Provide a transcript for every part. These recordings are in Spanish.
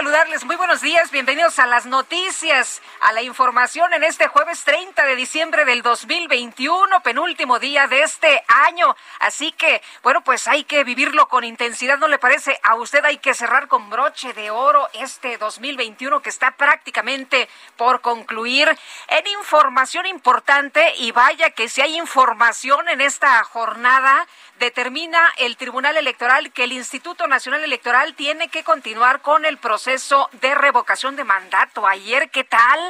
Saludarles. Muy buenos días, bienvenidos a las noticias, a la información en este jueves 30 de diciembre del 2021, penúltimo día de este año. Así que, bueno, pues hay que vivirlo con intensidad, ¿no le parece? A usted hay que cerrar con broche de oro este 2021 que está prácticamente por concluir en información importante y vaya que si hay información en esta jornada, determina el Tribunal Electoral que el Instituto Nacional Electoral tiene que continuar con el proceso de revocación de mandato. Ayer, ¿qué tal?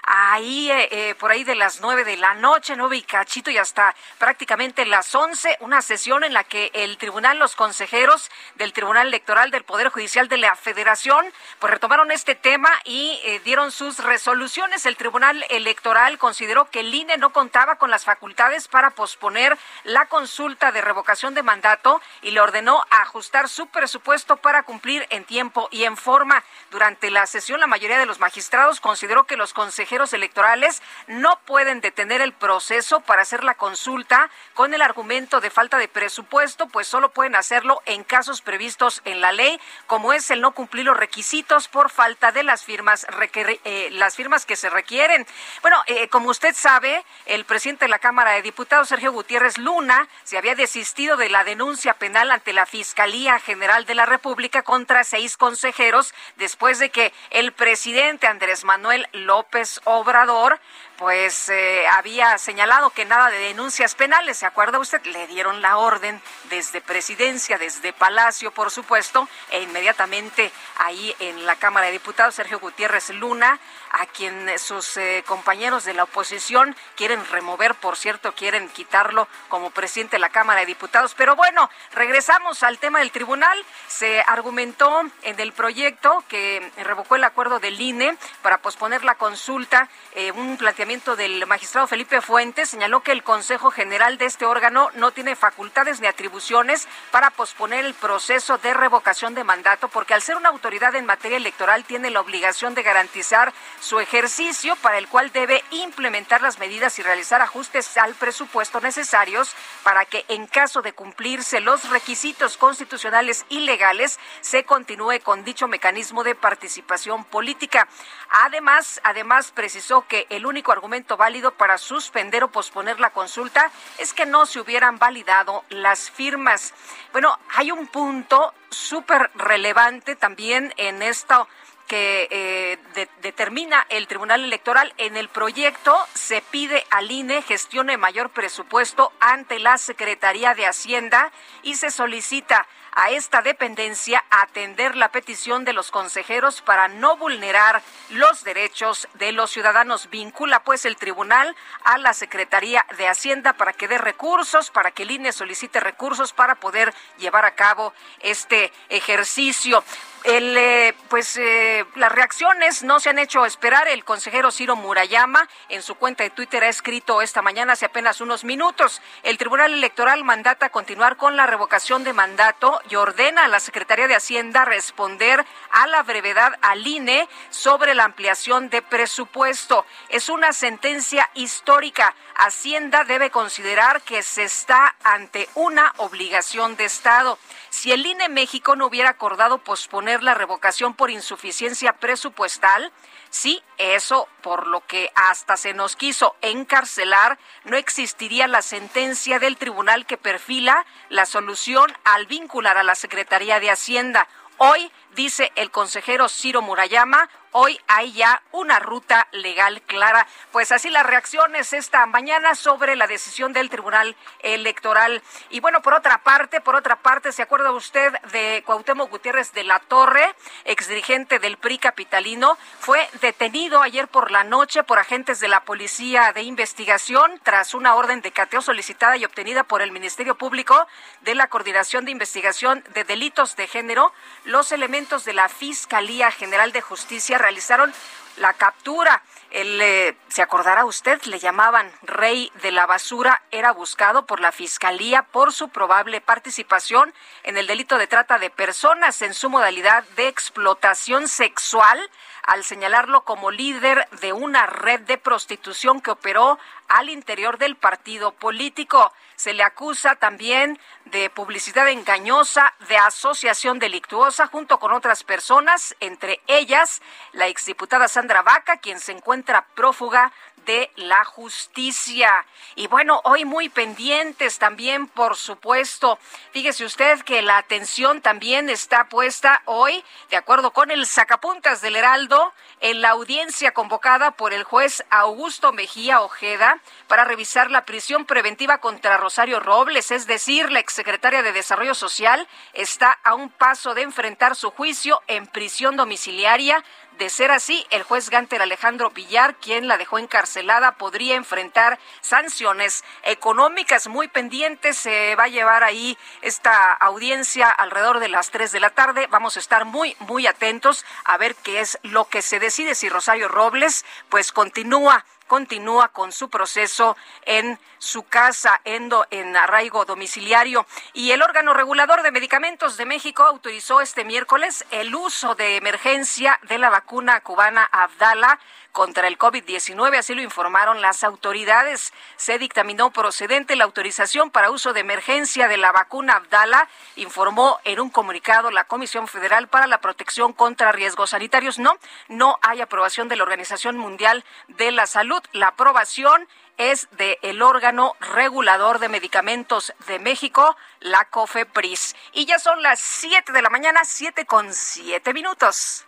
Ahí, eh, eh, por ahí de las nueve de la noche, nueve y cachito y hasta prácticamente las once, una sesión en la que el tribunal, los consejeros del Tribunal Electoral del Poder Judicial de la Federación, pues retomaron este tema y eh, dieron sus resoluciones. El Tribunal Electoral consideró que el INE no contaba con las facultades para posponer la consulta de revocación de mandato y le ordenó ajustar su presupuesto para cumplir en tiempo y en forma. Durante la sesión, la mayoría de los magistrados consideró que los consejeros electorales no pueden detener el proceso para hacer la consulta con el argumento de falta de presupuesto, pues solo pueden hacerlo en casos previstos en la ley, como es el no cumplir los requisitos por falta de las firmas eh, las firmas que se requieren. Bueno, eh, como usted sabe, el presidente de la Cámara de Diputados, Sergio Gutiérrez Luna, se había desistido de la denuncia penal ante la Fiscalía General de la República contra seis consejeros después de que el presidente Andrés Manuel López Obrador pues eh, había señalado que nada de denuncias penales, ¿se acuerda usted? Le dieron la orden desde presidencia, desde Palacio, por supuesto, e inmediatamente ahí en la Cámara de Diputados, Sergio Gutiérrez Luna, a quien sus eh, compañeros de la oposición quieren remover, por cierto, quieren quitarlo como presidente de la Cámara de Diputados. Pero bueno, regresamos al tema del tribunal. Se argumentó en el proyecto que revocó el acuerdo del INE para posponer la consulta, eh, un planteamiento del magistrado Felipe Fuentes señaló que el Consejo General de este órgano no tiene facultades ni atribuciones para posponer el proceso de revocación de mandato, porque al ser una autoridad en materia electoral tiene la obligación de garantizar su ejercicio, para el cual debe implementar las medidas y realizar ajustes al presupuesto necesarios para que en caso de cumplirse los requisitos constitucionales y legales se continúe con dicho mecanismo de participación política. Además, además precisó que el único argumento válido para suspender o posponer la consulta es que no se hubieran validado las firmas. Bueno, hay un punto súper relevante también en esto que eh, de- determina el Tribunal Electoral. En el proyecto se pide al INE gestione mayor presupuesto ante la Secretaría de Hacienda y se solicita a esta dependencia atender la petición de los consejeros para no vulnerar los derechos de los ciudadanos. Vincula pues el tribunal a la Secretaría de Hacienda para que dé recursos, para que el INE solicite recursos para poder llevar a cabo este ejercicio. El, eh, pues eh, las reacciones no se han hecho esperar. El consejero Ciro Murayama en su cuenta de Twitter ha escrito esta mañana hace apenas unos minutos. El Tribunal Electoral mandata continuar con la revocación de mandato y ordena a la Secretaría de Hacienda responder a la brevedad al INE sobre la ampliación de presupuesto. Es una sentencia histórica. Hacienda debe considerar que se está ante una obligación de Estado. Si el INE México no hubiera acordado posponer la revocación por insuficiencia presupuestal, Sí, eso por lo que hasta se nos quiso encarcelar, no existiría la sentencia del tribunal que perfila la solución al vincular a la Secretaría de Hacienda. Hoy, dice el consejero Ciro Murayama, hoy hay ya una ruta legal clara. Pues así las reacciones esta mañana sobre la decisión del Tribunal Electoral. Y bueno, por otra parte, por otra parte, ¿se acuerda usted de Cuauhtémoc Gutiérrez de la Torre, exdirigente del PRI capitalino? Fue detenido ayer por la noche por agentes de la Policía de Investigación tras una orden de cateo solicitada y obtenida por el Ministerio Público de la Coordinación de Investigación de Delitos de Género. Los elementos de la Fiscalía General de Justicia realizaron la captura. El, eh, ¿Se acordará usted? Le llamaban rey de la basura. Era buscado por la Fiscalía por su probable participación en el delito de trata de personas en su modalidad de explotación sexual al señalarlo como líder de una red de prostitución que operó al interior del partido político. Se le acusa también de publicidad engañosa, de asociación delictuosa junto con otras personas, entre ellas la exdiputada Sandra Vaca, quien se encuentra prófuga de la justicia. Y bueno, hoy muy pendientes también, por supuesto. Fíjese usted que la atención también está puesta hoy, de acuerdo con el sacapuntas del Heraldo, en la audiencia convocada por el juez Augusto Mejía Ojeda para revisar la prisión preventiva contra Rosario Robles, es decir, la exsecretaria de Desarrollo Social está a un paso de enfrentar su juicio en prisión domiciliaria de ser así, el juez Ganter Alejandro Villar, quien la dejó encarcelada, podría enfrentar sanciones económicas muy pendientes. Se va a llevar ahí esta audiencia alrededor de las 3 de la tarde. Vamos a estar muy, muy atentos a ver qué es lo que se decide si Rosario Robles pues continúa continúa con su proceso en su casa en, en arraigo domiciliario. Y el órgano regulador de medicamentos de México autorizó este miércoles el uso de emergencia de la vacuna cubana Abdala contra el COVID-19, así lo informaron las autoridades. Se dictaminó procedente la autorización para uso de emergencia de la vacuna Abdala, informó en un comunicado la Comisión Federal para la Protección contra Riesgos Sanitarios. No, no hay aprobación de la Organización Mundial de la Salud. La aprobación es del órgano regulador de medicamentos de México, la COFEPRIS. Y ya son las 7 de la mañana, 7 con 7 minutos.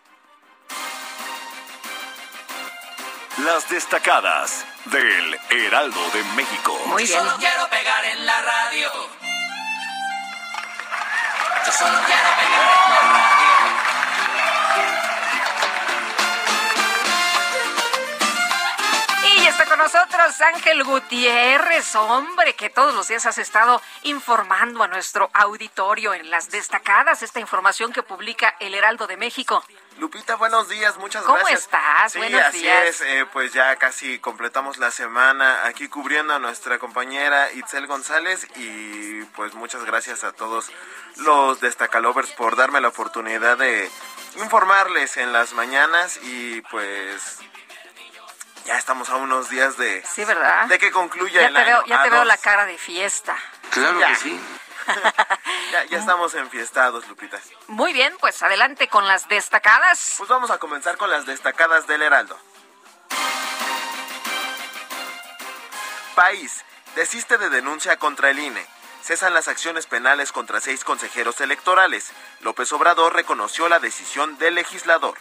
Las destacadas del Heraldo de México. Muy bien. Yo solo quiero pegar en la radio. Yo solo quiero pegar en la radio. Está con nosotros Ángel Gutiérrez, hombre, que todos los días has estado informando a nuestro auditorio en las destacadas, esta información que publica el Heraldo de México. Lupita, buenos días, muchas ¿Cómo gracias. estás? Sí, Buenos así días. es, eh, pues ya casi completamos la semana aquí cubriendo a nuestra compañera Itzel González y pues muchas gracias a todos los destacalovers por darme la oportunidad de informarles en las mañanas y pues ya estamos a unos días de, Sí, ¿verdad? de que concluya Ya el te año. veo, ya A te veo dos. la cara de fiesta. Claro Ya. que sí. Ya, ya estamos enfiestados, Lupita. Muy bien, pues adelante con las destacadas. Pues vamos a comenzar con las destacadas del Heraldo. País. Desiste de denuncia contra el INE. Cesan las acciones penales contra seis consejeros electorales. López Obrador reconoció la decisión del legislador.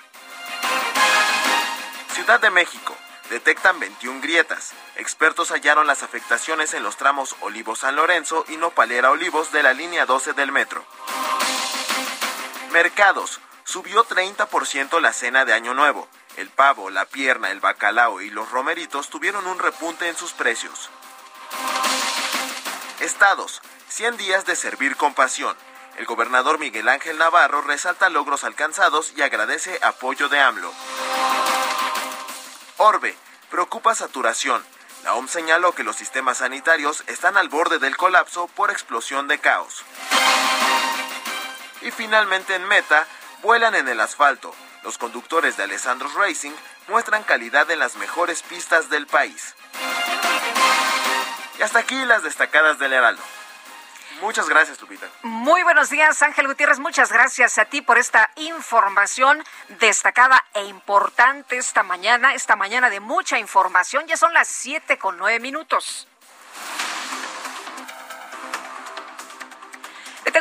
Ciudad de México. Detectan 21 grietas. Expertos hallaron las afectaciones en los tramos Olivo-San Lorenzo y Nopalera-Olivos de la línea 12 del metro. Mercados. Subió 30% la cena de Año Nuevo. El pavo, la pierna, el bacalao y los romeritos tuvieron un repunte en sus precios. Estados. 100 días de servir con pasión. El gobernador Miguel Ángel Navarro resalta logros alcanzados y agradece apoyo de AMLO. Orbe. Preocupa saturación. La OMS señaló que los sistemas sanitarios están al borde del colapso por explosión de caos. Y finalmente en meta, vuelan en el asfalto. Los conductores de Alessandro's Racing muestran calidad en las mejores pistas del país. Y hasta aquí las destacadas del Heraldo. Muchas gracias, Lupita. Muy buenos días, Ángel Gutiérrez. Muchas gracias a ti por esta información destacada e importante esta mañana, esta mañana de mucha información. Ya son las siete con nueve minutos.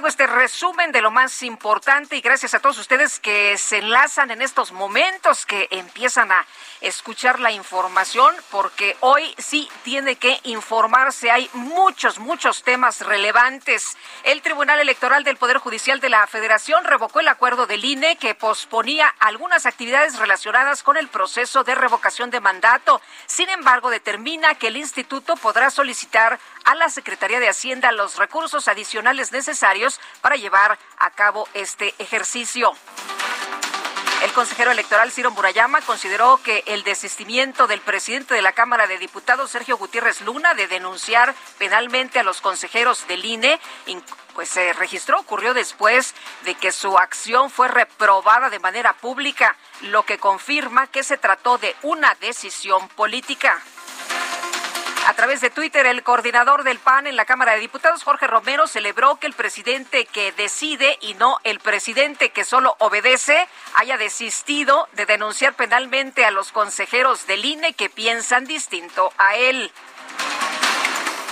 Este resumen de lo más importante y gracias a todos ustedes que se enlazan en estos momentos, que empiezan a escuchar la información, porque hoy sí tiene que informarse. Hay muchos, muchos temas relevantes. El Tribunal Electoral del Poder Judicial de la Federación revocó el acuerdo del INE que posponía algunas actividades relacionadas con el proceso de revocación de mandato. Sin embargo, determina que el instituto podrá solicitar a la Secretaría de Hacienda los recursos adicionales necesarios para llevar a cabo este ejercicio. El consejero electoral Ciro Murayama consideró que el desistimiento del presidente de la Cámara de Diputados, Sergio Gutiérrez Luna, de denunciar penalmente a los consejeros del INE, pues se registró, ocurrió después de que su acción fue reprobada de manera pública, lo que confirma que se trató de una decisión política. A través de Twitter, el coordinador del PAN en la Cámara de Diputados, Jorge Romero, celebró que el presidente que decide y no el presidente que solo obedece haya desistido de denunciar penalmente a los consejeros del INE que piensan distinto a él.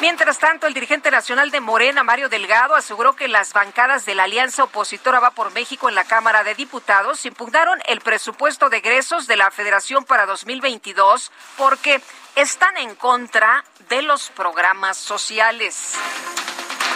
Mientras tanto, el dirigente nacional de Morena, Mario Delgado, aseguró que las bancadas de la alianza opositora Va por México en la Cámara de Diputados impugnaron el presupuesto de egresos de la Federación para 2022 porque están en contra de los programas sociales.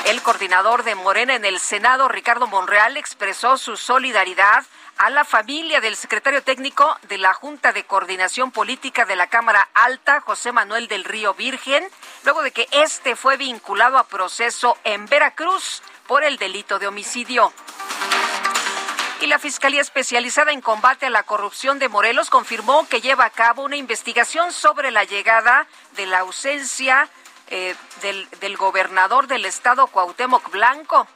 El coordinador de Morena en el Senado, Ricardo Monreal, expresó su solidaridad a la familia del secretario técnico de la Junta de Coordinación Política de la Cámara Alta, José Manuel del Río Virgen, luego de que este fue vinculado a proceso en Veracruz por el delito de homicidio. Y la Fiscalía Especializada en Combate a la Corrupción de Morelos confirmó que lleva a cabo una investigación sobre la llegada de la ausencia eh, del, del gobernador del estado, Cuauhtémoc Blanco.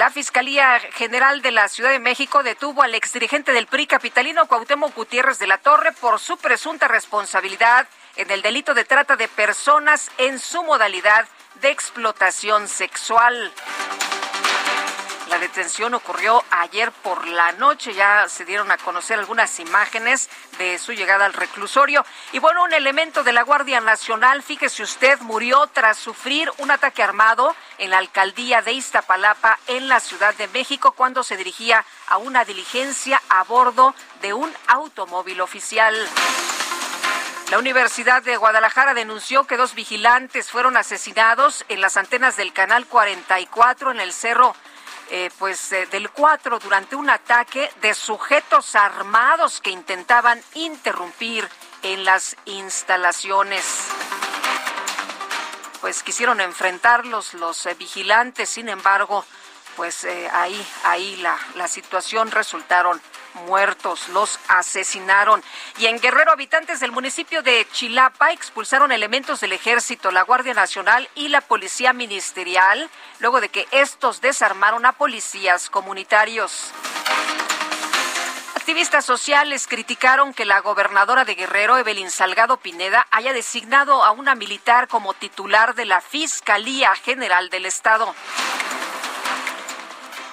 La Fiscalía General de la Ciudad de México detuvo al exdirigente del PRI capitalino Cuauhtémoc Gutiérrez de la Torre por su presunta responsabilidad en el delito de trata de personas en su modalidad de explotación sexual. Detención ocurrió ayer por la noche, ya se dieron a conocer algunas imágenes de su llegada al reclusorio. Y bueno, un elemento de la Guardia Nacional, fíjese usted, murió tras sufrir un ataque armado en la alcaldía de Iztapalapa, en la Ciudad de México, cuando se dirigía a una diligencia a bordo de un automóvil oficial. La Universidad de Guadalajara denunció que dos vigilantes fueron asesinados en las antenas del Canal 44 en el Cerro eh, pues eh, del 4 durante un ataque de sujetos armados que intentaban interrumpir en las instalaciones. Pues quisieron enfrentarlos los eh, vigilantes, sin embargo, pues ahí, ahí la, la situación resultaron muertos, los asesinaron. Y en Guerrero, habitantes del municipio de Chilapa expulsaron elementos del ejército, la Guardia Nacional y la Policía Ministerial, luego de que estos desarmaron a policías comunitarios. Activistas sociales criticaron que la gobernadora de Guerrero, Evelyn Salgado Pineda, haya designado a una militar como titular de la Fiscalía General del Estado.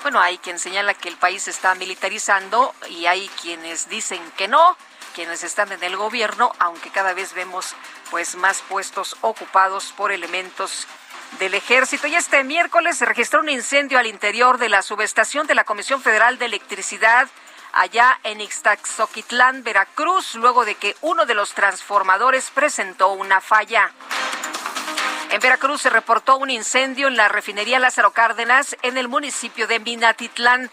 Bueno, hay quien señala que el país está militarizando y hay quienes dicen que no, quienes están en el gobierno, aunque cada vez vemos pues más puestos ocupados por elementos del ejército. Y este miércoles se registró un incendio al interior de la subestación de la Comisión Federal de Electricidad allá en Ixtaxoquitlán, Veracruz, luego de que uno de los transformadores presentó una falla. En Veracruz se reportó un incendio en la refinería Lázaro Cárdenas en el municipio de Minatitlán.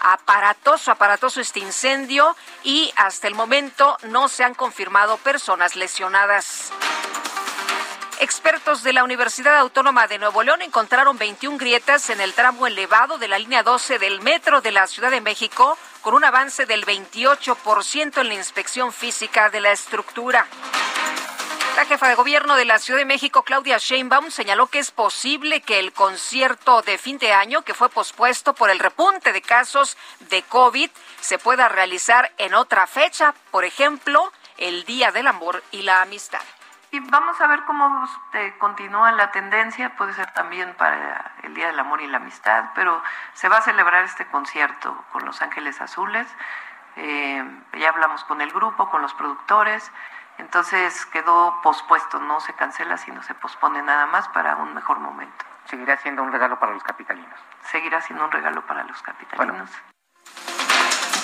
Aparatoso, aparatoso este incendio y hasta el momento no se han confirmado personas lesionadas. Expertos de la Universidad Autónoma de Nuevo León encontraron 21 grietas en el tramo elevado de la línea 12 del metro de la Ciudad de México, con un avance del 28% en la inspección física de la estructura. La jefa de gobierno de la Ciudad de México, Claudia Sheinbaum, señaló que es posible que el concierto de fin de año, que fue pospuesto por el repunte de casos de COVID, se pueda realizar en otra fecha, por ejemplo, el Día del Amor y la Amistad. Vamos a ver cómo eh, continúa la tendencia, puede ser también para el Día del Amor y la Amistad, pero se va a celebrar este concierto con Los Ángeles Azules. Eh, ya hablamos con el grupo, con los productores, entonces quedó pospuesto, no se cancela, sino se pospone nada más para un mejor momento. Seguirá siendo un regalo para los capitalinos. Seguirá siendo un regalo para los capitalinos.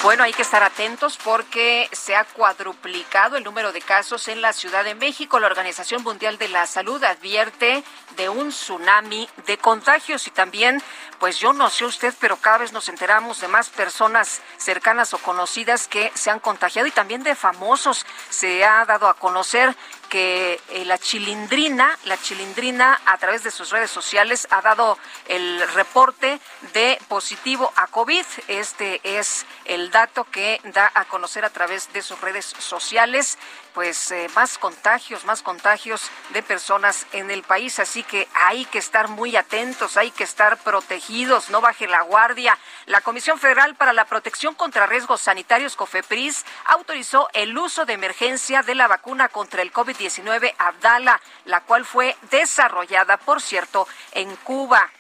Bueno, hay que estar atentos porque se ha cuadruplicado el número de casos en la Ciudad de México. La Organización Mundial de la Salud advierte de un tsunami de contagios y también, pues yo no sé usted, pero cada vez nos enteramos de más personas cercanas o conocidas que se han contagiado y también de famosos. Se ha dado a conocer que eh, la chilindrina, la chilindrina a través de sus redes sociales ha dado el reporte de positivo a COVID. Este es el dato que da a conocer a través de sus redes sociales pues eh, más contagios, más contagios de personas en el país, así que hay que estar muy atentos, hay que estar protegidos, no baje la guardia. La Comisión Federal para la Protección contra Riesgos Sanitarios COFEPRIS autorizó el uso de emergencia de la vacuna contra el COVID-19 Abdala, la cual fue desarrollada, por cierto, en Cuba.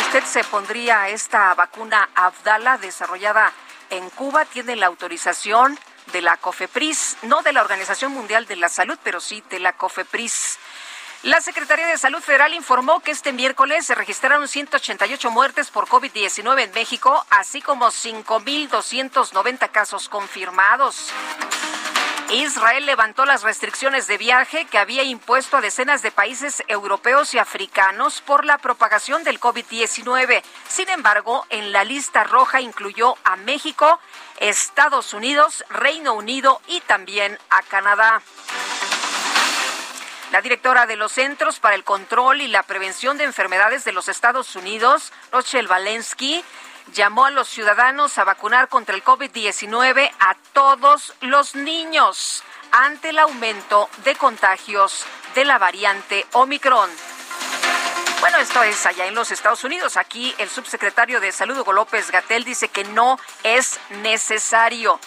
¿Usted se pondría esta vacuna Abdala desarrollada en Cuba? ¿Tiene la autorización? De la COFEPRIS, no de la Organización Mundial de la Salud, pero sí de la COFEPRIS. La Secretaría de Salud Federal informó que este miércoles se registraron 188 muertes por COVID-19 en México, así como 5.290 casos confirmados. Israel levantó las restricciones de viaje que había impuesto a decenas de países europeos y africanos por la propagación del COVID-19. Sin embargo, en la lista roja incluyó a México, Estados Unidos, Reino Unido y también a Canadá. La directora de los Centros para el Control y la Prevención de Enfermedades de los Estados Unidos, Rochelle Walensky, llamó a los ciudadanos a vacunar contra el COVID-19 a todos los niños ante el aumento de contagios de la variante Omicron. Bueno, esto es allá en los Estados Unidos. Aquí el subsecretario de Salud, Hugo López Gatel, dice que no es necesario.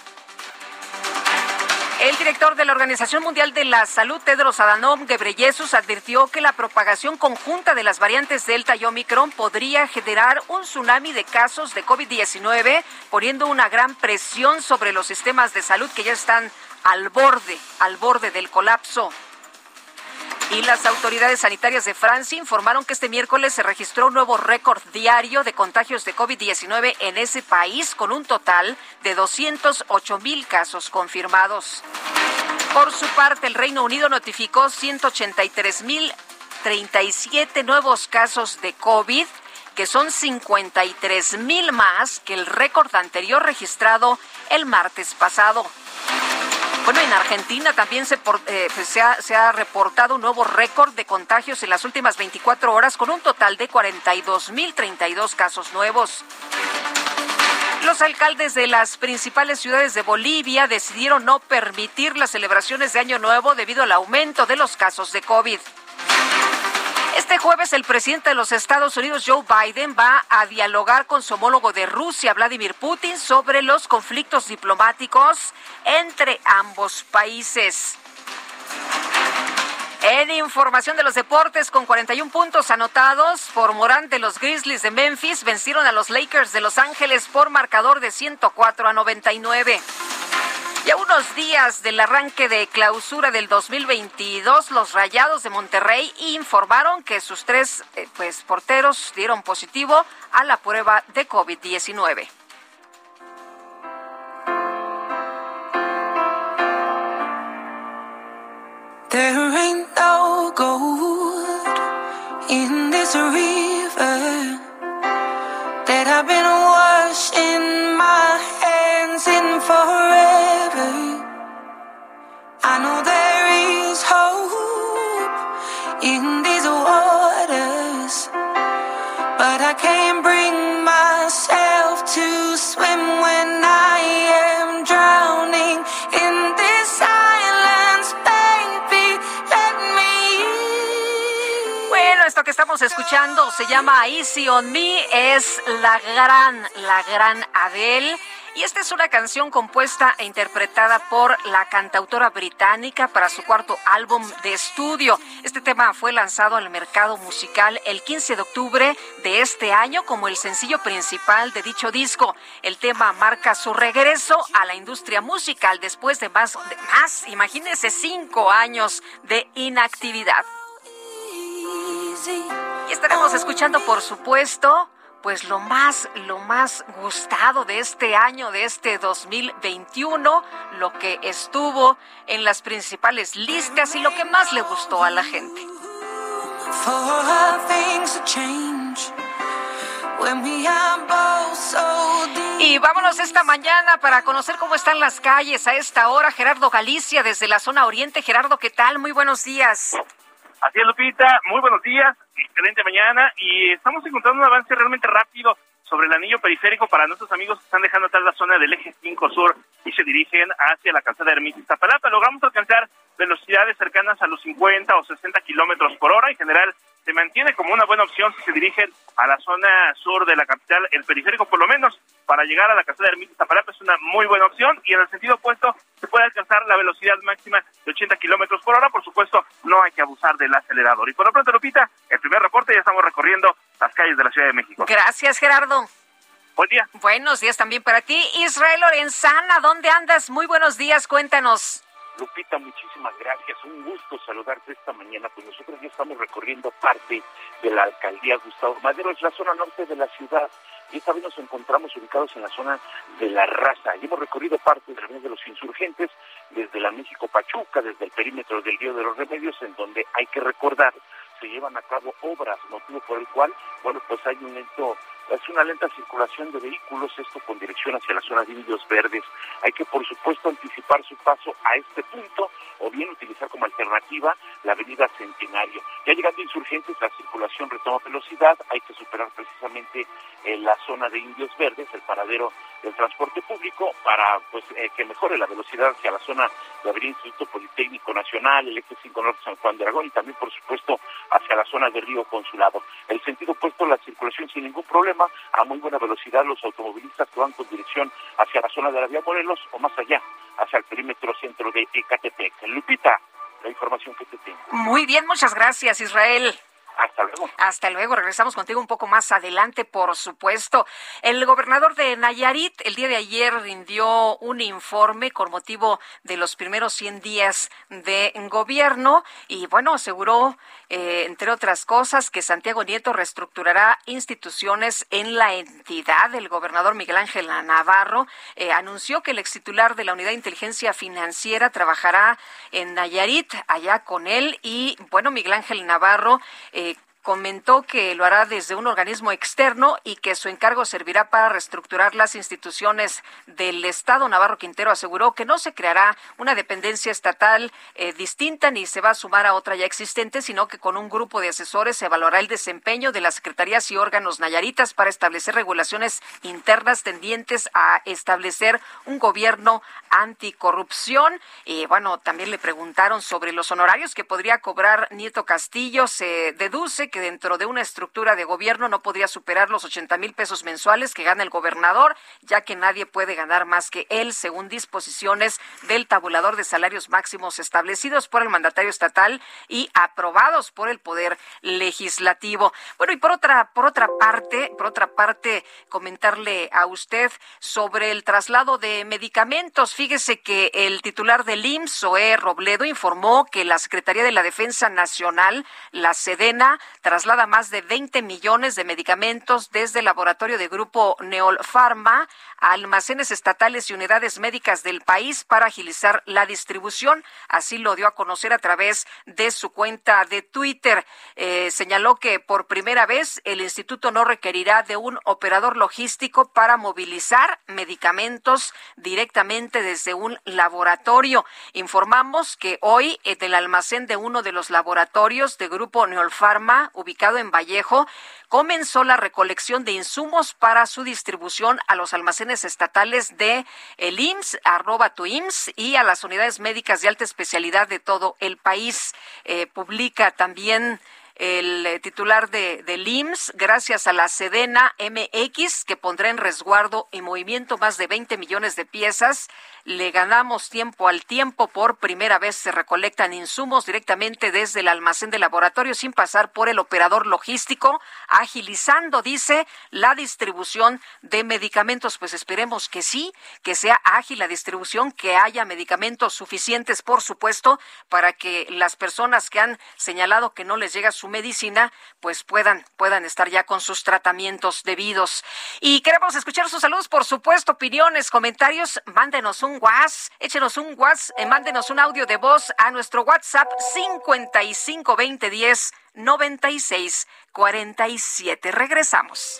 El director de la Organización Mundial de la Salud, Tedros Adhanom Ghebreyesus, advirtió que la propagación conjunta de las variantes Delta y Omicron podría generar un tsunami de casos de COVID-19, poniendo una gran presión sobre los sistemas de salud que ya están al borde, al borde del colapso. Y las autoridades sanitarias de Francia informaron que este miércoles se registró un nuevo récord diario de contagios de COVID-19 en ese país, con un total de 208 mil casos confirmados. Por su parte, el Reino Unido notificó 183 mil 37 nuevos casos de COVID, que son 53 mil más que el récord anterior registrado el martes pasado. Bueno, en Argentina también se, eh, pues, se, ha, se, ha, reportado un nuevo récord de contagios en las últimas 24 horas con un total de 42.032 casos nuevos. Los alcaldes de las principales ciudades de Bolivia decidieron no permitir las celebraciones de Año Nuevo debido al aumento de los casos de COVID. Este jueves el presidente de los Estados Unidos, Joe Biden, va a dialogar con su homólogo de Rusia, Vladimir Putin, sobre los conflictos diplomáticos entre ambos países. En información de los deportes, con 41 puntos anotados por Morán de los Grizzlies de Memphis, vencieron a los Lakers de Los Ángeles por marcador de 104 a 99. Y a unos días del arranque de clausura del 2022, los Rayados de Monterrey informaron que sus tres eh, pues, porteros dieron positivo a la prueba de COVID-19. There ain't no gold in this river escuchando se llama Easy on Me, es la gran, la gran Adele. Y esta es una canción compuesta e interpretada por la cantautora británica para su cuarto álbum de estudio. Este tema fue lanzado al mercado musical el 15 de octubre de este año como el sencillo principal de dicho disco. El tema marca su regreso a la industria musical después de más, de más cinco años de inactividad. Y estaremos escuchando, por supuesto, pues lo más, lo más gustado de este año, de este 2021, lo que estuvo en las principales listas y lo que más le gustó a la gente. Y vámonos esta mañana para conocer cómo están las calles a esta hora. Gerardo Galicia desde la zona oriente. Gerardo, ¿qué tal? Muy buenos días. Así es, Lupita. Muy buenos días. Excelente mañana. Y estamos encontrando un avance realmente rápido sobre el anillo periférico para nuestros amigos que están dejando atrás la zona del eje 5 sur y se dirigen hacia la calzada Ermita Iztapalapa. Logramos alcanzar velocidades cercanas a los 50 o 60 kilómetros por hora. En general, se mantiene como una buena opción si se dirigen a la zona sur de la capital, el periférico por lo menos, para llegar a la calzada Ermita Iztapalapa es una muy buena opción y en el sentido opuesto se puede alcanzar la velocidad máxima de 80 kilómetros por hora. Por supuesto, no hay que abusar del acelerador. Y por lo pronto, Lupita, el primer reporte ya estamos recorriendo las calles de la Ciudad de México. Gracias, Gerardo. Buen día. Buenos días también para ti. Israel Lorenzana, ¿dónde andas? Muy buenos días, cuéntanos. Lupita, muchísimas gracias. Un gusto saludarte esta mañana. Pues nosotros ya estamos recorriendo parte de la alcaldía Gustavo Madero, es la zona norte de la ciudad. Y esta vez nos encontramos ubicados en la zona de la raza. Y hemos recorrido parte del de los Insurgentes, desde la México Pachuca, desde el perímetro del Río de los Remedios, en donde hay que recordar se llevan a cabo obras, motivo por el cual, bueno, pues hay un lento es una lenta circulación de vehículos, esto con dirección hacia la zona de Indios Verdes. Hay que, por supuesto, anticipar su paso a este punto o bien utilizar como alternativa la avenida Centenario. Ya llegando Insurgentes, la circulación retoma velocidad, hay que superar precisamente en eh, la zona de Indios Verdes, el paradero del transporte público, para pues eh, que mejore la velocidad hacia la zona de Avenida Instituto Politécnico Nacional, el Eje 5 Norte San Juan de Aragón y también, por supuesto, hacia la zona de Río Consulado. El sentido opuesto, la circulación sin ningún problema, a muy buena velocidad los automovilistas que van con dirección hacia la zona de la vía Morelos o más allá, hacia el perímetro centro de Ecatepec. Lupita, la información que te tengo. Muy bien, muchas gracias, Israel. Hasta luego. Hasta luego. Regresamos contigo un poco más adelante, por supuesto. El gobernador de Nayarit el día de ayer rindió un informe con motivo de los primeros 100 días de gobierno y, bueno, aseguró, eh, entre otras cosas, que Santiago Nieto reestructurará instituciones en la entidad. El gobernador Miguel Ángel Navarro eh, anunció que el ex titular de la Unidad de Inteligencia Financiera trabajará en Nayarit, allá con él. Y, bueno, Miguel Ángel Navarro. Eh, comentó que lo hará desde un organismo externo y que su encargo servirá para reestructurar las instituciones del Estado. Navarro Quintero aseguró que no se creará una dependencia estatal eh, distinta ni se va a sumar a otra ya existente, sino que con un grupo de asesores se evaluará el desempeño de las secretarías y órganos nayaritas para establecer regulaciones internas tendientes a establecer un gobierno anticorrupción. Y bueno, también le preguntaron sobre los honorarios que podría cobrar Nieto Castillo. Se deduce que dentro de una estructura de gobierno no podría superar los 80 mil pesos mensuales que gana el gobernador, ya que nadie puede ganar más que él, según disposiciones del tabulador de salarios máximos establecidos por el mandatario estatal y aprobados por el Poder Legislativo. Bueno, y por otra, por otra parte, por otra parte, comentarle a usted sobre el traslado de medicamentos. Fíjese que el titular del IMSS, Robledo, informó que la Secretaría de la Defensa Nacional, la Sedena, traslada más de 20 millones de medicamentos desde el laboratorio de Grupo Neolfarma a almacenes estatales y unidades médicas del país para agilizar la distribución. Así lo dio a conocer a través de su cuenta de Twitter. Eh, señaló que por primera vez el instituto no requerirá de un operador logístico para movilizar medicamentos directamente desde un laboratorio. Informamos que hoy en el almacén de uno de los laboratorios de Grupo Neolfarma ubicado en Vallejo, comenzó la recolección de insumos para su distribución a los almacenes estatales de el IMSS, arroba tu IMSS, y a las unidades médicas de alta especialidad de todo el país. Eh, publica también el eh, titular de, del IMSS, gracias a la Sedena MX, que pondrá en resguardo y movimiento más de 20 millones de piezas, le ganamos tiempo al tiempo. Por primera vez se recolectan insumos directamente desde el almacén de laboratorio sin pasar por el operador logístico, agilizando, dice, la distribución de medicamentos. Pues esperemos que sí, que sea ágil la distribución, que haya medicamentos suficientes, por supuesto, para que las personas que han señalado que no les llega su medicina, pues puedan, puedan estar ya con sus tratamientos debidos. Y queremos escuchar sus saludos, por supuesto, opiniones, comentarios, mándenos un WhatsApp, échenos un WhatsApp, eh, mándenos un audio de voz a nuestro WhatsApp 552010 9647. Regresamos.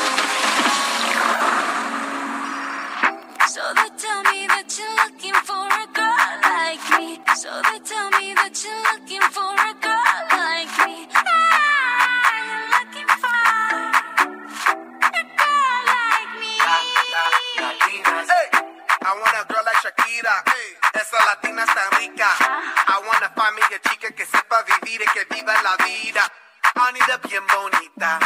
So they tell me that you're looking for a girl like me. So they tell me that you're looking for a girl like me. A. Hey, I want a girl like Shakira. Esa latina está rica. I me a chica que sepa vivir y que viva la vida. Anita bien bonita.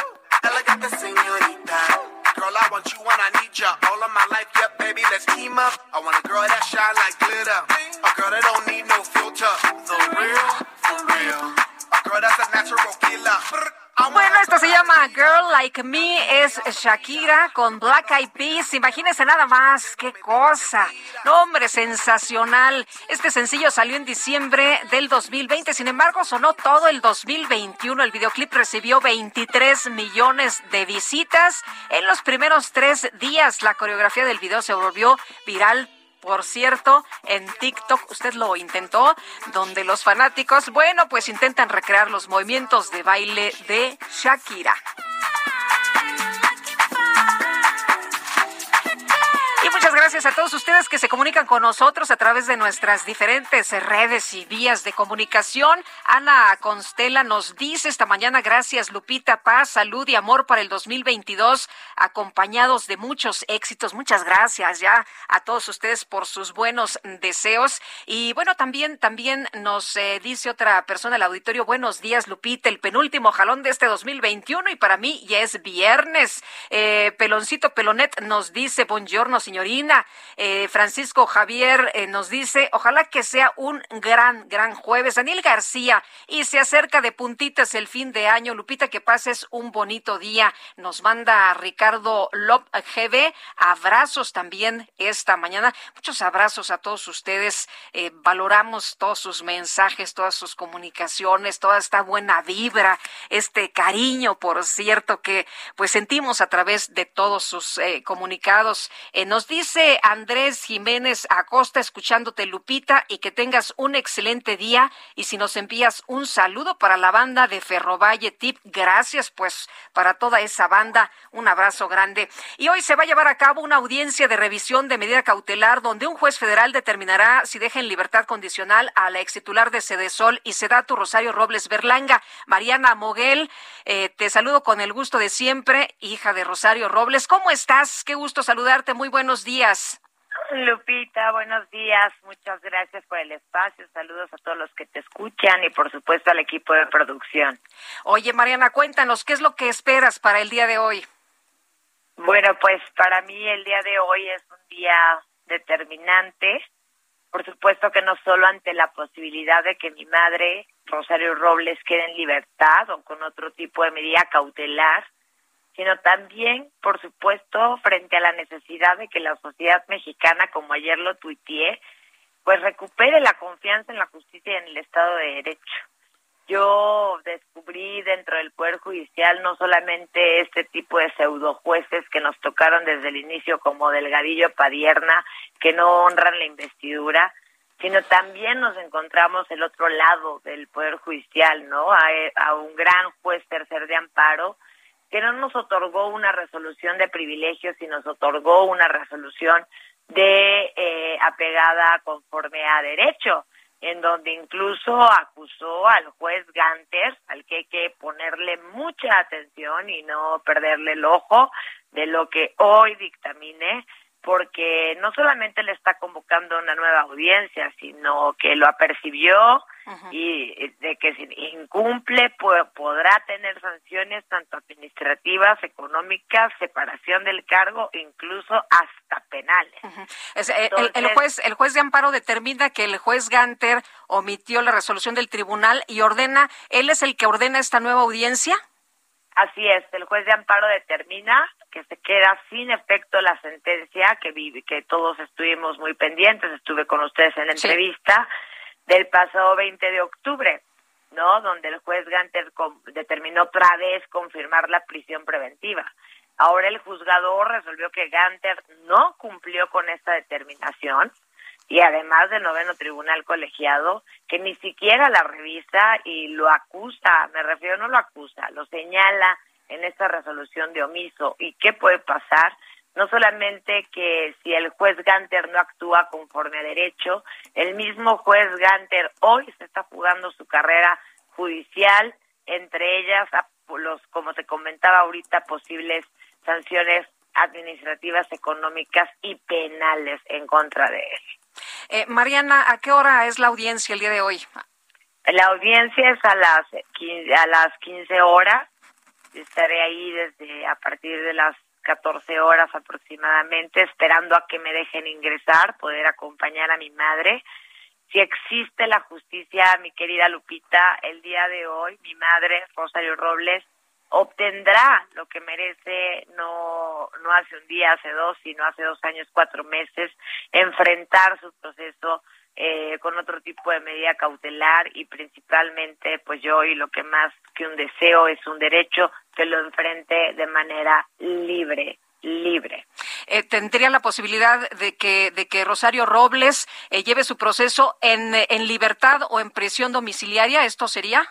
Elegante señorita. Girl, I want you when I need ya. All of my life, yep, baby, let's team up. I want a girl that shine like glitter. A girl that don't need no filter. The real, for real. A girl that's a natural killer. Bueno, esto se llama Girl Like Me, es Shakira con Black Eyed Peas. Imagínense nada más, qué cosa. No, hombre, sensacional. Este sencillo salió en diciembre del 2020, sin embargo, sonó todo el 2021. El videoclip recibió 23 millones de visitas. En los primeros tres días, la coreografía del video se volvió viral por cierto, en TikTok usted lo intentó, donde los fanáticos, bueno, pues intentan recrear los movimientos de baile de Shakira. Gracias a todos ustedes que se comunican con nosotros a través de nuestras diferentes redes y vías de comunicación. Ana Constela nos dice esta mañana, gracias Lupita, paz, salud y amor para el 2022, acompañados de muchos éxitos. Muchas gracias ya a todos ustedes por sus buenos deseos. Y bueno, también, también nos eh, dice otra persona del auditorio, buenos días Lupita, el penúltimo jalón de este 2021 y para mí ya es viernes. Eh, Peloncito Pelonet nos dice, buongiorno señorina. Eh, Francisco Javier eh, nos dice, ojalá que sea un gran, gran jueves. Daniel García, y se acerca de puntitas el fin de año. Lupita, que pases un bonito día. Nos manda Ricardo Lop GB. Abrazos también esta mañana. Muchos abrazos a todos ustedes. Eh, valoramos todos sus mensajes, todas sus comunicaciones, toda esta buena vibra, este cariño, por cierto, que pues sentimos a través de todos sus eh, comunicados. Eh, nos dice Andrés Jiménez Acosta, escuchándote Lupita, y que tengas un excelente día. Y si nos envías un saludo para la banda de Ferrovalle Tip, gracias pues para toda esa banda, un abrazo grande. Y hoy se va a llevar a cabo una audiencia de revisión de medida cautelar donde un juez federal determinará si deja en libertad condicional a la ex titular de Sedesol y Sedatu Rosario Robles Berlanga, Mariana Moguel. Eh, te saludo con el gusto de siempre, hija de Rosario Robles. ¿Cómo estás? Qué gusto saludarte. Muy buenos días. Lupita, buenos días. Muchas gracias por el espacio. Saludos a todos los que te escuchan y por supuesto al equipo de producción. Oye, Mariana, cuéntanos, ¿qué es lo que esperas para el día de hoy? Bueno, pues para mí el día de hoy es un día determinante. Por supuesto que no solo ante la posibilidad de que mi madre, Rosario Robles, quede en libertad o con otro tipo de medida cautelar, sino también, por supuesto, frente a la necesidad de que la sociedad mexicana, como ayer lo tuiteé, pues recupere la confianza en la justicia y en el Estado de Derecho. yo descubrí dentro del Poder Judicial no solamente este tipo de pseudo jueces que nos tocaron desde el inicio como Delgadillo Padierna, que no honran la investidura, sino también nos encontramos el otro lado del Poder Judicial, ¿no? A, a un gran juez tercer de amparo que no nos otorgó una resolución de privilegios, sino nos otorgó una resolución de eh, apegada conforme a derecho en donde incluso acusó al juez Ganter, al que hay que ponerle mucha atención y no perderle el ojo de lo que hoy dictamine, porque no solamente le está convocando una nueva audiencia, sino que lo apercibió y de que si incumple podrá tener sanciones tanto administrativas, económicas, separación del cargo, incluso hasta penales. Es, eh, el, el, juez, el juez de amparo determina que el juez Ganter omitió la resolución del tribunal y ordena, él es el que ordena esta nueva audiencia. Así es, el juez de amparo determina que se queda sin efecto la sentencia que vive, que todos estuvimos muy pendientes, estuve con ustedes en la Sí. entrevista del pasado 20 de octubre, ¿no? Donde el juez Ganter determinó otra vez confirmar la prisión preventiva. Ahora el juzgador resolvió que Ganter no cumplió con esta determinación y además del noveno tribunal colegiado que ni siquiera la revisa y lo acusa, me refiero no lo acusa, lo señala en esta resolución de omiso. ¿Y qué puede pasar? No solamente que si el juez Ganter no actúa conforme a derecho, el mismo juez Ganter hoy se está jugando su carrera judicial, entre ellas los, como te comentaba ahorita, posibles sanciones administrativas, económicas y penales en contra de él. Eh, Mariana, ¿a qué hora es la audiencia el día de hoy? La audiencia es a las 15, a las 15 horas. Estaré ahí desde a partir de las 14 horas aproximadamente, esperando a que me dejen ingresar, poder acompañar a mi madre. Si existe la justicia, mi querida Lupita, el día de hoy, mi madre, Rosario Robles, obtendrá lo que merece no, no hace un día, hace dos, sino hace dos años, cuatro meses, enfrentar su proceso eh, con otro tipo de medida cautelar y principalmente, pues yo y lo que más que un deseo es un derecho que lo enfrente de manera libre, libre. Eh, ¿Tendría la posibilidad de que, de que Rosario Robles eh, lleve su proceso en, en libertad o en prisión domiciliaria? ¿Esto sería?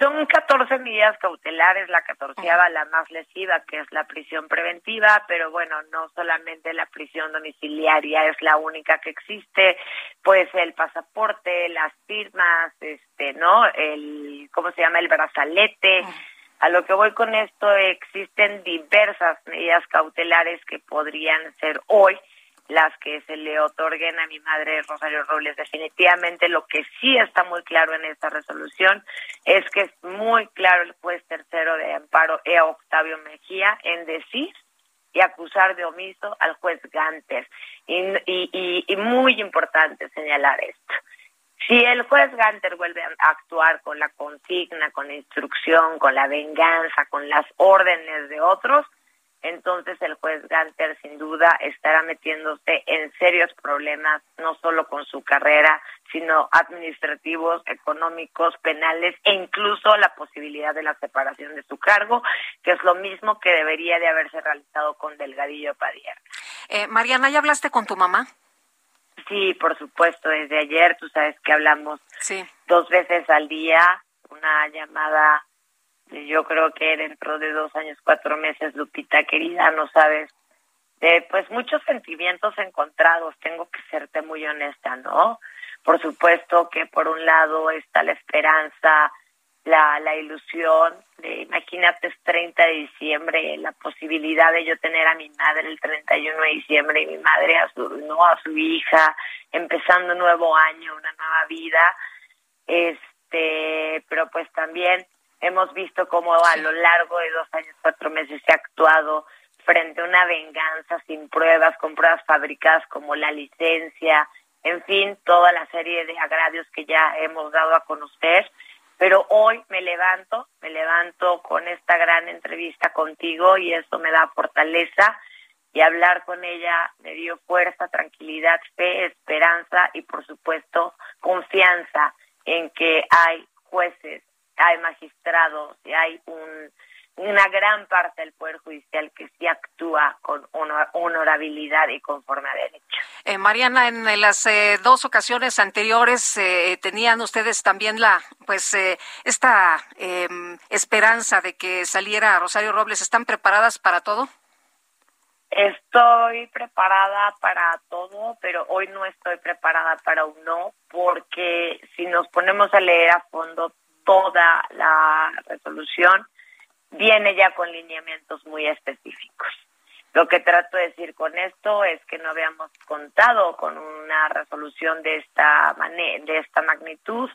Son 14 medidas cautelares, la catorceava la más lesiva, que es la prisión preventiva, pero bueno, no solamente la prisión domiciliaria es la única que existe, pues el pasaporte, las firmas, este, ¿no? El, ¿cómo se llama? El brazalete. A lo que voy con esto, existen diversas medidas cautelares que podrían ser hoy las que se le otorguen a mi madre Rosario Robles. Definitivamente lo que sí está muy claro en esta resolución es que es muy claro el juez tercero de amparo, E. Octavio Mejía, en decir y acusar de omiso al juez Ganter. Y, y, y, y muy importante señalar esto. Si el juez Ganter vuelve a actuar con la consigna, con la instrucción, con la venganza, con las órdenes de otros, entonces el juez Ganter sin duda estará metiéndose en serios problemas, no solo con su carrera, sino administrativos, económicos, penales e incluso la posibilidad de la separación de su cargo, que es lo mismo que debería de haberse realizado con Delgadillo Padierna. Eh, Mariana, ¿ya hablaste con tu mamá? Sí, por supuesto, desde ayer tú sabes que hablamos Sí. dos veces al día, una llamada, yo creo que dentro de dos años, cuatro meses, Lupita querida, no sabes, de pues muchos sentimientos encontrados, tengo que serte muy honesta, ¿no? Por supuesto que por un lado está la esperanza, la, la ilusión, de, imagínate es 30 de diciembre, la posibilidad de yo tener a mi madre el 31 de diciembre y mi madre a su, no a su hija, empezando un nuevo año, una nueva vida, este, pero pues también hemos visto cómo a lo largo de dos años, cuatro meses se ha actuado frente a una venganza sin pruebas, con pruebas fabricadas como la licencia, en fin, toda la serie de agravios que ya hemos dado a conocer. Pero hoy me levanto, me levanto con esta gran entrevista contigo y eso me da fortaleza y hablar con ella me dio fuerza, tranquilidad, fe, esperanza y por supuesto confianza en que hay jueces hay magistrados y hay un, una gran parte del Poder Judicial que sí actúa con honor- honorabilidad y conforme a derecho. Eh, Mariana, en las eh, dos ocasiones anteriores eh, tenían ustedes también la, pues, esta eh, esperanza de que saliera Rosario Robles. ¿Están preparadas para todo? Estoy preparada para todo, pero hoy no estoy preparada para un no, porque si nos ponemos a leer a fondo toda la resolución, viene ya con lineamientos muy específicos. Lo que trato de decir con esto es que no habíamos contado con una resolución de esta de esta magnitud,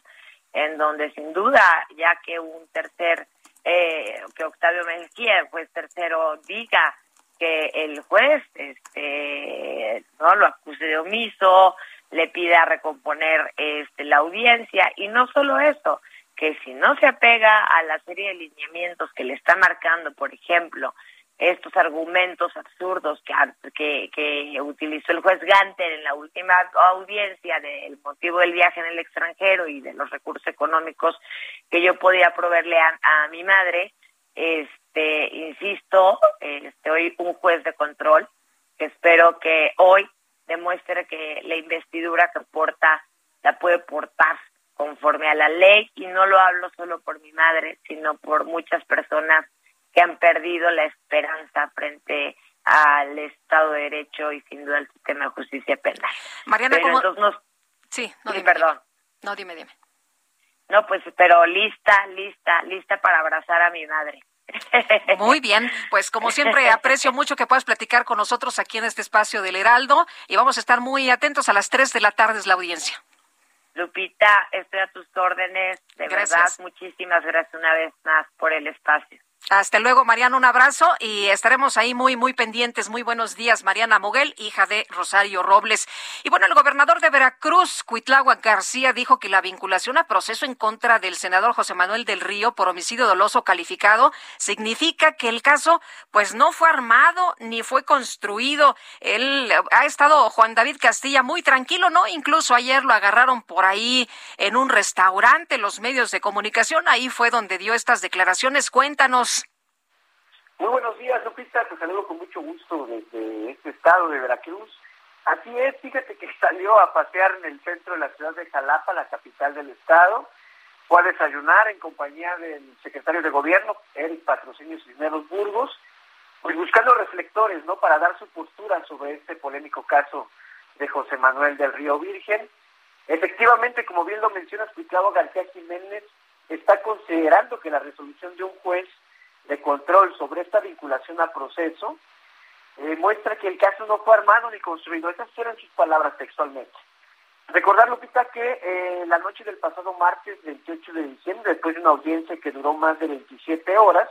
en donde sin duda, ya que un tercer, eh, que Octavio Mejía, pues tercero, diga que el juez este no lo acuse de omiso, le pida recomponer este la audiencia y no solo eso, que si no se apega a la serie de lineamientos que le está marcando, por ejemplo, estos argumentos absurdos que, que, utilizó el juez Ganter en la última audiencia del motivo del viaje en el extranjero y de los recursos económicos que yo podía proveerle a, a mi madre, este, insisto, este, hoy un juez de control espero que hoy demuestre que la investidura que porta la puede portar conforme a la ley y no lo hablo solo por mi madre, sino por muchas personas que han perdido la esperanza frente al Estado de Derecho y sin duda al sistema de justicia penal. Mariana, Pero ¿cómo- nos- Sí, no, sí, dime, perdón. No, dime, dime. No, pues, pero lista, lista, lista para abrazar a mi madre. Muy bien, pues como siempre aprecio mucho que puedas platicar con nosotros aquí en este espacio del Heraldo y vamos a estar muy atentos a las 3 de la tarde es la audiencia. Lupita, estoy a tus órdenes. De Gracias. verdad, muchísimas gracias una vez más por el espacio. Hasta luego, Mariana, un abrazo y estaremos ahí muy, muy pendientes. Muy buenos días, Mariana Moguel, hija de Rosario Robles. Y bueno, el gobernador de Veracruz, Cuitláhuac García, dijo que la vinculación a proceso en contra del senador José Manuel del Río por homicidio doloso calificado significa que el caso, pues no fue armado ni fue construido. Él ha estado, Juan David Castilla, muy tranquilo, ¿no? Incluso ayer lo agarraron por ahí en un restaurante, los medios de comunicación. Ahí fue donde dio estas declaraciones. Cuéntanos. Muy buenos días, Lupita. Te saludo con mucho gusto desde este estado de Veracruz. Así es, fíjate que salió a pasear en el centro de la ciudad de Jalapa, la capital del estado. Fue a desayunar en compañía del secretario de gobierno, Eric Patrocinio Cisneros Burgos, pues buscando reflectores, ¿no? Para dar su postura sobre este polémico caso de José Manuel del Río Virgen. Efectivamente, como bien lo mencionas, Cuitlavo García Jiménez está considerando que la resolución de un juez de control sobre esta vinculación a proceso eh, muestra que el caso no fue armado ni construido. Esas fueron sus palabras textualmente. Recordar, Lupita, que eh, la noche del pasado martes 28 de diciembre, después de una audiencia que duró más de 27 horas,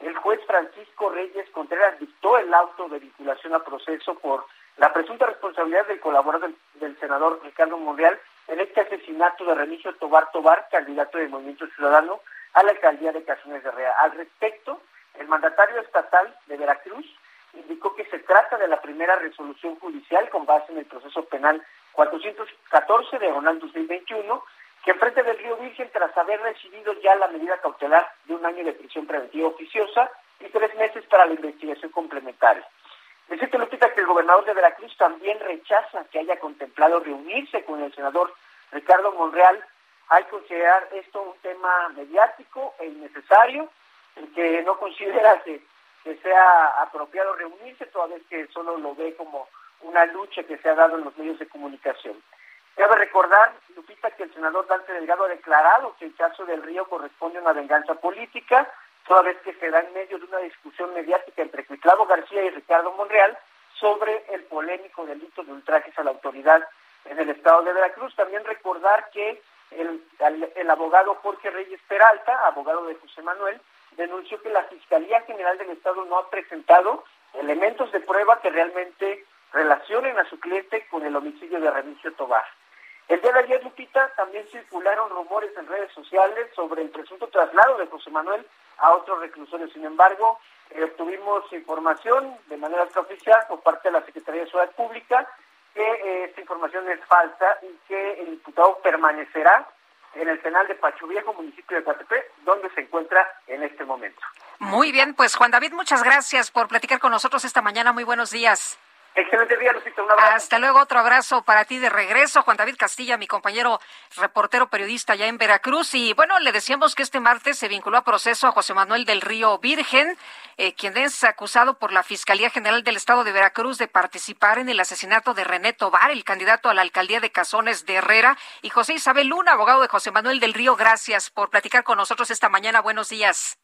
el juez Francisco Reyes Contreras dictó el auto de vinculación a proceso por la presunta responsabilidad del colaborador del, del senador Ricardo Monreal en este asesinato de Remigio Tobar Tobar, candidato del Movimiento Ciudadano a la alcaldía de Cazones de Rea. Al respecto, el mandatario estatal de Veracruz indicó que se trata de la primera resolución judicial con base en el proceso penal 414 de Ronald 2021 que enfrenta del Río Virgen tras haber recibido ya la medida cautelar de un año de prisión preventiva oficiosa y tres meses para la investigación complementaria. Decirte, Lupita, que el gobernador de Veracruz también rechaza que haya contemplado reunirse con el senador Ricardo Monreal. Hay que considerar esto un tema mediático e innecesario, el que no considera que, que sea apropiado reunirse, toda vez que solo lo ve como una lucha que se ha dado en los medios de comunicación. Cabe recordar, Lupita, que el senador Dante Delgado ha declarado que el caso del río corresponde a una venganza política, toda vez que se da en medio de una discusión mediática entre Cuitlavo García y Ricardo Monreal sobre el polémico delito de ultrajes a la autoridad en el estado de Veracruz. También recordar que el, el, abogado Jorge Reyes Peralta, abogado de José Manuel, denunció que la Fiscalía General del Estado no ha presentado elementos de prueba que realmente relacionen a su cliente con el homicidio de Remigio Tobar. El día de ayer, Lupita, también circularon rumores en redes sociales sobre el presunto traslado de José Manuel a otros reclusorios. Sin embargo, eh, obtuvimos información de manera extraoficial por parte de la Secretaría de Seguridad Pública que eh, esta información es falsa y que el diputado permanecerá en el penal de Pacho Viejo, municipio de Catepec, donde se encuentra en este momento. Muy bien, pues Juan David, muchas gracias por platicar con nosotros esta mañana. Muy buenos días. Excelente día, Lupita. Un abrazo. Hasta luego, otro abrazo para ti de regreso, Juan David Castilla, mi compañero reportero periodista ya en Veracruz. Y bueno, le decíamos que este martes se vinculó a proceso a José Manuel del Río Virgen, eh, quien es acusado por la Fiscalía General del Estado de Veracruz de participar en el asesinato de René Tobar, el candidato a la alcaldía de Cazones de Herrera. Y José Isabel Luna, abogado de José Manuel del Río, gracias por platicar con nosotros esta mañana. Buenos días.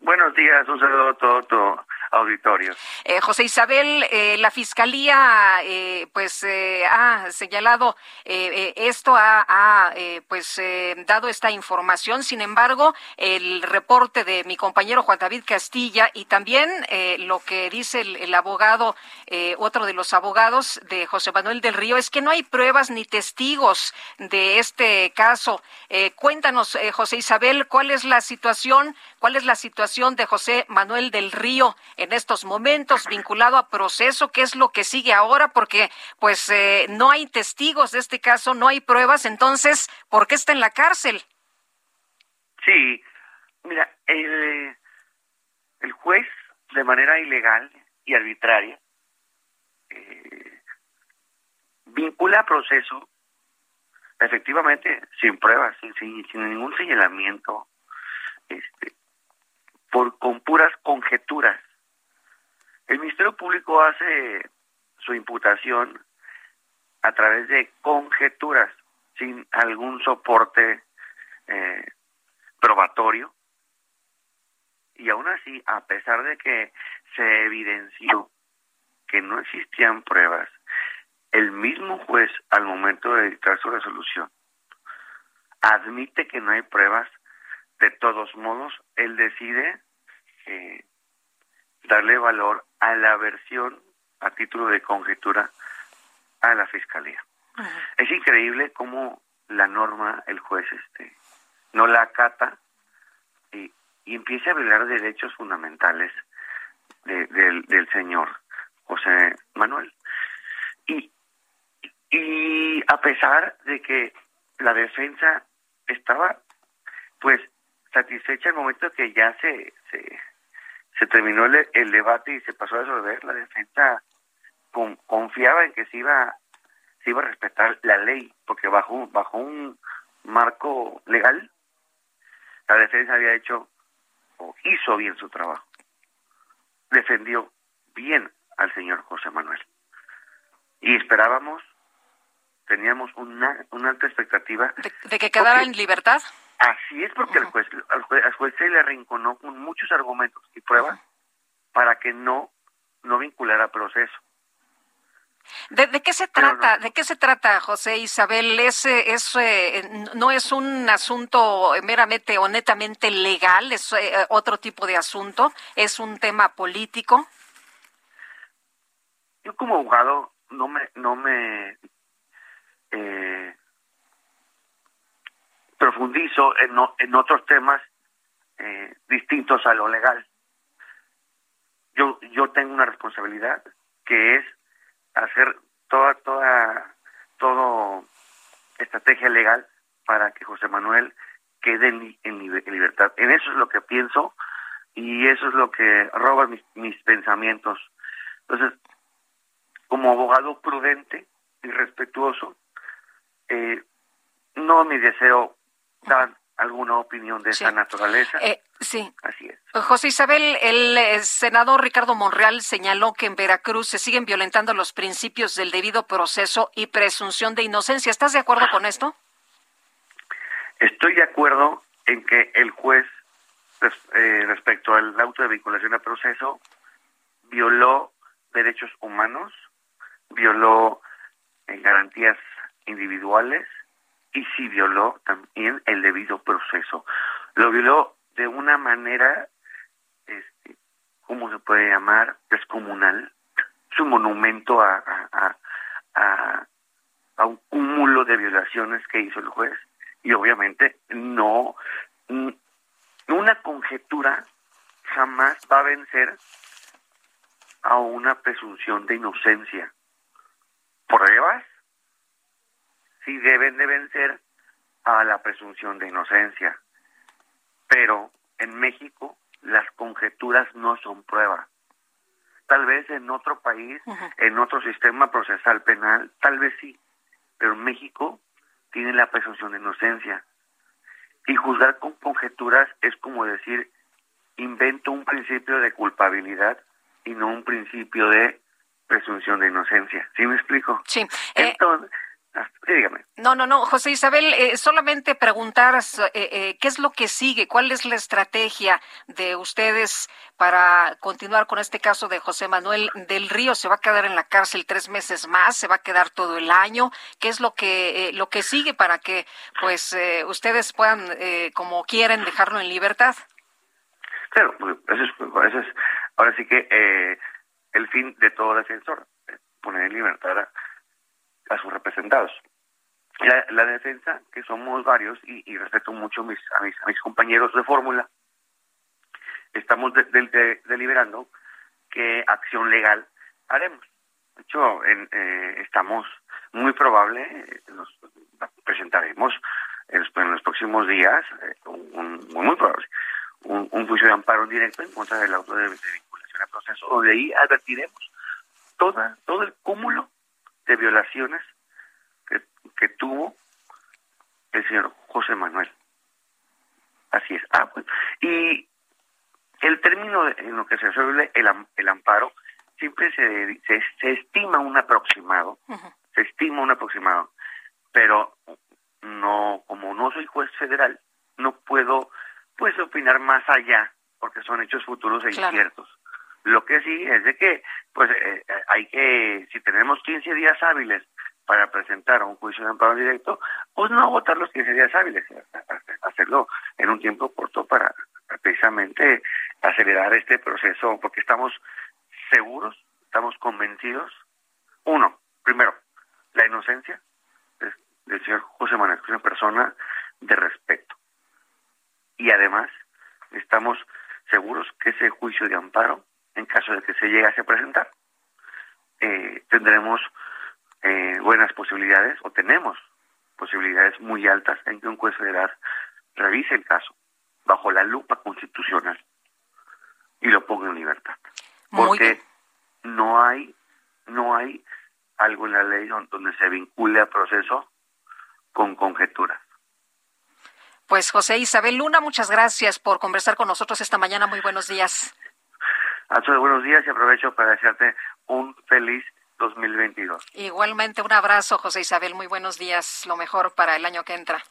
Buenos días, un saludo a todo tu auditorio. Eh, José Isabel, eh, la fiscalía, eh, pues eh, ha señalado esto, ha, pues dado esta información. Sin embargo, el reporte de mi compañero Juan David Castilla y también lo que dice el, el abogado, otro de los abogados de José Manuel del Río, es que no hay pruebas ni testigos de este caso. Cuéntanos, José Isabel, cuál es la situación, cuál es la situación de José Manuel del Río en estos momentos vinculado a proceso, qué es lo que sigue ahora, porque pues eh, no hay testigos de este caso, no hay pruebas, entonces, ¿por qué está en la cárcel? Sí, mira, el, el juez, de manera ilegal y arbitraria, eh, vincula a proceso, efectivamente, sin pruebas, sin, sin, sin ningún señalamiento, este, por, con puras conjeturas. El Ministerio Público hace su imputación a través de conjeturas, sin algún soporte eh, probatorio. Y aún así, a pesar de que se evidenció que no existían pruebas, el mismo juez, al momento de dictar su resolución, admite que no hay pruebas. De todos modos, él decide eh, darle valor a la versión a título de conjetura a la fiscalía. Es increíble cómo la norma, el juez este, no la acata y, y empieza a violar derechos fundamentales de- del, del señor José Manuel. Y, y a pesar de que la defensa estaba pues satisfecha al momento que ya se, se, se terminó el, el debate y se pasó a resolver, la defensa con- confiaba en que se iba se iba a respetar la ley, porque bajo, bajo un marco legal, la defensa había hecho o hizo bien su trabajo. Defendió bien al señor José Manuel. Y esperábamos, teníamos una, una alta expectativa. ¿De que quedara Porque- en libertad? Así es porque juez, al, juez, al juez se le arrinconó con muchos argumentos y pruebas para que no, no vinculara proceso. ¿De, de qué se trata? ¿De qué se trata, José Isabel? ¿Es, es, eh, no es un asunto meramente o netamente legal? ¿Es eh, otro tipo de asunto? ¿Es un tema político? Yo como abogado no me, no me eh, profundizo en, otros temas eh, distintos a lo legal. Yo, yo tengo una responsabilidad que es hacer toda, toda, todo estrategia legal para que José Manuel quede en, li- en libe- en libertad. En eso es lo que pienso y eso es lo que roba mis pensamientos. Entonces, como abogado prudente y respetuoso, eh, no mi deseo dar alguna opinión de esa naturaleza. Eh, sí. Así es. José Isabel, el eh, senador Ricardo Monreal señaló que en Veracruz se siguen violentando los principios del debido proceso y presunción de inocencia. ¿Estás de acuerdo con esto? Estoy de acuerdo en que el juez, eh, respecto al auto de vinculación a proceso, violó derechos humanos, violó eh, garantías individuales y sí violó también el debido proceso. Lo violó de una manera, este, ¿cómo se puede llamar? Descomunal. Es un monumento a, a, a, a- un cúmulo de violaciones que hizo el juez y obviamente no una conjetura jamás va a vencer a una presunción de inocencia. Pruebas sí deben de vencer a la presunción de inocencia. Pero en México las conjeturas no son prueba. Tal vez en otro país, en otro sistema procesal penal, tal vez sí, pero en México tiene la presunción de inocencia. Y juzgar con conjeturas es como decir, invento un principio de culpabilidad y no un principio de presunción de inocencia. ¿Sí me explico? Sí. Eh, Entonces, ah, sí, dígame. No, no, no, José Isabel, eh, solamente preguntar eh, eh, qué es lo que sigue, cuál es la estrategia de ustedes para continuar con este caso de José Manuel del Río. ¿Se va a quedar en la cárcel tres meses más? ¿Se va a quedar todo el año? ¿Qué es lo que eh, lo que sigue para que pues eh, ustedes puedan, eh, como quieren, dejarlo en libertad? Claro, pues, eso es, eso es ahora sí que eh, el fin de todo defensor, poner en libertad a, a sus representados. La, la defensa, que somos varios, y, respeto mucho mis, a, mis, a mis compañeros de fórmula, estamos de- de- de- deliberando qué acción legal haremos. De hecho, en, eh, estamos muy probable, eh, nos presentaremos en los, próximos días, eh, un, muy, muy probable, un, juicio de amparo directo en contra del auto de, vinculación al proceso, donde ahí advertiremos toda, todo el cúmulo de violaciones que, que tuvo el señor José Manuel. Así es. Ah, pues, y el término de- en lo que se resuelve el, el amparo siempre se, se, se estima un aproximado, se estima un aproximado, pero no, como no soy juez federal, no puedo pues opinar más allá, porque son hechos futuros e Claro. inciertos. Lo que sí es de que, pues, eh, eh, hay que, si tenemos 15 días hábiles para presentar un juicio de amparo directo, pues no agotar los 15 días hábiles, eh, hacerlo en un tiempo corto para precisamente acelerar este proceso, porque estamos seguros, estamos convencidos. Uno, primero, la inocencia del, señor José Manuel, que es una persona de respeto. Y además, estamos seguros que ese juicio de amparo, en caso de que se llegase a presentar, eh, tendremos eh, buenas posibilidades, o tenemos posibilidades muy altas en que un juez federal revise el caso bajo la lupa constitucional y lo ponga en libertad. Porque no hay, no hay algo en la ley don- donde se vincule al proceso con conjeturas. Pues José Isabel Luna, muchas gracias por conversar con nosotros esta mañana. Muy buenos días. Alfonso, buenos días y aprovecho para desearte un feliz 2022. Igualmente un abrazo, José Isabel. Muy buenos días. Lo mejor para el año que entra.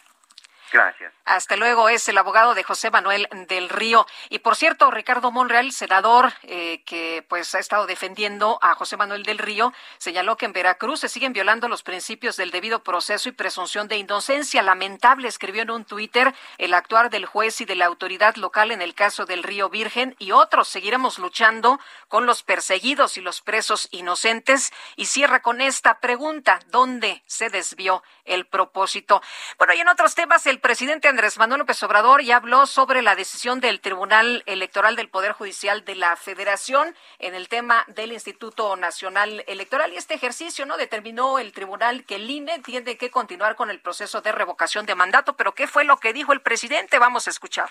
Gracias. Hasta luego, es el abogado de José Manuel del Río. Y por cierto, Ricardo Monreal, senador eh, que pues ha estado defendiendo a José Manuel del Río, señaló que en Veracruz se siguen violando los principios del debido proceso y presunción de inocencia. Lamentable, escribió en un Twitter, el actuar del juez y de la autoridad local en el caso del Río Virgen y otros. Seguiremos luchando con los perseguidos y los presos inocentes. Y cierra con esta pregunta, ¿dónde se desvió el propósito? Bueno, y en otros temas, el presidente Andrés Manuel López Obrador ya habló sobre la decisión del Tribunal Electoral del Poder Judicial de la Federación en el tema del Instituto Nacional Electoral. Y este ejercicio, ¿no? Determinó el tribunal que el INE tiene que continuar con el proceso de revocación de mandato. Pero ¿qué fue lo que dijo el presidente? Vamos a escuchar.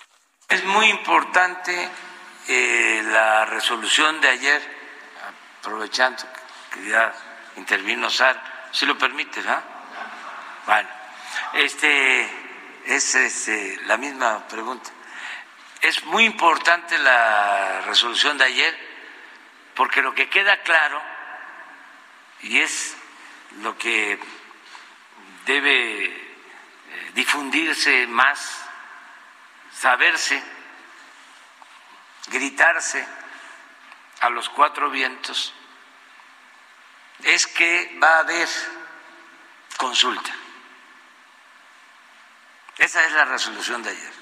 Es muy importante eh, la resolución de ayer, aprovechando que ya intervino SAR, si lo permite, ¿verdad? Bueno, este es este, la misma pregunta. Es muy importante la resolución de ayer porque lo que queda claro y es lo que debe eh, difundirse más, saberse, gritarse a los cuatro vientos, es que va a haber consulta. Esa es la resolución de ayer.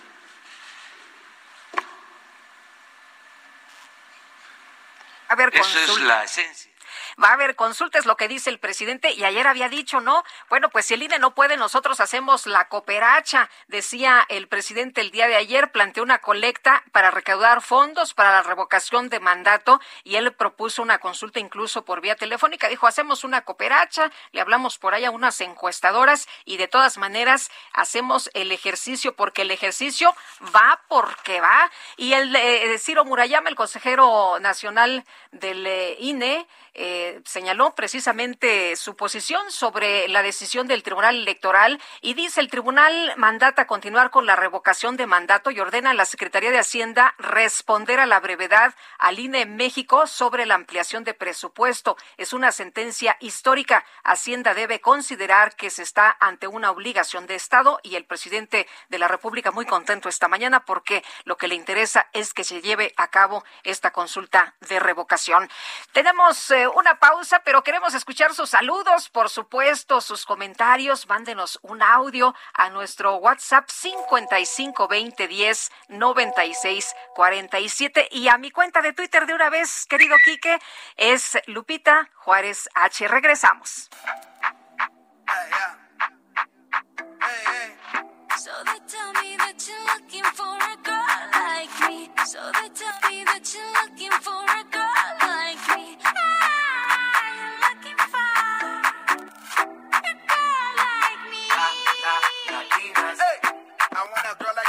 A ver, Eso es la esencia. Va a haber consultas, lo que dice el presidente, y ayer había dicho, ¿no? Bueno, pues si el INE no puede, nosotros hacemos la cooperacha, decía el presidente el día de ayer, planteó una colecta para recaudar fondos para la revocación de mandato y él propuso una consulta incluso por vía telefónica. Dijo, hacemos una cooperacha, le hablamos por ahí a unas encuestadoras y de todas maneras hacemos el ejercicio porque el ejercicio va porque va. Y el eh, Ciro Murayama, el consejero nacional del eh, INE, eh, señaló precisamente su posición sobre la decisión del Tribunal Electoral y dice el tribunal mandata continuar con la revocación de mandato y ordena a la Secretaría de Hacienda responder a la brevedad al INE México sobre la ampliación de presupuesto. Es una sentencia histórica. Hacienda debe considerar que se está ante una obligación de Estado y el presidente de la República muy contento esta mañana porque lo que le interesa es que se lleve a cabo esta consulta de revocación. Tenemos eh, una pausa, pero queremos escuchar sus saludos, por supuesto, sus comentarios. Mándenos un audio a nuestro WhatsApp 552010 9647 y a mi cuenta de Twitter de una vez, querido Quique, es Lupita Juárez H. Regresamos. So they tell me that you're looking for a girl like me. So they tell me that you're looking for a girl like me.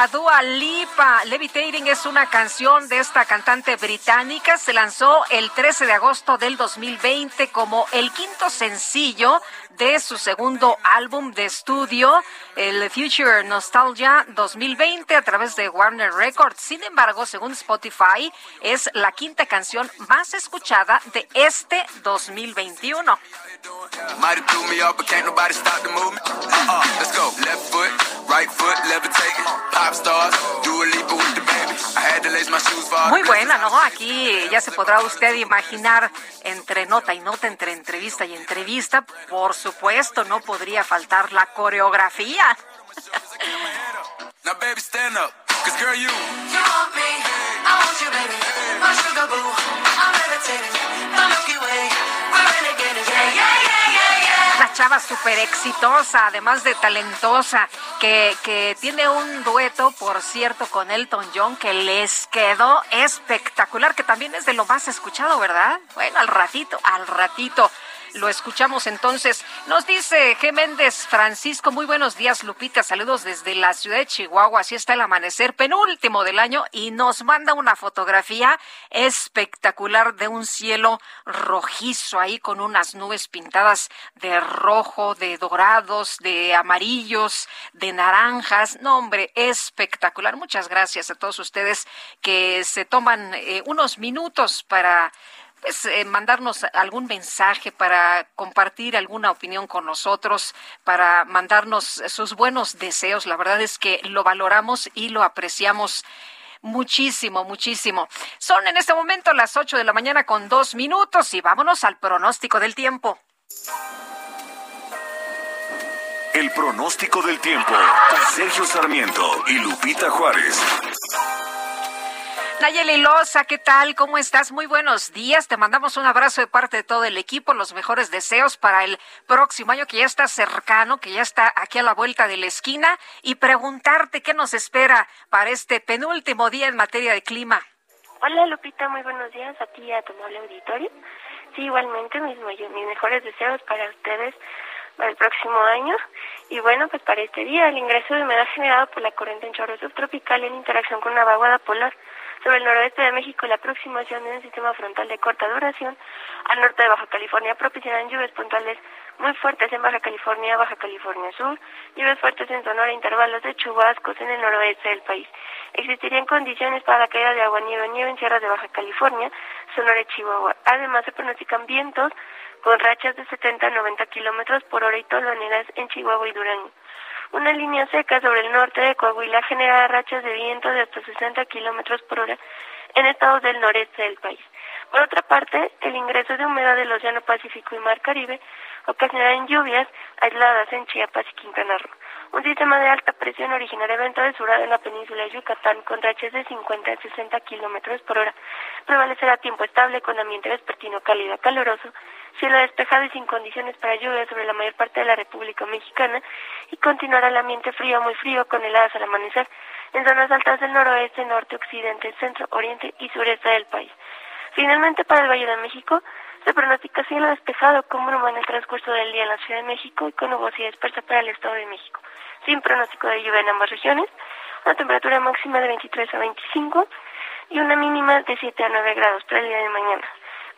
a Dua Lipa. Levitating es una canción de esta cantante británica. Se lanzó el 13 de agosto del 2020 como el quinto sencillo de su segundo álbum de estudio, el Future Nostalgia 2020, a través de Warner Records. Sin embargo, según Spotify, es la quinta canción más escuchada de este 2021. Might have threw me off, but can't nobody stop the movement. Uh-uh, let's go. Left foot, right foot, levitating. Pop stars, do a leap with the baby. I had to lace my shoes for all Muy buena, ¿no? Aquí ya se podrá usted imaginar entre nota y nota, entre entrevista y entrevista. Por supuesto, no podría faltar la coreografía. Una chava súper exitosa, además de talentosa, que, que tiene un dueto, por cierto, con Elton John, que les quedó espectacular, que también es de lo más escuchado, ¿verdad? Bueno, al ratito, al ratito. Lo escuchamos entonces. Nos dice G. Méndez Francisco, muy buenos días, Lupita. Saludos desde la ciudad de Chihuahua. Así está el amanecer penúltimo del año y nos manda una fotografía espectacular de un cielo rojizo ahí con unas nubes pintadas de rojo, de dorados, de amarillos, de naranjas. No, hombre, espectacular. Muchas gracias a todos ustedes que se toman eh, unos minutos para pues eh, mandarnos algún mensaje para compartir alguna opinión con nosotros, para mandarnos sus buenos deseos. La verdad es que lo valoramos y lo apreciamos muchísimo, muchísimo. Son en este momento las 8 de la mañana con dos minutos y vámonos al pronóstico del tiempo. El pronóstico del tiempo. Sergio Sarmiento y Lupita Juárez. Nayeli Loza, ¿qué tal? ¿Cómo estás? Muy buenos días. Te mandamos un abrazo de parte de todo el equipo, los mejores deseos para el próximo año que ya está cercano, que ya está aquí a la vuelta de la esquina y preguntarte qué nos espera para este penúltimo día en materia de clima. Hola Lupita, muy buenos días a ti y a tu amable auditorio. Sí, igualmente mis, mis mejores deseos para ustedes para el próximo año. Y bueno, pues para este día, el ingreso de humedad generado por la corriente en chorro subtropical en interacción con una vaguada polar sobre el noroeste de México la aproximación de un sistema frontal de corta duración al norte de Baja California propiciarán lluvias puntuales muy fuertes en Baja California, Baja California Sur, lluvias fuertes en Sonora, intervalos de chubascos en el noroeste del país. Existirían condiciones para la caída de agua, nieve, nieve en sierras de Baja California, Sonora y Chihuahua. Además, se pronostican vientos con rachas de 70 a 90 kilómetros por hora y tolvaneras en Chihuahua y Durango. Una línea seca sobre el norte de Coahuila generará rachas de viento de hasta 60 kilómetros por hora en estados del noreste del país. Por otra parte, el ingreso de humedad del Océano Pacífico y Mar Caribe ocasionará lluvias aisladas en Chiapas y Quintana Roo. Un sistema de alta presión originará evento de surada en la península de Yucatán con rachas de 50 a 60 kilómetros por hora. Prevalecerá tiempo estable con ambiente vespertino cálido a caluroso, cielo despejado y sin condiciones para lluvia sobre la mayor parte de la República Mexicana y continuará el ambiente frío, muy frío, con heladas al amanecer en zonas altas del noroeste, norte, occidente, centro, oriente y sureste del país. Finalmente, para el Valle de México, se pronostica cielo despejado con bruma en el transcurso del día en la Ciudad de México y con nubosidad dispersa para el Estado de México, sin pronóstico de lluvia en ambas regiones, una temperatura máxima de 23 a 25 y una mínima de 7 a 9 grados para el día de mañana.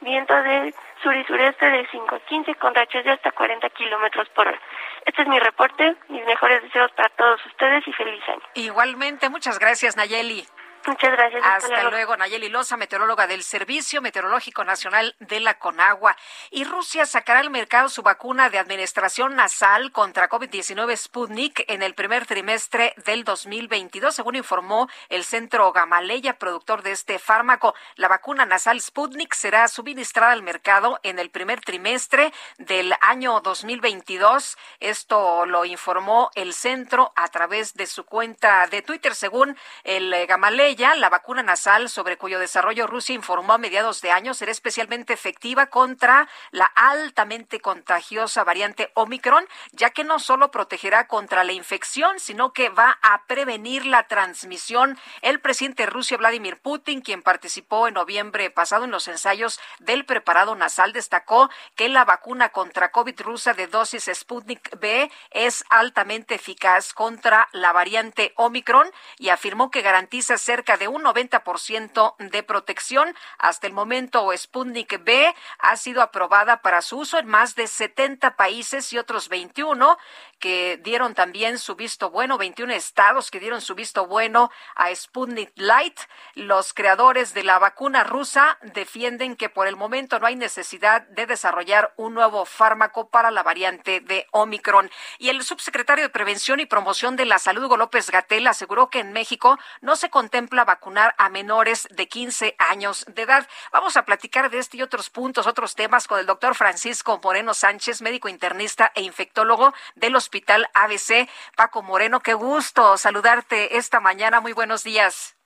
Viento de sur y sureste de 5 a 15 con rachas de hasta 40 kilómetros por hora. Este es mi reporte, mis mejores deseos para todos ustedes y feliz año. Igualmente, muchas gracias Nayeli. Muchas gracias. Hasta luego, Nayeli Loza, meteoróloga del Servicio Meteorológico Nacional de la Conagua. Y Rusia sacará al mercado su vacuna de administración nasal contra COVID-19 Sputnik en el primer trimestre del 2022, según informó el Centro Gamaleya, productor de este fármaco. La vacuna nasal Sputnik será suministrada al mercado en el primer trimestre del año 2022. Esto lo informó el centro a través de su cuenta de Twitter, según el eh, Gamaleya la vacuna nasal sobre cuyo desarrollo Rusia informó a mediados de año será especialmente efectiva contra la altamente contagiosa variante Omicron, ya que no solo protegerá contra la infección, sino que va a prevenir la transmisión. El presidente de Rusia, Vladimir Putin, quien participó en noviembre pasado en los ensayos del preparado nasal, destacó que la vacuna contra COVID rusa de dosis Sputnik B es altamente eficaz contra la variante Omicron y afirmó que garantiza cerca de un 90% de protección. Hasta el momento, Sputnik B ha sido aprobada para su uso en más de 70 países y otros 21 que dieron también su visto bueno, 21 estados que dieron su visto bueno a Sputnik Light. Los creadores de la vacuna rusa defienden que por el momento no hay necesidad de desarrollar un nuevo fármaco para la variante de Omicron. Y el subsecretario de Prevención y Promoción de la Salud, Hugo López Gatel, aseguró que en México no se contempla vacunar a menores de 15 años de edad. Vamos a platicar de este y otros puntos, otros temas con el doctor Francisco Moreno Sánchez, médico internista e infectólogo del Hospital ABC. Paco Moreno, qué gusto saludarte esta mañana. Muy buenos días.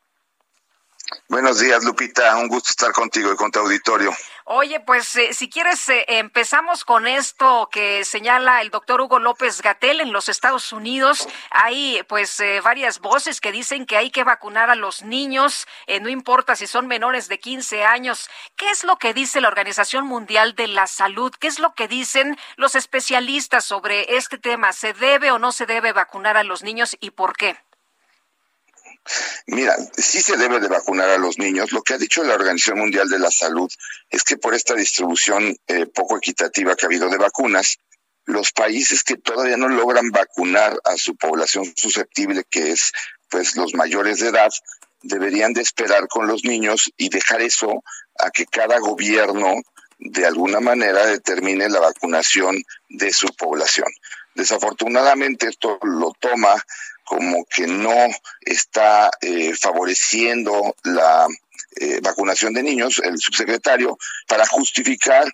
Buenos días, Lupita. Un gusto estar contigo y con tu auditorio. Oye, pues eh, si quieres, eh, empezamos con esto que señala el doctor Hugo López Gatel en los Estados Unidos. Hay pues eh, varias voces que dicen que hay que vacunar a los niños, no importa si son menores de 15 años. ¿Qué es lo que dice la Organización Mundial de la Salud? ¿Qué es lo que dicen los especialistas sobre este tema? ¿Se debe o no se debe vacunar a los niños y por qué? Mira, sí se debe de vacunar a los niños. Lo que ha dicho la Organización Mundial de la Salud es que por esta distribución eh, poco equitativa que ha habido de vacunas, los países que todavía no logran vacunar a su población susceptible, que es pues los mayores de edad, deberían de esperar con los niños y dejar eso a que cada gobierno de alguna manera determine la vacunación de su población. Desafortunadamente esto lo toma como que no está eh, favoreciendo la eh, vacunación de niños, el subsecretario, para justificar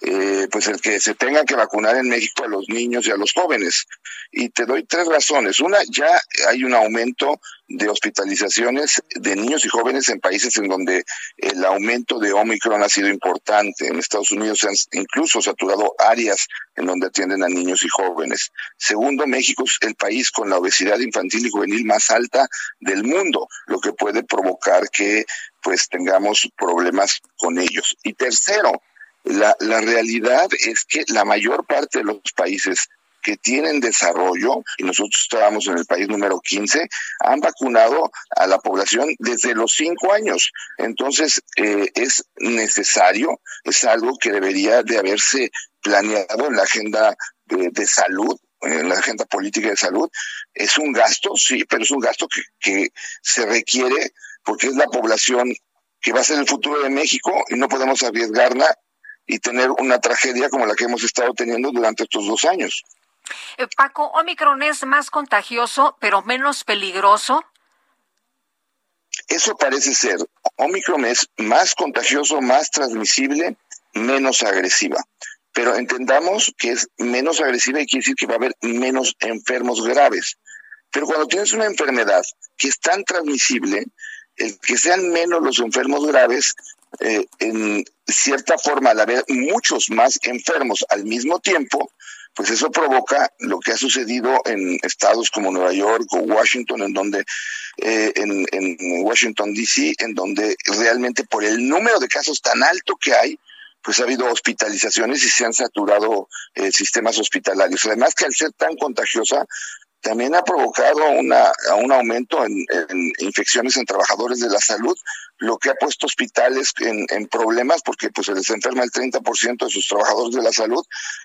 eh, pues el que se tenga que vacunar en México a los niños y a los jóvenes. Y te doy tres razones. Una, ya hay un aumento de hospitalizaciones de niños y jóvenes en países en donde el aumento de Omicron ha sido importante. En Estados Unidos se han incluso saturado áreas en donde atienden a niños y jóvenes. Segundo, México es el país con la obesidad infantil y juvenil más alta del mundo, lo que puede provocar que pues tengamos problemas con ellos. Y tercero, la, la realidad es que la mayor parte de los países que tienen desarrollo, y nosotros estábamos en el país número 15, han vacunado a la población desde los cinco años. Entonces, eh, es necesario, es algo que debería de haberse planeado en la agenda de, de salud en la agenda política de salud. Es un gasto, sí, pero es un gasto que, que se requiere porque es la población que va a ser el futuro de México y no podemos arriesgarla y tener una tragedia como la que hemos estado teniendo durante estos dos años. Eh, Paco, Omicron es más contagioso, pero menos peligroso. Eso parece ser. Omicron es más contagioso, más transmisible, menos agresiva. Pero entendamos que es menos agresiva y quiere decir que va a haber menos enfermos graves. Pero cuando tienes una enfermedad que es tan transmisible, el que sean menos los enfermos graves, eh, en cierta forma, al haber muchos más enfermos al mismo tiempo, pues eso provoca lo que ha sucedido en estados como Nueva York o Washington, en donde, eh, en, en Washington, D.C., en donde realmente por el número de casos tan alto que hay, pues ha habido hospitalizaciones y se han saturado eh, sistemas hospitalarios. Además que al ser tan contagiosa, también ha provocado una, un aumento en, en, infecciones en trabajadores de la salud, lo que ha puesto hospitales en, en problemas porque pues se les enferma el 30% de sus trabajadores de la salud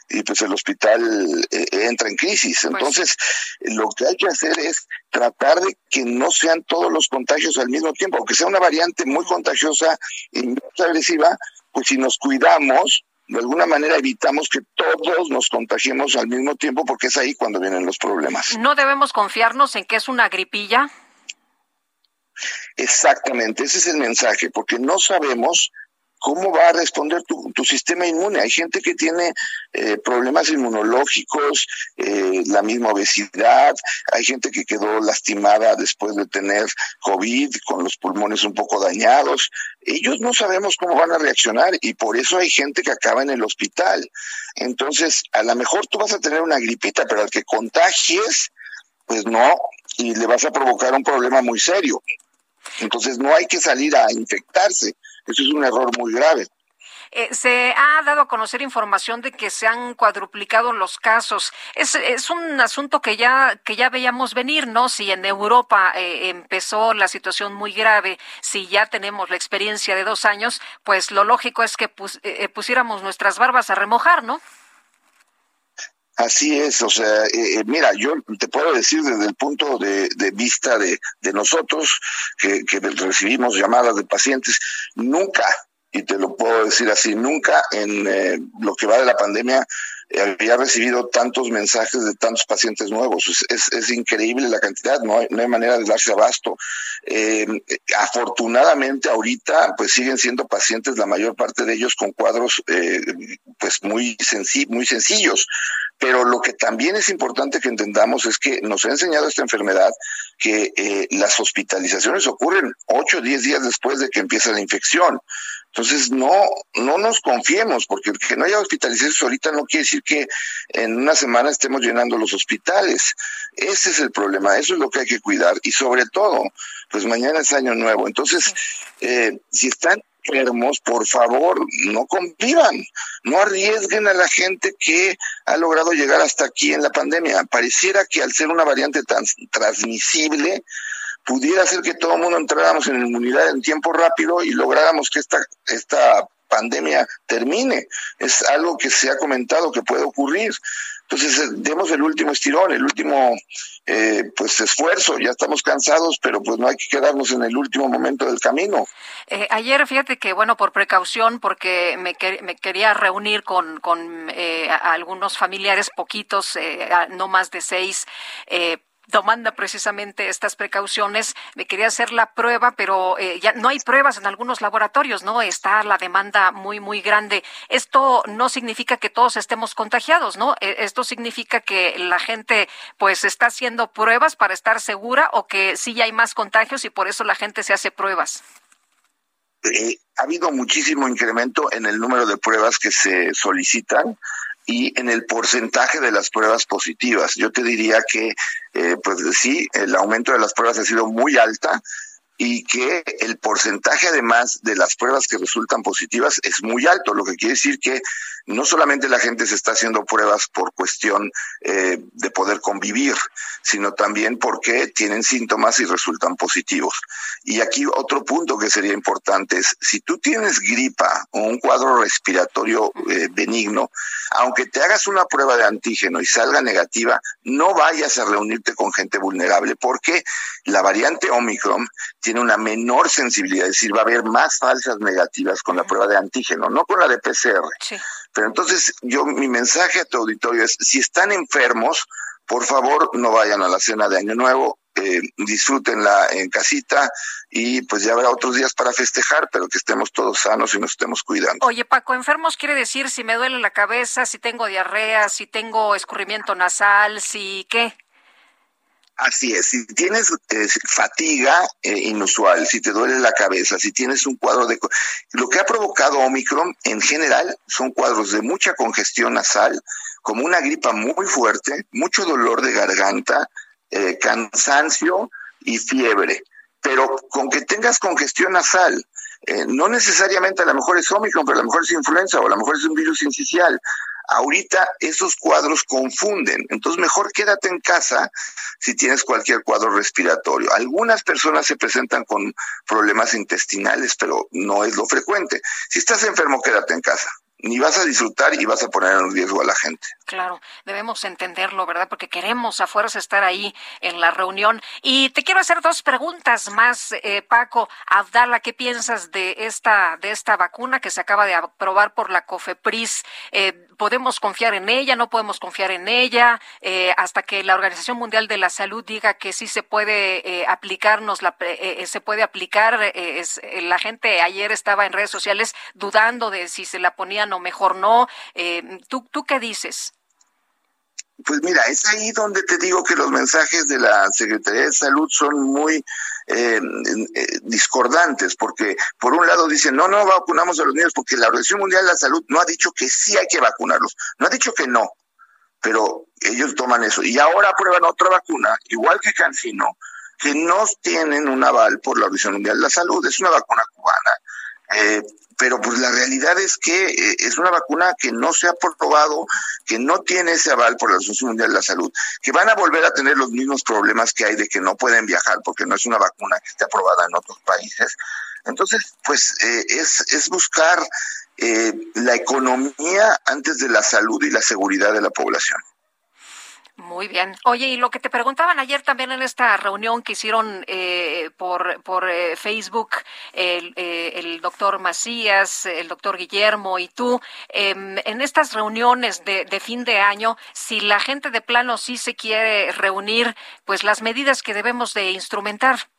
y pues el hospital eh, entra en crisis. Entonces, lo que hay que hacer es tratar de que no sean todos los contagios al mismo tiempo, aunque sea una variante muy contagiosa y muy agresiva, pues si nos cuidamos, de alguna manera evitamos que todos nos contagiemos al mismo tiempo porque es ahí cuando vienen los problemas. ¿No debemos confiarnos en que es una gripilla? Exactamente, ese es el mensaje, porque no sabemos cómo va a responder tu, tu sistema inmune. Hay gente que tiene eh, problemas inmunológicos, eh, la misma obesidad, hay gente que quedó lastimada después de tener COVID, con los pulmones un poco dañados. Ellos no sabemos cómo van a reaccionar y por eso hay gente que acaba en el hospital. Entonces, a lo mejor tú vas a tener una gripita, pero al que contagies, pues no, y le vas a provocar un problema muy serio. Entonces no hay que salir a infectarse. Eso es un error muy grave. Eh, se ha dado a conocer información de que se han cuadruplicado los casos. Es, es un asunto que ya que ya veíamos venir, ¿no? Si en Europa eh, empezó la situación muy grave, si ya tenemos la experiencia de dos años, pues lo lógico es que pus, eh, pusiéramos nuestras barbas a remojar, ¿no? Así es, o sea, eh, mira, yo te puedo decir desde el punto de, de vista de, de nosotros, que, que, recibimos llamadas de pacientes, nunca, y te lo puedo decir así, nunca en eh, lo que va de la pandemia eh, había recibido tantos mensajes de tantos pacientes nuevos. Es, es, increíble la cantidad, no hay, no hay, manera de darse abasto. Eh, afortunadamente ahorita pues siguen siendo pacientes la mayor parte de ellos con cuadros eh, pues muy, senci muy sencillos. Pero lo que también es importante que entendamos es que nos ha enseñado esta enfermedad que eh, las hospitalizaciones ocurren 8 o 10 días después de que empieza la infección. Entonces, no, no nos confiemos, porque que no haya hospitalizaciones ahorita no quiere decir que en una semana estemos llenando los hospitales. Ese es el problema, eso es lo que hay que cuidar. Y sobre todo, pues mañana es año nuevo. Entonces, eh, si están enfermos, por favor, no convivan, no arriesguen a la gente que ha logrado llegar hasta aquí en la pandemia. Pareciera que al ser una variante tan transmisible, pudiera ser que todo el mundo entráramos en inmunidad en tiempo rápido y lográramos que esta, esta pandemia termine. Es algo que se ha comentado que puede ocurrir. Entonces, demos el último estirón, el último eh, pues esfuerzo. Ya estamos cansados, pero pues no hay que quedarnos en el último momento del camino. Eh, ayer, fíjate que, bueno, por precaución, porque me, que, me quería reunir con, con eh, algunos familiares, poquitos, no más de seis, tomando precisamente estas precauciones, me quería hacer la prueba, pero eh, ya no hay pruebas en algunos laboratorios, ¿no? Está la demanda muy, muy grande. Esto no significa que todos estemos contagiados, ¿no? Eh, Esto significa que la gente, pues, está haciendo pruebas para estar segura o que sí hay más contagios y por eso la gente se hace pruebas. Eh, ha habido muchísimo incremento en el número de pruebas que se solicitan y en el porcentaje de las pruebas positivas. Yo te diría que, eh, pues sí, el aumento de las pruebas ha sido muy alta y que el porcentaje además de las pruebas que resultan positivas es muy alto, lo que quiere decir que no solamente la gente se está haciendo pruebas por cuestión eh, de poder convivir, sino también porque tienen síntomas y resultan positivos. Y aquí otro punto que sería importante es, si tú tienes gripa o un cuadro respiratorio eh, benigno, aunque te hagas una prueba de antígeno y salga negativa, no vayas a reunirte con gente vulnerable, porque la variante Omicron tiene una menor sensibilidad, es decir, va a haber más falsas negativas con la prueba de antígeno, no con la de PCR. Pero entonces yo mi mensaje a tu auditorio es, si están enfermos, por favor no vayan a la cena de Año Nuevo, eh, disfrútenla en casita y pues ya habrá otros días para festejar, pero que estemos todos sanos y nos estemos cuidando. Oye, Paco, enfermos quiere decir si me duele la cabeza, si tengo diarrea, si tengo escurrimiento nasal, si qué. Así es, si tienes eh, fatiga eh, inusual, si te duele la cabeza, si tienes un cuadro de... Lo que ha provocado Omicron en general son cuadros de mucha congestión nasal, como una gripa muy fuerte, mucho dolor de garganta, eh, cansancio y fiebre. Pero con que tengas congestión nasal, eh, no necesariamente a lo mejor es Omicron, pero a lo mejor es influenza o a lo mejor es un virus incisional. Ahorita esos cuadros confunden, entonces mejor quédate en casa si tienes cualquier cuadro respiratorio. Algunas personas se presentan con problemas intestinales, pero no es lo frecuente. Si estás enfermo, quédate en casa. Ni vas a disfrutar y vas a poner en riesgo a la gente. Claro, debemos entenderlo, ¿verdad? Porque queremos a fuerza estar ahí en la reunión. Y te quiero hacer dos preguntas más, eh, Paco. Abdala, ¿qué piensas de esta, de esta vacuna que se acaba de aprobar por la COFEPRIS? Eh, ¿Podemos confiar en ella? ¿No podemos confiar en ella? Eh, hasta que la Organización Mundial de la Salud diga que sí se puede eh, aplicarnos, la, se puede aplicar. es- la gente ayer estaba en redes sociales dudando de si se la ponían o mejor no. Eh, ¿tú, ¿Tú qué dices? Pues mira, es ahí donde te digo que los mensajes de la Secretaría de Salud son muy eh, eh, discordantes, porque por un lado dicen, no, no vacunamos a los niños, porque la Organización Mundial de la Salud no ha dicho que sí hay que vacunarlos, no ha dicho que no, pero ellos toman eso. Y ahora aprueban otra vacuna, igual que Cancino, que no tienen un aval por la Organización Mundial de la Salud, es una vacuna cubana. Eh, pero pues la realidad es que eh, es una vacuna que no se ha probado, que no tiene ese aval por la Organización Mundial de la Salud, que van a volver a tener los mismos problemas que hay de que no pueden viajar porque no es una vacuna que esté aprobada en otros países. Entonces, pues eh, es, es buscar eh, la economía antes de la salud y la seguridad de la población. Muy bien. Oye, y lo que te preguntaban ayer también en esta reunión que hicieron eh, por, por eh, Facebook el, eh, el doctor Macías, el doctor Guillermo y tú, em, en estas reuniones de, de fin de año, si la gente de plano sí se quiere reunir, pues las medidas que debemos de instrumentar.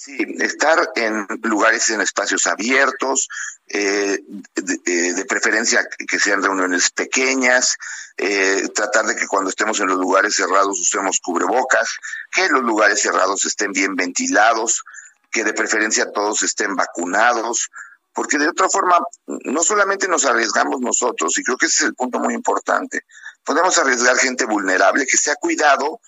Sí, estar en lugares, en espacios abiertos, eh, de, de- de preferencia que sean reuniones pequeñas, eh, tratar de que cuando estemos en los lugares cerrados usemos cubrebocas, que los lugares cerrados estén bien ventilados, que de preferencia todos estén vacunados, porque de otra forma no solamente nos arriesgamos nosotros, y creo que ese es el punto muy importante, podemos arriesgar gente vulnerable que se ha cuidado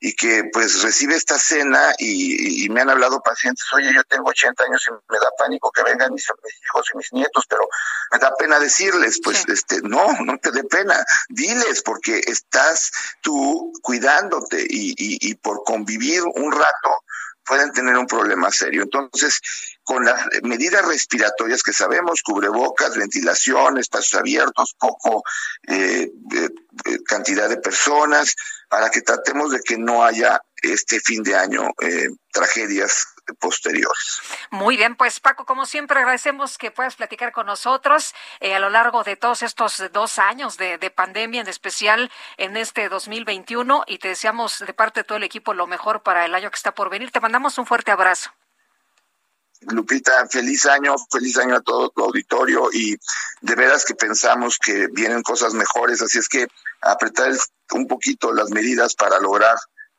y que pues recibe esta cena y, y me han hablado pacientes, oye, yo tengo 80 años y me da pánico que vengan mis, mis hijos y mis nietos, pero me da pena decirles, pues este, no, no te dé pena, diles, porque estás tú cuidándote y, y, y por convivir un rato pueden tener un problema serio. Entonces, con las medidas respiratorias que sabemos, cubrebocas, ventilación, espacios abiertos, poco eh, eh, eh, cantidad de personas, para que tratemos de que no haya este fin de año eh, tragedias posteriores. Muy bien, pues Paco, como siempre agradecemos que puedas platicar con nosotros a lo largo de todos estos dos años de, pandemia, en especial en este 2021, y te deseamos de parte de todo el equipo lo mejor para el año que está por venir. Te mandamos un fuerte abrazo. Lupita, feliz año, feliz año a todo tu auditorio y de veras que pensamos que vienen cosas mejores, así es que apretar un poquito las medidas para lograr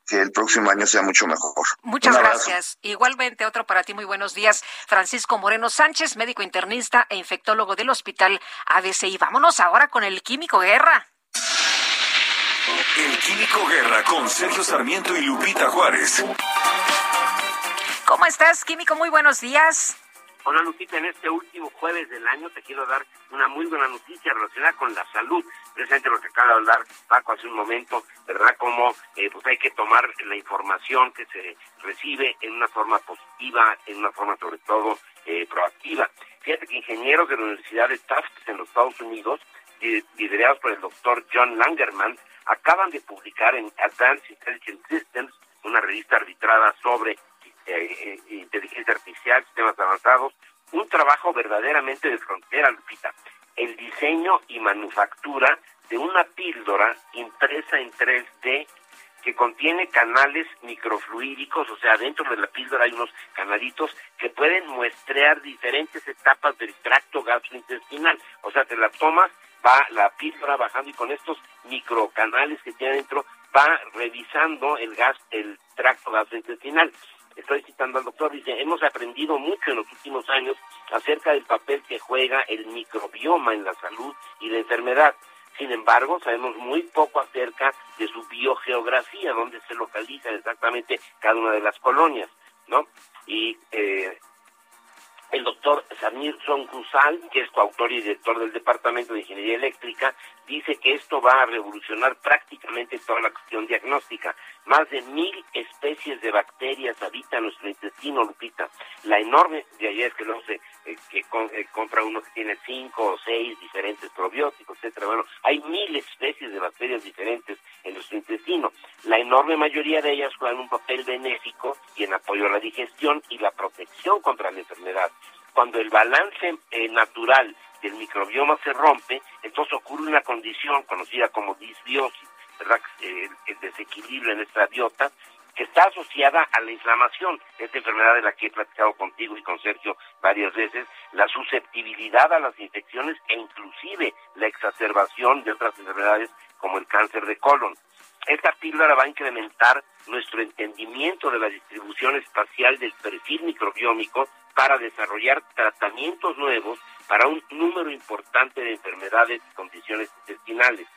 que el próximo año sea mucho mejor. Muchas gracias. Igualmente, otro para ti, muy buenos días. Francisco Moreno Sánchez, médico internista e infectólogo del Hospital ABC. Y vámonos ahora con el Químico Guerra. El Químico Guerra con Sergio Sarmiento y Lupita Juárez. ¿Cómo estás, Químico? Muy buenos días. Hola Lupita, en este último jueves del año te quiero dar una muy buena noticia relacionada con la salud, precisamente lo que acaba de hablar Paco hace un momento, ¿verdad? Como eh, pues hay que tomar la información que se recibe en una forma positiva, en una forma sobre todo eh, proactiva. Fíjate que ingenieros de la Universidad de Tufts en los Estados Unidos, liderados por el doctor John Langerman, acaban de publicar en Advanced Intelligent Systems, una revista arbitrada sobre eh, inteligencia artificial, sistemas avanzados, un trabajo verdaderamente de frontera, Lupita. El diseño y manufactura de una píldora impresa en 3D que contiene canales microfluídicos, o sea, dentro de la píldora hay unos canalitos que pueden muestrear diferentes etapas del tracto gastrointestinal. O sea, te la tomas, va la píldora bajando y con estos microcanales que tiene dentro va revisando el gas, el tracto gastrointestinal estoy citando al doctor, dice, hemos aprendido mucho en los últimos años acerca del papel que juega el microbioma en la salud y la enfermedad. Sin embargo, sabemos muy poco acerca de su biogeografía, dónde se localizan exactamente cada una de las colonias, ¿no? Y eh, el doctor Samir Sonkusal, que es coautor y director del Departamento de Ingeniería Eléctrica, dice que esto va a revolucionar prácticamente toda la cuestión diagnóstica. Más de mil especies de bacterias habitan nuestro intestino, Lupita. La enorme, de ayer es que no sé, eh, que con, eh, compra uno que tiene cinco o seis diferentes probióticos, etcétera. Bueno, hay mil especies de bacterias diferentes en nuestro intestino. La enorme mayoría de ellas juegan un papel benéfico y en apoyo a la digestión y la protección contra la enfermedad. Cuando el balance eh, natural del microbioma se rompe, entonces ocurre una condición conocida como disbiosis, ¿verdad? Eh, el desequilibrio en nuestra biota, que está asociada a la inflamación, esta enfermedad de la que he platicado contigo y con Sergio varias veces, la susceptibilidad a las infecciones e inclusive la exacerbación de otras enfermedades como el cáncer de colon. Esta píldora va a incrementar nuestro entendimiento de la distribución espacial del perfil microbiómico para desarrollar tratamientos nuevos para un número importante de enfermedades y condiciones intestinales.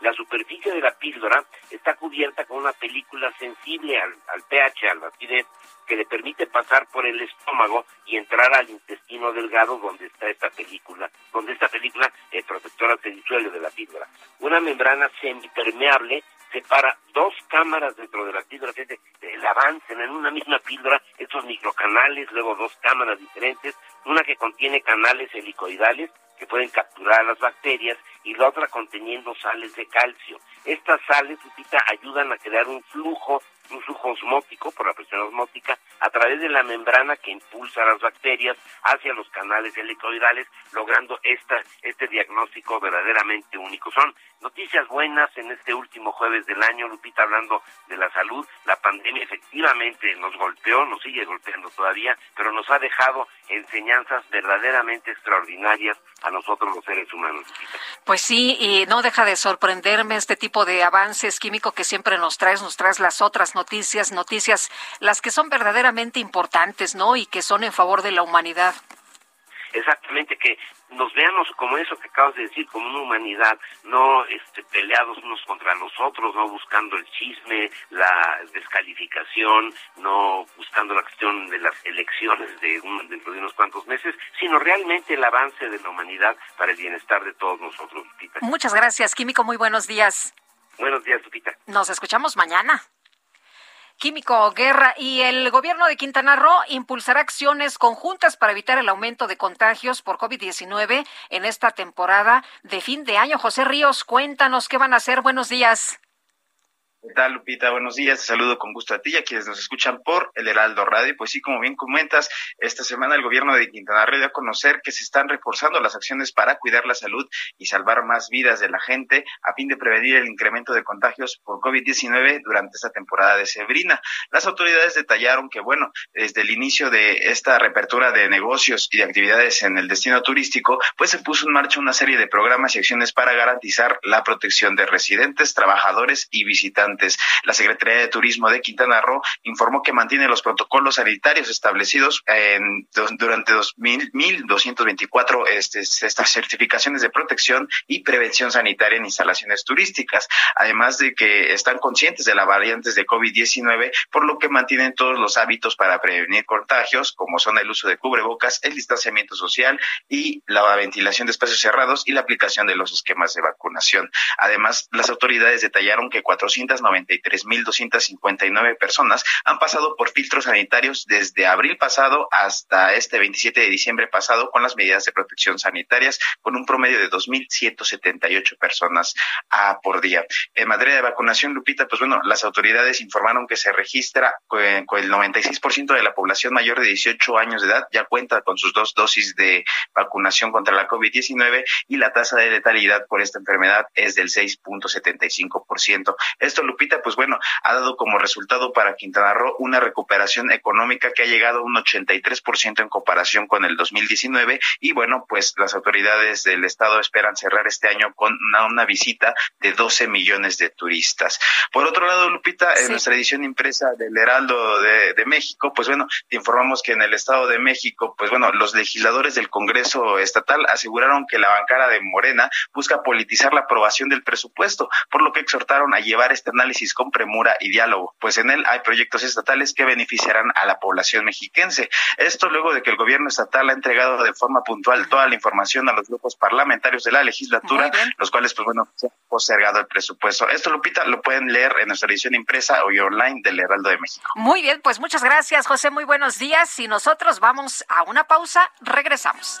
La superficie de la píldora está cubierta con una película sensible al, al pH, a la acidez, que le permite pasar por el estómago y entrar al intestino delgado donde está esta película, donde esta película eh, protectora se disuelve de la píldora. Una membrana semipermeable separa dos cámaras dentro de la píldora, fíjate, el avance en una misma píldora, estos microcanales, luego dos cámaras diferentes, una que contiene canales helicoidales que pueden capturar a las bacterias y la otra conteniendo sales de calcio. Estas sales, Lupita, ayudan a crear un flujo, un flujo osmótico por la presión osmótica a través de la membrana que impulsa las bacterias hacia los canales helicoidales, logrando esta, este diagnóstico verdaderamente único. Son noticias buenas en este último jueves del año, Lupita, hablando de la salud. La pandemia efectivamente nos golpeó, nos sigue golpeando todavía, pero nos ha dejado enseñanzas verdaderamente extraordinarias a nosotros los seres humanos. Lupita. Pues sí, y no deja de sorprenderme este tipo de avances químicos que siempre nos traes, nos traes las otras noticias, noticias, las que son verdaderamente importantes, ¿no? Y que son en favor de la humanidad. Exactamente, que nos veamos como eso que acabas de decir, como una humanidad, no este, peleados unos contra los otros, no buscando el chisme, la descalificación, no buscando la cuestión de las elecciones de un, dentro de unos cuantos meses, sino realmente el avance de la humanidad para el bienestar de todos nosotros, Lupita. Muchas gracias, Químico, muy buenos días. Buenos días, Lupita. Nos escuchamos mañana. Químico Guerra y el gobierno de Quintana Roo impulsará acciones conjuntas para evitar el aumento de contagios por COVID-19 en esta temporada de fin de año. José Ríos, cuéntanos qué van a hacer. Buenos días. ¿Qué tal, Lupita? Buenos días. Te saludo con gusto a ti y a quienes nos escuchan por el Heraldo Radio. Pues sí, como bien comentas, esta semana el gobierno de Quintana Roo dio a conocer que se están reforzando las acciones para cuidar la salud y salvar más vidas de la gente a fin de prevenir el incremento de contagios por COVID-19 durante esta temporada de Sebrina. Las autoridades detallaron que, bueno, desde el inicio de esta reapertura de negocios y de actividades en el destino turístico, pues se puso en marcha una serie de programas y acciones para garantizar la protección de residentes, trabajadores y visitantes la Secretaría de Turismo de Quintana Roo informó que mantiene los protocolos sanitarios establecidos en, durante 2000, 1.224 este, estas certificaciones de protección y prevención sanitaria en instalaciones turísticas, además de que están conscientes de las variantes de COVID-19, por lo que mantienen todos los hábitos para prevenir contagios, como son el uso de cubrebocas, el distanciamiento social y la ventilación de espacios cerrados y la aplicación de los esquemas de vacunación. Además, las autoridades detallaron que 400 93.259 personas han pasado por filtros sanitarios desde abril pasado hasta este 27 de diciembre pasado con las medidas de protección sanitarias con un promedio de 2.178 personas a por día. En materia de vacunación, Lupita, pues bueno, las autoridades informaron que se registra eh, con el 96% de la población mayor de 18 años de edad ya cuenta con sus dos dosis de vacunación contra la COVID-19 y la tasa de letalidad por esta enfermedad es del 6.75%. Esto, Lupita, pues bueno, ha dado como resultado para Quintana Roo una recuperación económica que ha llegado a un 83% en comparación con el 2019 y bueno, pues las autoridades del estado esperan cerrar este año con una, una visita de 12 millones de turistas. Por otro lado, Lupita, en nuestra edición impresa del Heraldo de, de México, pues bueno, te informamos que en el estado de México, pues bueno, los legisladores del Congreso estatal aseguraron que la bancada de Morena busca politizar la aprobación del presupuesto, por lo que exhortaron a llevar este análisis con premura y diálogo, pues en él hay proyectos estatales que beneficiarán a la población mexiquense. Esto luego de que el gobierno estatal ha entregado de forma puntual toda la información a los grupos parlamentarios de la legislatura, los cuales, pues bueno, se ha postergado el presupuesto. Esto, Lupita, lo pueden leer en nuestra edición impresa o online del Heraldo de México. Muy bien, pues muchas gracias, José. Muy buenos días. Y nosotros vamos a una pausa. Regresamos.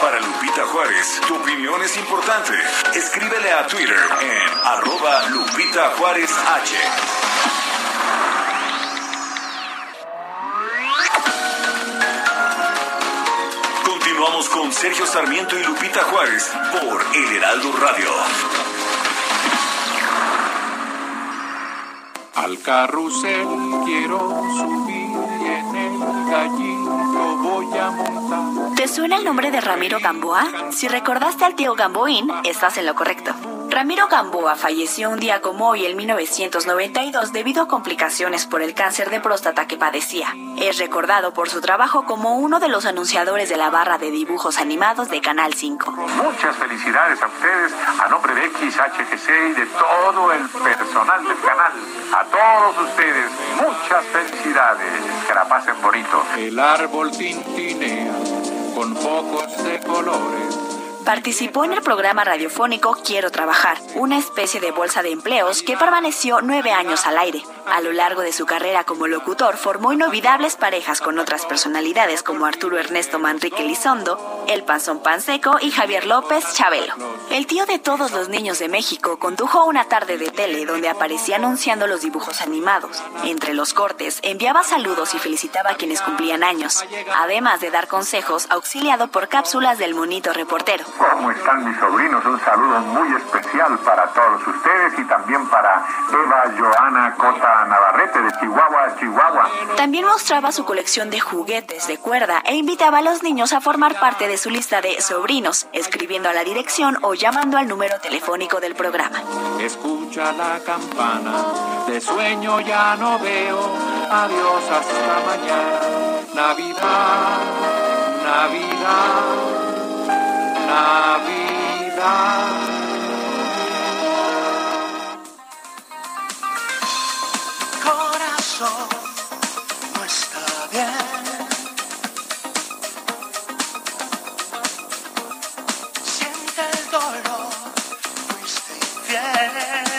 Para Lupita Juárez, tu opinión es importante. Escríbele a Twitter en arroba Lupita Juárez H. Continuamos con Sergio Sarmiento y Lupita Juárez por El Heraldo Radio. Al carrusel quiero subir y en el gallito voy a montar. ¿Te suena el nombre de Ramiro Gamboa? Si recordaste al tío Gamboín, estás en lo correcto. Ramiro Gamboa falleció un día como hoy en 1992 debido a complicaciones por el cáncer de próstata que padecía. Es recordado por su trabajo como uno de los anunciadores de la barra de dibujos animados de Canal 5. Muchas felicidades a ustedes, a nombre de XHGC y de todo el personal del canal. A todos ustedes, muchas felicidades. Que la pasen bonito. El árbol tintinea con focos de colores. Participó en el programa radiofónico Quiero Trabajar, una especie de bolsa de empleos que permaneció nueve años al aire. A lo largo de su carrera como locutor formó inolvidables parejas con otras personalidades como Arturo Ernesto Manrique Lizondo, El Panzón Panseco y Javier López Chabelo. El tío de todos los niños de México condujo una tarde de tele donde aparecía anunciando los dibujos animados. Entre los cortes enviaba saludos y felicitaba a quienes cumplían años, además de dar consejos auxiliado por cápsulas del monito reportero ¿Cómo están mis sobrinos? Un saludo muy especial para todos ustedes y también para Eva Joana Cota Navarrete de Chihuahua, Chihuahua. También mostraba su colección de juguetes de cuerda e invitaba a los niños a formar parte de su lista de sobrinos, escribiendo a la dirección o llamando al número telefónico del programa. Escucha la campana, de sueño ya no veo. Adiós hasta mañana. Navidad, Navidad, Navidad. corazón no está bien. Siente el dolor, fuiste infiel.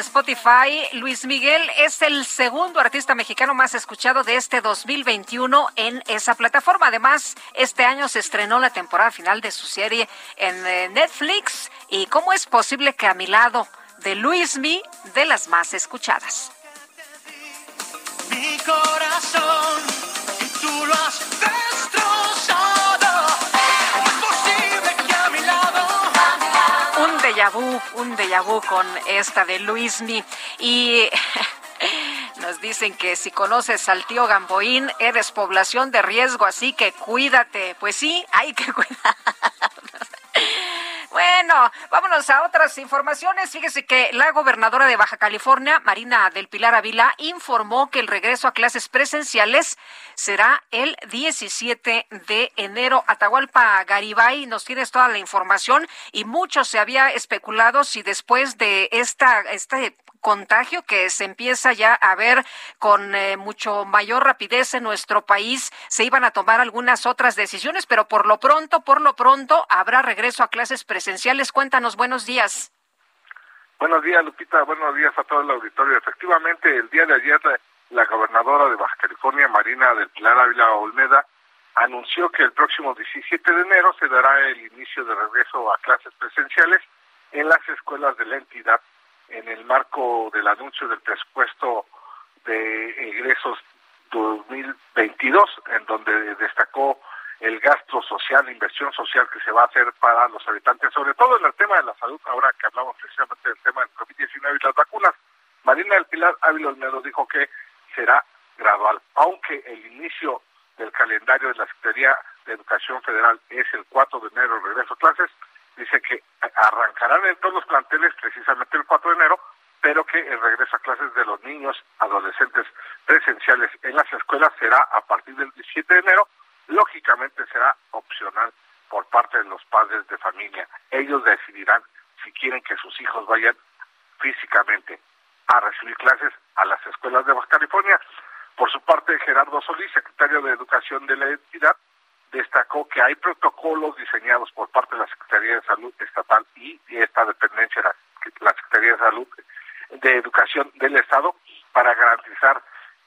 Spotify, Luis Miguel es el segundo artista mexicano más escuchado de este 2021 en esa plataforma. Además, este año se estrenó la temporada final de su serie en eh, Netflix. ¿Y cómo es posible que a mi lado de Luis Mi, de las más escuchadas? mi corazón tú lo has un déjà vu con esta de Luismi. Y nos dicen que si conoces al tío Gamboín, eres población de riesgo, así que cuídate. Pues sí, hay que cuidar. Bueno, vámonos a otras informaciones. Fíjese que la gobernadora de Baja California, Marina del Pilar Ávila, informó que el regreso a clases presenciales será el 17 de enero. Atahualpa Garibay, nos tienes toda la información y mucho se había especulado si después de esta, este contagio que se empieza ya a ver con eh, mucho mayor rapidez en nuestro país, se iban a tomar algunas otras decisiones, pero por lo pronto, por lo pronto, habrá regreso a clases presenciales. Cuéntanos, buenos días. Buenos días, Lupita. Buenos días a todo el auditorio. Efectivamente, el día de ayer la, la gobernadora de Baja California, Marina del Pilar Ávila Olmeda, anunció que el próximo 17 de enero se dará el inicio de regreso a clases presenciales en las escuelas de la entidad en el marco del anuncio del presupuesto de egresos 2022, en donde destacó el gasto social, la inversión social que se va a hacer para los habitantes, sobre todo en el tema de la salud, ahora que hablamos precisamente del tema del COVID-19 y las vacunas. Marina del Pilar Ávila Olmedo dijo que será gradual, aunque el inicio del calendario de la Secretaría de Educación Federal es el 4 de enero, el regreso a clases, dice que arrancarán en todos los planteles precisamente el 4 de enero, pero que el regreso a clases de los niños, adolescentes presenciales en las escuelas será a partir del 17 de enero, lógicamente será opcional por parte de los padres de familia. Ellos decidirán si quieren que sus hijos vayan físicamente a recibir clases a las escuelas de Baja California. Por su parte, Gerardo Solís, secretario de Educación de la entidad, destacó que hay protocolos diseñados por parte de la Secretaría de Salud Estatal y esta dependencia, la, la Secretaría de Salud de Educación del Estado, para garantizar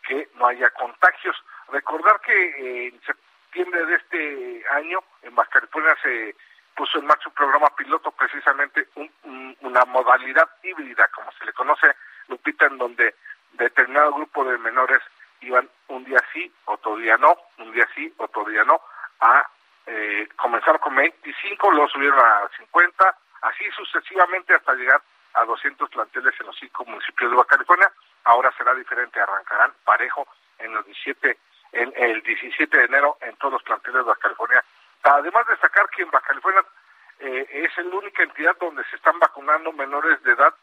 que no haya contagios. Recordar que eh, en septiembre de este año en Baja California se puso en marcha un programa piloto, precisamente un, un, una modalidad híbrida, como se le conoce, Lupita, en donde determinado grupo de menores iban un día sí, otro día no, un día sí, otro día no, a eh, comenzar con 25, luego subieron a 50, así sucesivamente hasta llegar a 200 planteles en los cinco municipios de Baja California. Ahora será diferente, arrancarán parejo en los 17, en el 17 de enero en todos los planteles de Baja California. Además destacar que en Baja California eh, es la única entidad donde se están vacunando menores de edad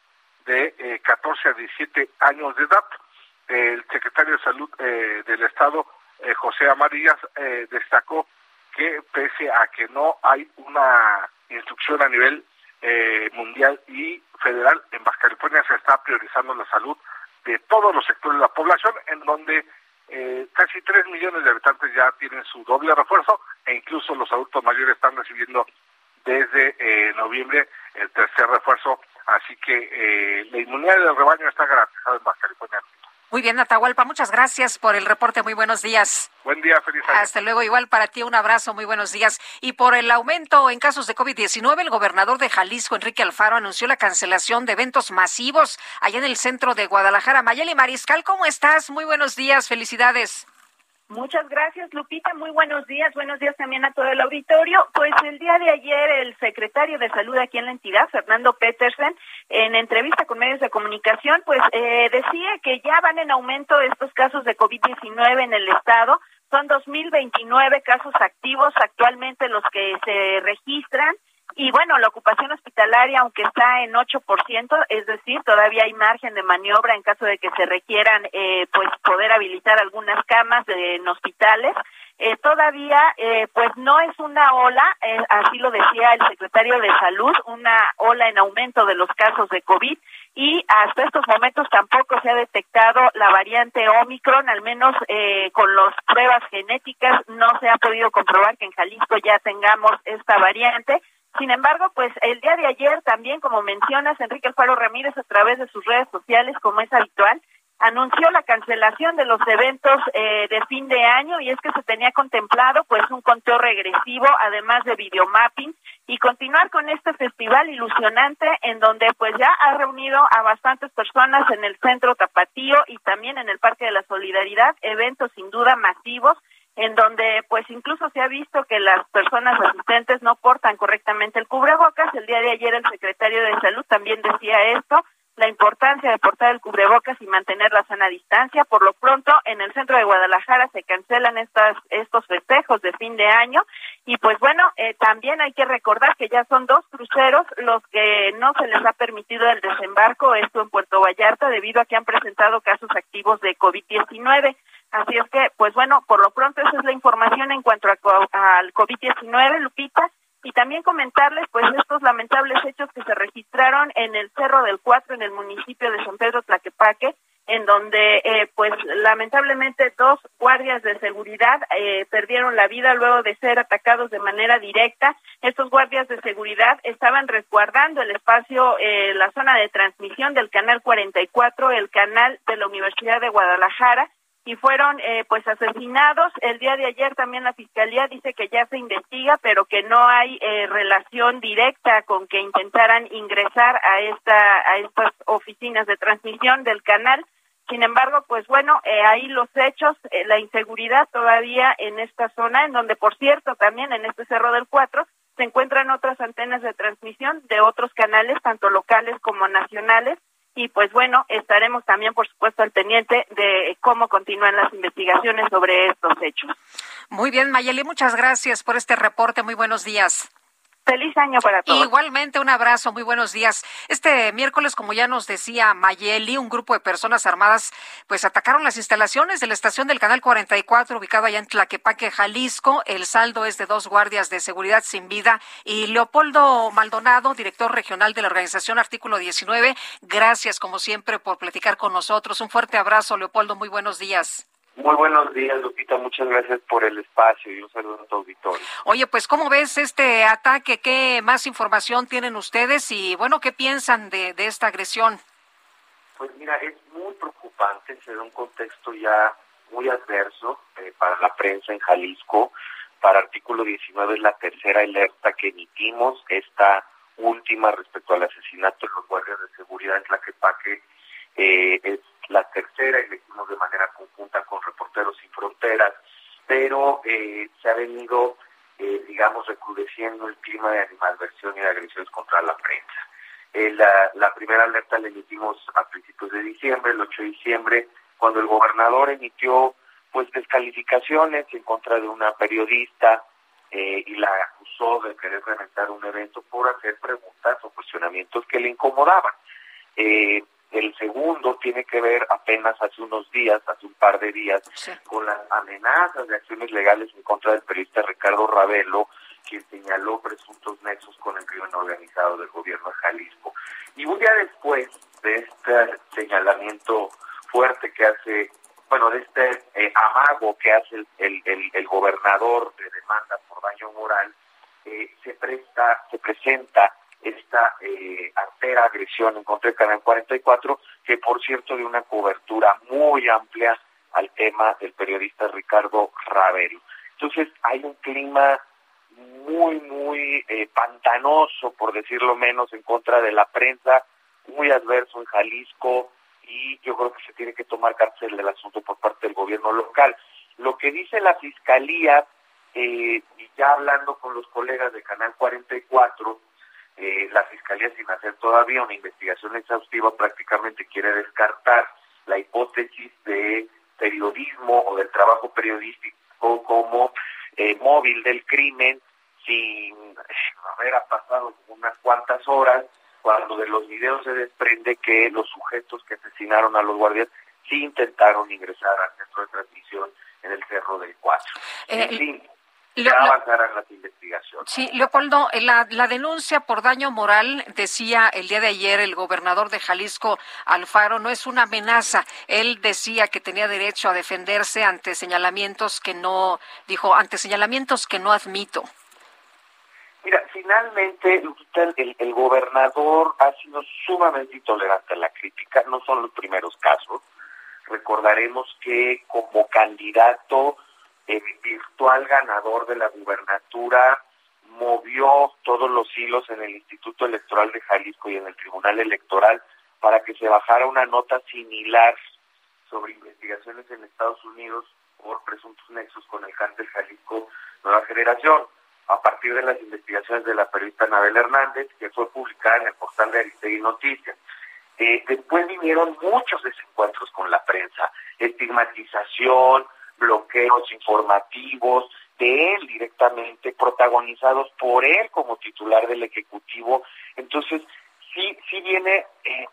de eh, 14 a 17 años de edad. El secretario de Salud eh, del Estado, eh, José Amarillas, eh, destacó que pese a que no hay una instrucción a nivel eh, mundial y federal, en Baja California se está priorizando la salud de todos los sectores de la población, en donde eh, casi 3 millones de habitantes ya tienen su doble refuerzo e incluso los adultos mayores están recibiendo desde eh, noviembre el tercer refuerzo, así que eh, la inmunidad del rebaño está garantizada en Baja California. Muy bien, Atahualpa, muchas gracias por el reporte. Muy buenos días. Buen día, feliz año. Hasta luego, igual para ti, un abrazo, muy buenos días. Y por el aumento en casos de COVID-19, el gobernador de Jalisco, Enrique Alfaro, anunció la cancelación de eventos masivos allá en el centro de Guadalajara. Mayeli Mariscal, ¿cómo estás? Muy buenos días, felicidades. Muchas gracias, Lupita. Muy buenos días. Buenos días también a todo el auditorio. Pues el día de ayer, el secretario de Salud aquí en la entidad, Fernando Petersen, en entrevista con medios de comunicación, pues eh, decía que ya van en aumento estos casos de COVID-19 en el estado. Son 2.029 casos activos actualmente los que se registran. Y bueno, la ocupación hospitalaria, aunque está en 8%, es decir, todavía hay margen de maniobra en caso de que se requieran, eh, pues, poder habilitar algunas camas de, en hospitales. Eh, todavía, eh, pues, no es una ola, eh, así lo decía el secretario de Salud, una ola en aumento de los casos de COVID y hasta estos momentos tampoco se ha detectado la variante Omicron, al menos eh, con las pruebas genéticas no se ha podido comprobar que en Jalisco ya tengamos esta variante. Sin embargo, pues el día de ayer también, como mencionas, Enrique Alfaro Ramírez a través de sus redes sociales, como es habitual, anunció la cancelación de los eventos eh, de fin de año y es que se tenía contemplado pues un conteo regresivo, además de videomapping y continuar con este festival ilusionante en donde pues ya ha reunido a bastantes personas en el centro Tapatío y también en el Parque de la Solidaridad, eventos sin duda masivos en donde pues incluso se ha visto que las personas asistentes no portan correctamente el cubrebocas. El día de ayer el secretario de Salud también decía esto, la importancia de portar el cubrebocas y mantener la sana distancia. Por lo pronto, en el centro de Guadalajara se cancelan estas, estos festejos de fin de año y pues bueno, eh, también hay que recordar que ya son dos cruceros los que no se les ha permitido el desembarco, esto en Puerto Vallarta, debido a que han presentado casos activos de COVID-19. Así es que, pues bueno, por lo pronto esa es la información en cuanto a, al COVID-19, Lupita. Y también comentarles, pues, estos lamentables hechos que se registraron en el Cerro del Cuatro, en el municipio de San Pedro Tlaquepaque, en donde, eh, pues, lamentablemente dos guardias de seguridad eh, perdieron la vida luego de ser atacados de manera directa. Estos guardias de seguridad estaban resguardando el espacio, eh, la zona de transmisión del canal 44, el canal de la Universidad de Guadalajara, y fueron eh, pues asesinados. El día de ayer también la fiscalía dice que ya se investiga, pero que no hay eh, relación directa con que intentaran ingresar a esta a estas oficinas de transmisión del canal. Sin embargo, pues bueno, eh, ahí los hechos, eh, la inseguridad todavía en esta zona, en donde por cierto también en este Cerro del Cuatro se encuentran otras antenas de transmisión de otros canales, tanto locales como nacionales, y pues bueno, estaremos también, por supuesto, al pendiente de cómo continúan las investigaciones sobre estos hechos. Muy bien, Mayeli, muchas gracias por este reporte. Muy buenos días. Feliz año para todos. Igualmente, un abrazo, muy buenos días. Este miércoles, como ya nos decía Mayeli, un grupo de personas armadas pues atacaron las instalaciones de la estación del Canal 44, ubicado allá en Tlaquepaque, Jalisco. El saldo es de dos guardias de seguridad sin vida. Y Leopoldo Maldonado, director regional de la organización Artículo 19, gracias como siempre por platicar con nosotros. Un fuerte abrazo, Leopoldo, muy buenos días. Muy buenos días, Lupita. Muchas gracias por el espacio y un saludo a tu auditorio. Oye, pues, ¿cómo ves este ataque? ¿Qué más información tienen ustedes? Y, bueno, ¿qué piensan de, de esta agresión? Pues mira, es muy preocupante, se da un contexto ya muy adverso eh, para la prensa en Jalisco. Para artículo 19 es la tercera alerta que emitimos, esta última respecto al asesinato de los guardias de seguridad en Tlaquepaque eh, es la tercera y la hicimos de manera conjunta con Reporteros Sin Fronteras, pero eh, se ha venido, eh, digamos, recrudeciendo el clima de animalversión y de agresiones contra la prensa. Eh, la, primera alerta la emitimos a principios de diciembre, el 8 de diciembre, cuando el gobernador emitió pues descalificaciones en contra de una periodista eh, y la acusó de querer reventar un evento por hacer preguntas o cuestionamientos que le incomodaban. Eh, el segundo tiene que ver apenas hace unos días, hace un par de días, con las amenazas de acciones legales en contra del periodista Ricardo Ravelo, quien señaló presuntos nexos con el crimen organizado del gobierno de Jalisco. Y un día después de este señalamiento fuerte que hace, bueno, de este eh, amago que hace el, el, el, el gobernador de demanda por daño moral, eh, se presta, se presenta esta eh, artera agresión en contra del Canal 44, que por cierto de una cobertura muy amplia al tema del periodista Ricardo Ravelo. Entonces hay un clima muy, muy eh, pantanoso, por decirlo menos, en contra de la prensa, muy adverso en Jalisco y yo creo que se tiene que tomar cárcel del asunto por parte del gobierno local. Lo que dice la Fiscalía, eh, y ya hablando con los colegas de Canal 44, eh, la Fiscalía sin hacer todavía una investigación exhaustiva prácticamente quiere descartar la hipótesis de periodismo o del trabajo periodístico como eh, móvil del crimen sin haber pasado unas cuantas horas cuando de los videos se desprende que los sujetos que asesinaron a los guardias sí intentaron ingresar al centro de transmisión en el Cerro del Cuatro. Eh, en fin, lo- avanzarán las investigaciones. Sí, Leopoldo, la, la denuncia por daño moral, decía el día de ayer el gobernador de Jalisco, Alfaro, no es una amenaza. Él decía que tenía derecho a defenderse ante señalamientos que no, dijo, ante señalamientos que no admito. Mira, finalmente el, el gobernador ha sido sumamente intolerante a la crítica, no son los primeros casos. Recordaremos que como candidato eh, virtual ganador de la gubernatura movió todos los hilos en el Instituto Electoral de Jalisco y en el Tribunal Electoral para que se bajara una nota similar sobre investigaciones en Estados Unidos por presuntos nexos con el cártel Jalisco Nueva Generación a partir de las investigaciones de la periodista Anabel Hernández, que fue publicada en el portal de Aristegui Noticias. Eh, después vinieron muchos desencuentros con la prensa, estigmatización, bloqueos informativos de él directamente, protagonizados por él como titular del Ejecutivo. Entonces, sí, sí viene, eh,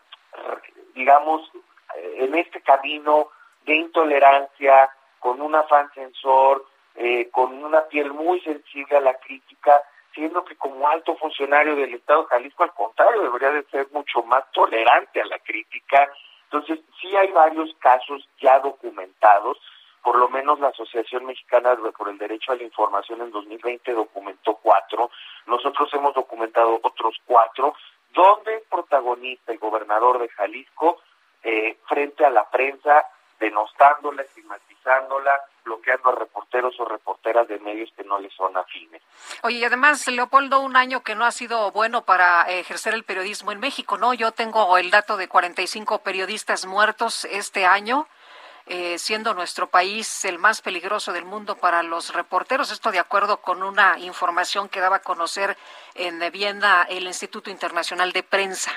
digamos, eh, en este camino de intolerancia, con un afán censor, eh, con una piel muy sensible a la crítica, siendo que como alto funcionario del Estado de Jalisco, al contrario, debería de ser mucho más tolerante a la crítica. Entonces, sí hay varios casos ya documentados, por lo menos la Asociación Mexicana por el Derecho a la Información en 2020 documentó cuatro, nosotros hemos documentado otros cuatro, donde el protagonista, el gobernador de Jalisco, eh, frente a la prensa, denostándola, estigmatizándola, bloqueando a reporteros o reporteras de medios que no le son afines. Oye, además, Leopoldo, un año que no ha sido bueno para ejercer el periodismo en México, ¿no? Yo tengo el dato de 45 periodistas muertos este año, eh, siendo nuestro país el más peligroso del mundo para los reporteros. Esto de acuerdo con una información que daba a conocer en Viena el Instituto Internacional de Prensa.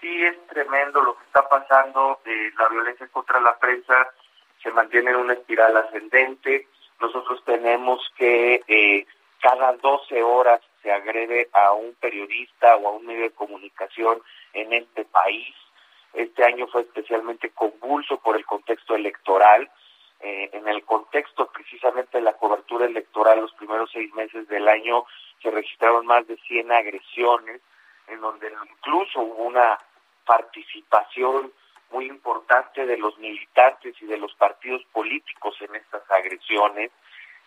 Sí, es tremendo lo que está pasando, eh, la violencia contra la prensa se mantiene en una espiral ascendente. Nosotros tenemos que eh, cada 12 horas se agrede a un periodista o a un medio de comunicación en este país. Este año fue especialmente convulso por el contexto electoral. Eh, en el contexto precisamente de la cobertura electoral, los primeros seis meses del año se registraron más de 100 agresiones, en donde incluso hubo una participación muy importante de los militantes y de los partidos políticos en estas agresiones.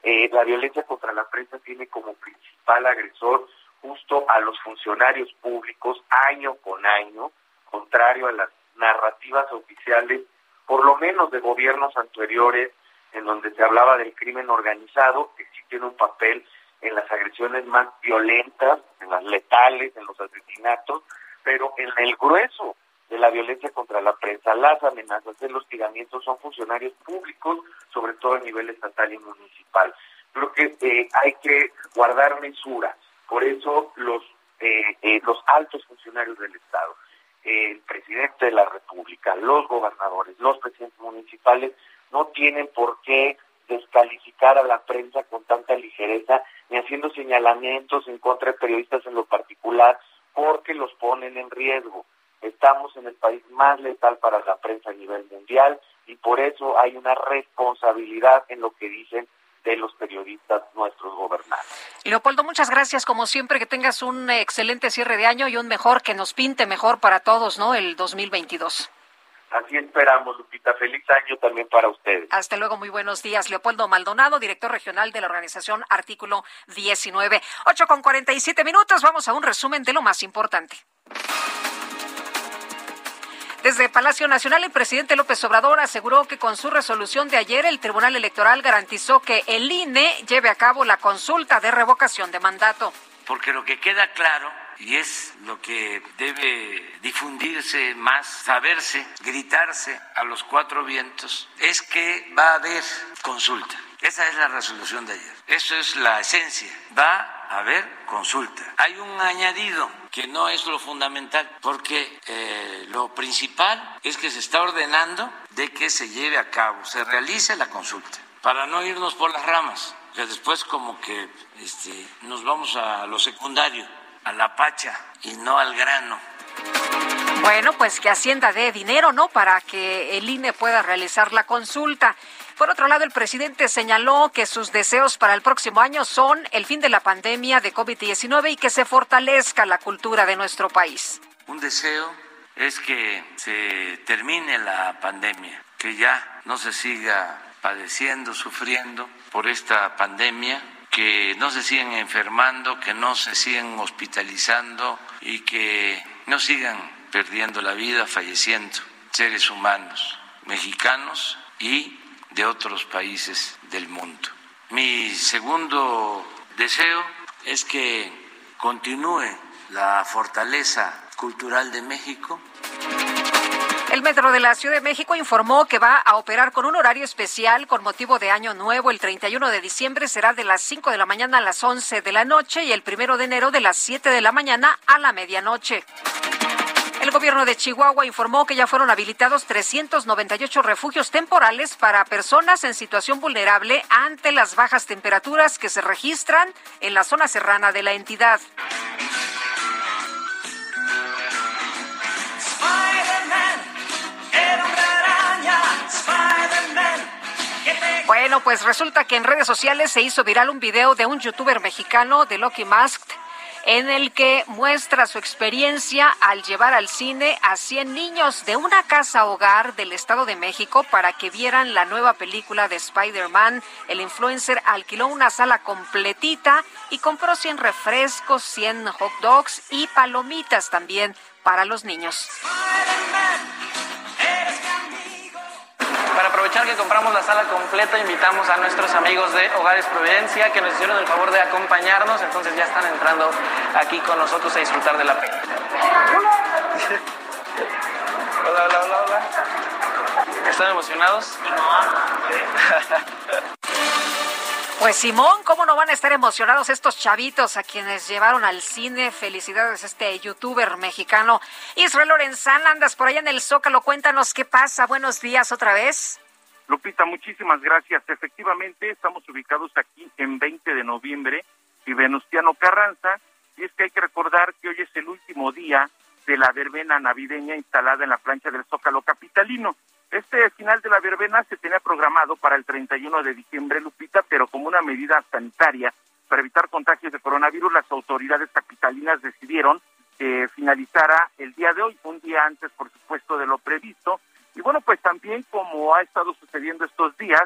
Eh, la violencia contra la prensa tiene como principal agresor justo a los funcionarios públicos año con año, contrario a las narrativas oficiales, por lo menos de gobiernos anteriores, en donde se hablaba del crimen organizado, que sí tiene un papel en las agresiones más violentas, en las letales, en los asesinatos, pero en el grueso de la violencia contra la prensa, las amenazas, el hostigamiento son funcionarios públicos, sobre todo a nivel estatal y municipal. Creo que eh, hay que guardar mesura, por eso los, eh, eh, los altos funcionarios del Estado, el presidente de la República, los gobernadores, los presidentes municipales, no tienen por qué descalificar a la prensa con tanta ligereza, ni haciendo señalamientos en contra de periodistas en lo particular, porque los ponen en riesgo. Estamos en el país más letal para la prensa a nivel mundial y por eso hay una responsabilidad en lo que dicen de los periodistas nuestros gobernantes. Leopoldo, muchas gracias. Como siempre, que tengas un excelente cierre de año y un mejor, que nos pinte mejor para todos, ¿no? El 2022. Así esperamos, Lupita. Feliz año también para ustedes. Hasta luego, muy buenos días. Leopoldo Maldonado, director regional de la organización Artículo 19. 8 con 47 minutos. Vamos a un resumen de lo más importante. Desde Palacio Nacional, el presidente López Obrador aseguró que con su resolución de ayer, el Tribunal Electoral garantizó que el INE lleve a cabo la consulta de revocación de mandato. Porque lo que queda claro, y es lo que debe difundirse más, saberse, gritarse a los cuatro vientos, es que va a haber consulta. Esa es la resolución de ayer. Eso es la esencia. A haber consulta. Hay un añadido que no es lo fundamental, porque eh, lo principal es que se está ordenando de que se lleve a cabo, se realice la consulta, para no irnos por las ramas, que después como que este, nos vamos a lo secundario, a la pacha y no al grano. Bueno, pues que Hacienda dé dinero, ¿no? Para que el INE pueda realizar la consulta. Por otro lado, el presidente señaló que sus deseos para el próximo año son el fin de la pandemia de COVID-19 y que se fortalezca la cultura de nuestro país. Un deseo es que se termine la pandemia, que ya no se siga padeciendo, sufriendo por esta pandemia, que no se sigan enfermando, que no se sigan hospitalizando y que no sigan perdiendo la vida, falleciendo seres humanos mexicanos y de otros países del mundo. Mi segundo deseo es que continúe la fortaleza cultural de México. El Metro de la Ciudad de México informó que va a operar con un horario especial con motivo de Año Nuevo. El 31 de diciembre será de las 5 de la mañana a las 11 de la noche y el 1 de enero de las 7 de la mañana a la medianoche. El gobierno de Chihuahua informó que ya fueron habilitados 398 refugios temporales para personas en situación vulnerable ante las bajas temperaturas que se registran en la zona serrana de la entidad. Bueno, pues resulta que en redes sociales se hizo viral un video de un youtuber mexicano de Lucky Masked en el que muestra su experiencia al llevar al cine a 100 niños de una casa hogar del Estado de México para que vieran la nueva película de Spider-Man. El influencer alquiló una sala completita y compró 100 refrescos, 100 hot dogs y palomitas también para los niños. Para aprovechar que compramos la sala completa, invitamos a nuestros amigos de Hogares Providencia que nos hicieron el favor de acompañarnos, entonces ya están entrando aquí con nosotros a disfrutar de la película. Hola, hola, hola, hola. ¿Están emocionados? Pues Simón, ¿cómo no van a estar emocionados estos chavitos a quienes llevaron al cine? Felicidades este youtuber mexicano. Israel Lorenzán, andas por allá en el Zócalo, cuéntanos qué pasa. Buenos días otra vez. Lupita, muchísimas gracias. Efectivamente, estamos ubicados aquí en 20 de noviembre y Venustiano Carranza. Y es que hay que recordar que hoy es el último día de la verbena navideña instalada en la plancha del Zócalo Capitalino. Este final de la verbena se tenía programado para el 31 de diciembre, Lupita, pero como una medida sanitaria para evitar contagios de coronavirus, las autoridades capitalinas decidieron que finalizara el día de hoy, un día antes, por supuesto, de lo previsto. Y bueno, pues también como ha estado sucediendo estos días,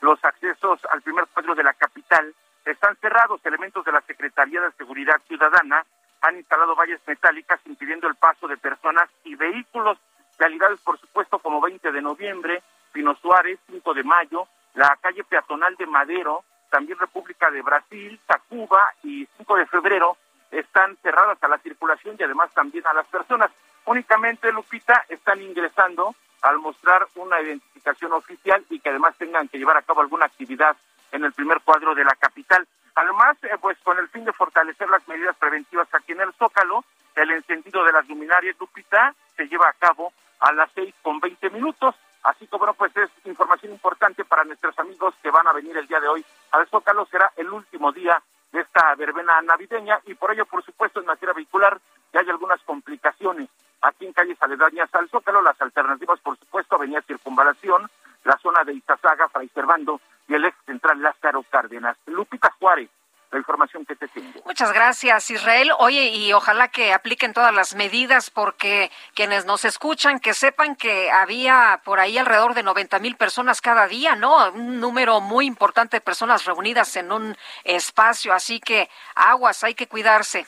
los accesos al primer cuadro de la capital están cerrados. Elementos de la Secretaría de Seguridad Ciudadana han instalado vallas metálicas impidiendo el paso de personas y vehículos realidades, por supuesto, como 20 de noviembre, Pino Suárez, 5 de mayo, la calle peatonal de Madero, también República de Brasil, Tacuba y 5 de febrero están cerradas a la circulación y además también a las personas. Únicamente, Lupita, están ingresando al mostrar una identificación oficial y que además tengan que llevar a cabo alguna actividad en el primer cuadro de la capital. Además, eh, pues con el fin de fortalecer las medidas preventivas aquí en el Zócalo, el encendido de las luminarias Lupita se lleva a cabo a las seis con veinte minutos. Así que bueno, pues es información importante para nuestros amigos que van a venir el día de hoy al Zócalo. Será el último día de esta verbena navideña y por ello, por supuesto, en materia vehicular ya hay algunas complicaciones aquí en calles aledañas al Zócalo. Las alternativas, por supuesto, Avenida Circunvalación, la zona de Izazaga, Fray Servando y el ex central Lázaro Cárdenas. Lupita Juárez, la información que te tengo. Muchas gracias, Israel. Oye, y ojalá que apliquen todas las medidas porque quienes nos escuchan, que sepan que había por ahí alrededor de 90 mil personas cada día, ¿no? Un número muy importante de personas reunidas en un espacio, así que aguas, hay que cuidarse.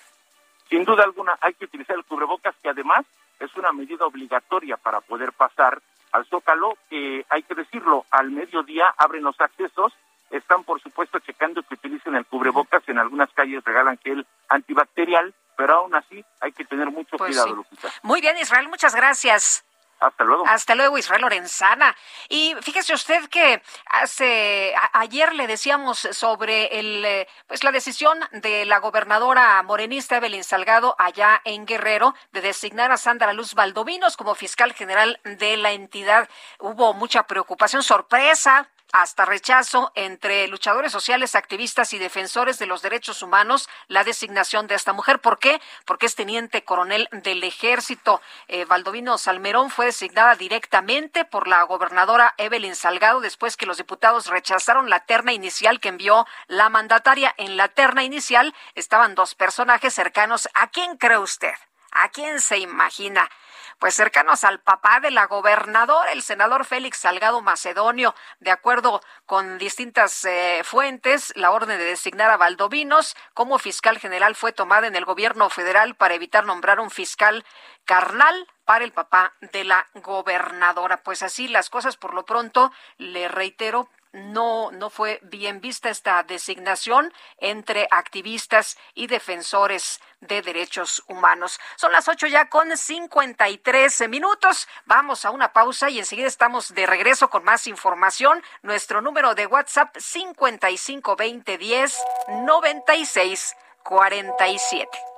Sin duda alguna hay que utilizar el cubrebocas, que además es una medida obligatoria para poder pasar al Zócalo, que hay que decirlo, al mediodía abren los accesos, están por supuesto checando que utilicen el cubrebocas, en algunas calles regalan gel antibacterial, pero aún así hay que tener mucho Pues cuidado, sí. Lupita. Muy bien, Israel, muchas gracias. Hasta luego. Hasta luego, Israel Lorenzana. Y fíjese usted que hace a- ayer le decíamos sobre el eh, pues la decisión de la gobernadora morenista Evelyn Salgado allá en Guerrero de designar a Sandra Luz Valdovinos como fiscal general de la entidad. Hubo mucha preocupación, sorpresa hasta rechazo entre luchadores sociales, activistas y defensores de los derechos humanos la designación de esta mujer. ¿Por qué? Porque es teniente coronel del ejército. Eh, Valdovino Salmerón fue designada directamente por la gobernadora Evelyn Salgado después que los diputados rechazaron la terna inicial que envió la mandataria. En la terna inicial estaban dos personajes cercanos. ¿A quién cree usted? ¿A quién se imagina? Pues cercanos al papá de la gobernadora, el senador Félix Salgado Macedonio. De acuerdo con distintas eh, fuentes, la orden de designar a Valdovinos como fiscal general fue tomada en el gobierno federal para evitar nombrar un fiscal carnal para el papá de la gobernadora. Pues así las cosas por lo pronto, le reitero, no, no fue bien vista esta designación entre activistas y defensores de derechos humanos. Son las 8 ya con 53 minutos. Vamos a una pausa y enseguida estamos de regreso con más información. Nuestro número de WhatsApp 55 20 10 96 47.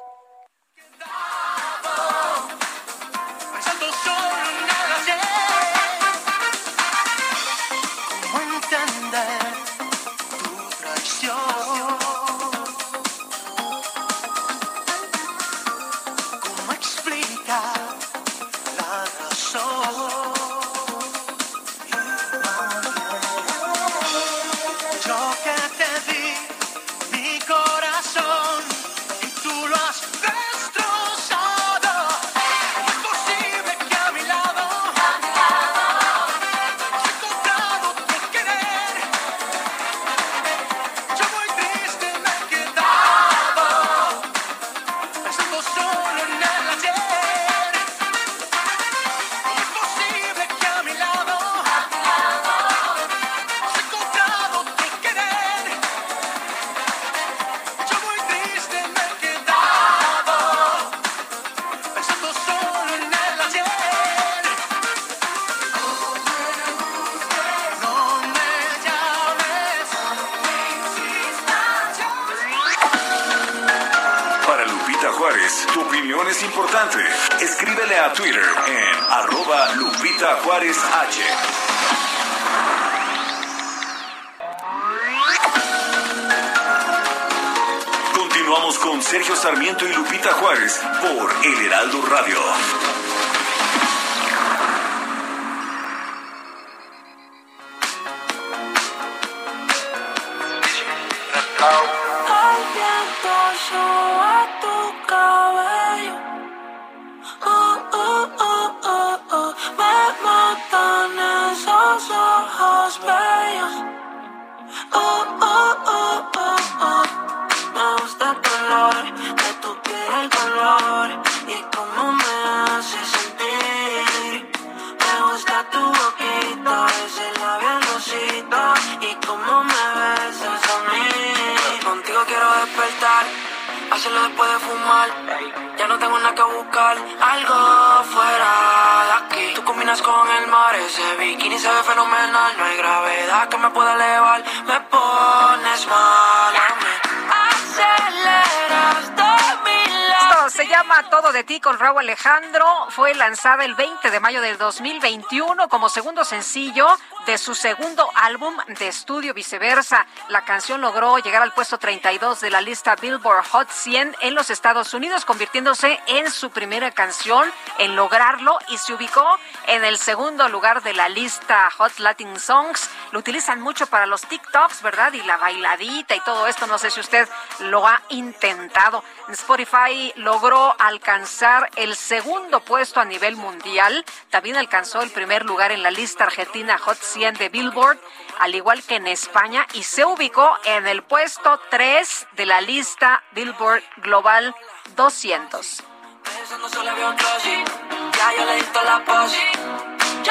Fue lanzada el 20 de mayo del 2021 como segundo sencillo de su segundo álbum de estudio Viceversa. La canción logró llegar al puesto 32 de la lista Billboard Hot 100 en los Estados Unidos, convirtiéndose en su primera canción en lograrlo y se ubicó en el segundo lugar de la lista Hot Latin Songs. Lo utilizan mucho para los TikToks, ¿verdad? Y la bailadita y todo esto. No sé si usted lo ha intentado. Spotify logró alcanzar el segundo puesto a nivel mundial. También alcanzó el primer lugar en la lista argentina Hot 100 de Billboard, al igual que en España, y se ubicó en el puesto 3 de la lista Billboard Global 200.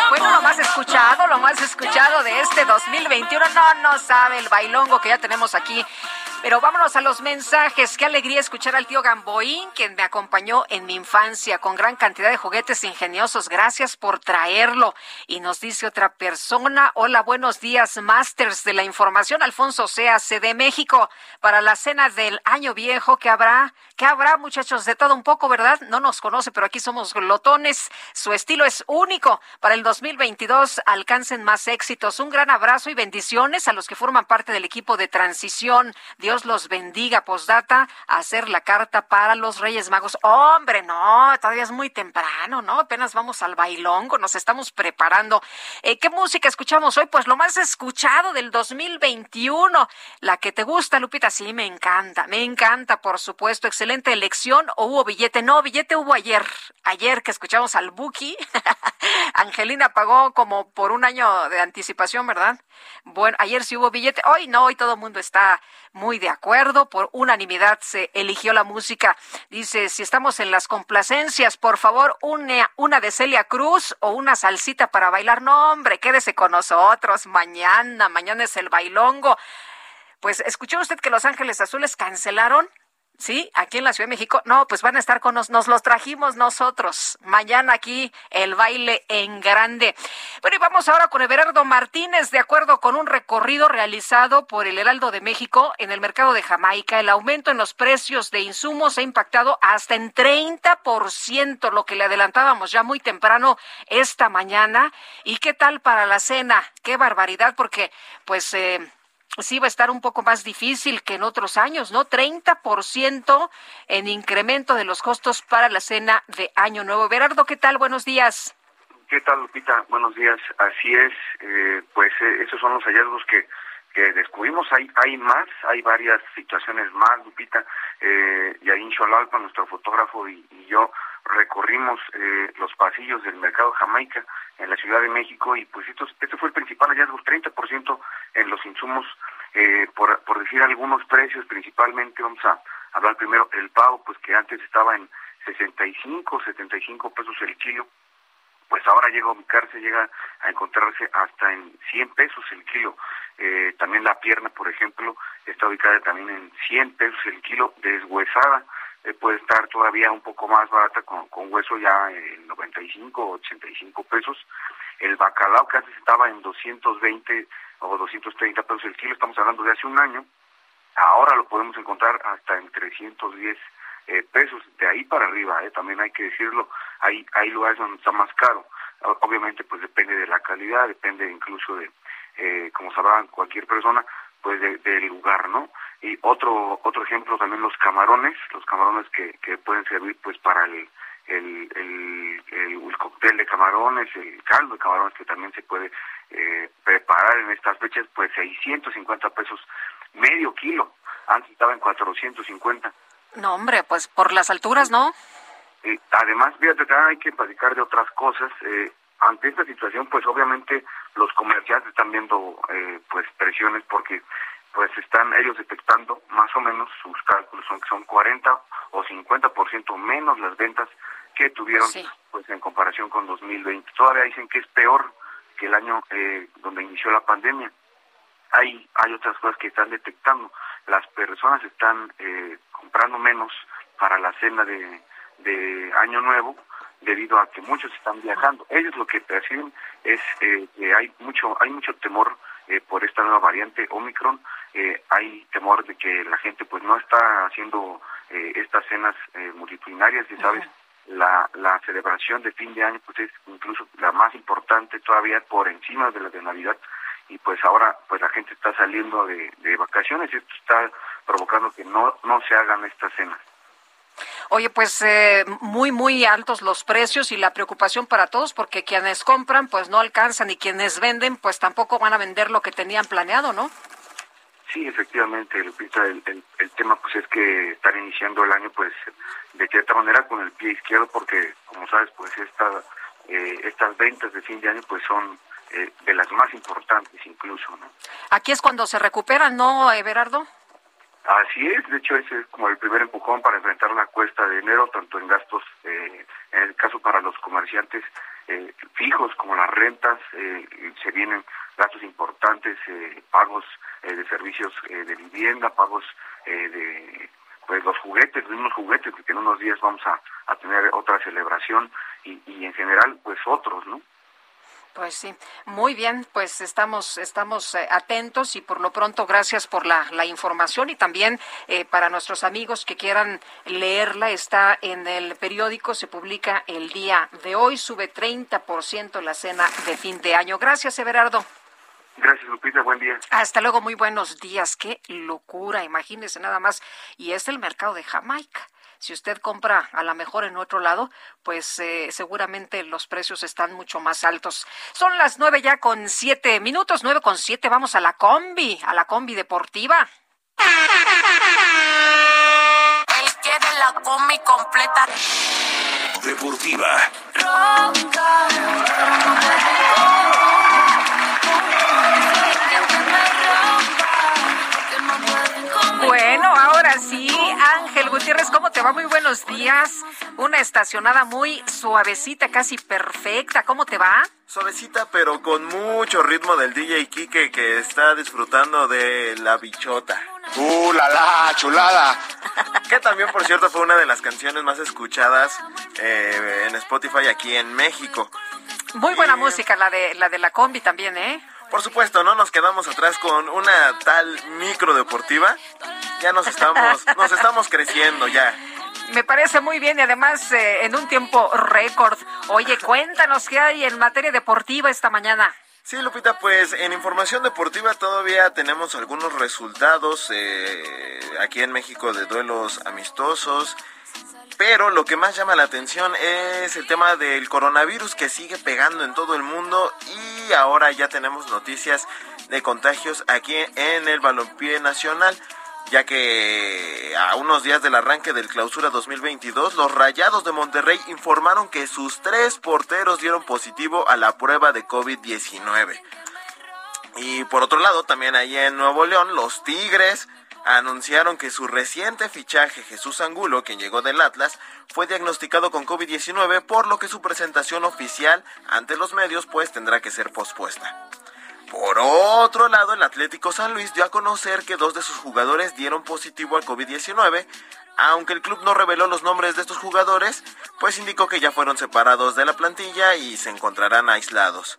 Bueno, lo más escuchado, lo más escuchado de este 2021, no, no sabe el bailongo que ya tenemos aquí pero vámonos a los mensajes. Qué alegría escuchar al tío Gamboín, quien me acompañó en mi infancia con gran cantidad de juguetes ingeniosos. Gracias por traerlo. Y nos dice otra persona, hola, buenos días, Masters de la Información, Alfonso Sea, de México, para la cena del año viejo que habrá, que habrá, muchachos, de todo un poco, ¿verdad? No nos conoce, pero aquí somos glotones. Su estilo es único. Para el 2022 alcancen más éxitos. Un gran abrazo y bendiciones a los que forman parte del equipo de transición. Dios los bendiga. Postdata, hacer la carta para los Reyes Magos. Hombre, no, todavía es muy temprano, ¿no? Apenas vamos al bailongo, nos estamos preparando. Eh, ¿Qué música escuchamos hoy? Pues lo más escuchado del 2021. La que te gusta, Lupita, sí, me encanta, me encanta, por supuesto. Elección. ¿O hubo billete? No, billete hubo ayer. Ayer que escuchamos al Buki. Angelina pagó como por un año de anticipación, ¿verdad? Bueno, ayer sí hubo billete. Hoy no, hoy todo el mundo está muy de acuerdo. Por unanimidad se eligió la música. Dice, si estamos en las complacencias, por favor, una, una de Celia Cruz o una salsita para bailar. No, hombre, quédese con nosotros. Mañana, mañana es el bailongo. Pues, ¿escuchó usted que Los Ángeles Azules cancelaron? Sí, aquí en la Ciudad de México. No, pues van a estar con nos, nos los trajimos nosotros. Mañana aquí el baile en grande. Bueno, y vamos ahora con Everardo Martínez. De acuerdo con un recorrido realizado por el Heraldo de México en el mercado de Jamaica, el aumento en los precios de insumos ha impactado hasta en 30%, lo que le adelantábamos ya muy temprano esta mañana. ¿Y qué tal para la cena? Qué barbaridad, porque pues... Eh, sí va a estar un poco más difícil que en otros años, ¿no? 30% en incremento de los costos para la cena de Año Nuevo. Berardo, ¿qué tal? Buenos días. ¿Qué tal, Lupita? Buenos días. Así es, eh, pues eh, esos son los hallazgos que, que descubrimos. Hay, hay más, hay varias situaciones más, Lupita. Eh, Yarin Xolalpa, nuestro fotógrafo, y, y yo recorrimos eh, los pasillos del mercado Jamaica en la Ciudad de México y pues esto, este fue el principal hallazgo, 30% en los insumos, eh, por, por decir algunos precios, principalmente vamos a hablar primero el pavo, pues que antes estaba en 65, 75 pesos el kilo, pues ahora llega a ubicarse, llega a encontrarse hasta en 100 pesos el kilo. Eh, también la pierna, por ejemplo, está ubicada también en 100 pesos el kilo deshuesada eh, puede estar todavía un poco más barata con, con hueso ya en 95 o 85 pesos. El bacalao que antes estaba en 220 o 230 pesos el kilo, estamos hablando de hace un año, ahora lo podemos encontrar hasta en 310 eh, pesos, de ahí para arriba, eh, también hay que decirlo, hay, hay lugares donde está más caro, obviamente pues depende de la calidad, depende incluso de, eh, como sabrán cualquier persona, pues del lugar, ¿no? Y otro otro ejemplo también los camarones, los camarones que, que pueden servir pues para el el, el, el, cóctel de camarones, el caldo de camarones que también se puede eh, preparar en estas fechas, pues 650 pesos medio kilo, antes estaba en 450. No, hombre, pues por las alturas, ¿no? Eh, además, fíjate, hay que platicar de otras cosas. Eh, ante esta situación, pues obviamente los comerciantes están viendo eh, pues presiones porque pues están ellos detectando más o menos sus cálculos son que son 40 o 50% menos las ventas que tuvieron pues en comparación con 2020. Todavía dicen que es peor que el año eh, donde inició la pandemia. Hay hay otras cosas que están detectando. Las personas están eh, comprando menos para la cena de, de Año Nuevo debido a que muchos están viajando. Ellos lo que perciben es eh, que hay mucho hay mucho temor eh, por esta nueva variante Omicron. Eh, hay temor de que la gente pues no está haciendo eh, estas cenas eh, multitudinarias y sabes la, la celebración de fin de año pues es incluso la más importante todavía por encima de la de Navidad y pues ahora pues la gente está saliendo de, de vacaciones y esto está provocando que no no se hagan estas cenas. Oye, pues eh, muy, muy altos los precios y la preocupación para todos porque quienes compran pues no alcanzan y quienes venden pues tampoco van a vender lo que tenían planeado, ¿no? Sí, efectivamente, Lupita, el, el, el tema pues es que están iniciando el año pues de cierta manera con el pie izquierdo porque como sabes pues esta, eh, estas ventas de fin de año pues son eh, de las más importantes incluso, ¿no? Aquí es cuando se recuperan, ¿no, Everardo? Así es, de hecho ese es como el primer empujón para enfrentar la cuesta de enero, tanto en gastos, eh, en el caso para los comerciantes eh, fijos como las rentas, eh, se vienen gastos importantes, eh, pagos eh, de servicios de vivienda, pagos de pues los juguetes, los mismos juguetes, porque en unos días vamos a, a tener otra celebración y, y en general pues otros, ¿no? Pues sí, muy bien, pues estamos, estamos eh, atentos y por lo pronto gracias por la, la información y también eh, para nuestros amigos que quieran leerla, está en el periódico, se publica el día de hoy, sube 30% la cena de fin de año. Gracias, Everardo. Gracias, Lupita, buen día. Hasta luego, muy buenos días. Qué locura, imagínese nada más. Y es el mercado de Jamaica. Si usted compra a lo mejor en otro lado, pues eh, seguramente los precios están mucho más altos. Son las nueve ya con siete minutos, nueve con siete. Vamos a la combi, a la combi deportiva. Él quiere la combi completa. Deportiva. Ronca, Gutiérrez, ¿cómo te va? Muy buenos días. Una estacionada muy suavecita, casi perfecta. ¿Cómo te va? Suavecita, pero con mucho ritmo del DJ Kike que está disfrutando de la bichota. ¡Uh, la la, chulada! Que también, por cierto, fue una de las canciones más escuchadas eh, en Spotify aquí en México. Muy buena música, la de la de la combi también, ¿eh? Por supuesto, no nos quedamos atrás con una tal micro deportiva. Ya nos estamos, nos estamos creciendo ya. Me parece muy bien y además eh, en un tiempo récord. Oye, cuéntanos qué hay en materia deportiva esta mañana. Sí, Lupita, pues en información deportiva todavía tenemos algunos resultados eh, aquí en México de duelos amistosos. Pero lo que más llama la atención es el tema del coronavirus que sigue pegando en todo el mundo y ahora ya tenemos noticias de contagios aquí en el balompié nacional ya que a unos días del arranque del clausura 2022, los Rayados de Monterrey informaron que sus tres porteros dieron positivo a la prueba de COVID-19. Y por otro lado, también ahí en Nuevo León, los Tigres anunciaron que su reciente fichaje Jesús Angulo, quien llegó del Atlas, fue diagnosticado con COVID-19, por lo que su presentación oficial ante los medios pues tendrá que ser pospuesta. Por otro lado, el Atlético San Luis dio a conocer que dos de sus jugadores dieron positivo al COVID-19, aunque el club no reveló los nombres de estos jugadores, pues indicó que ya fueron separados de la plantilla y se encontrarán aislados.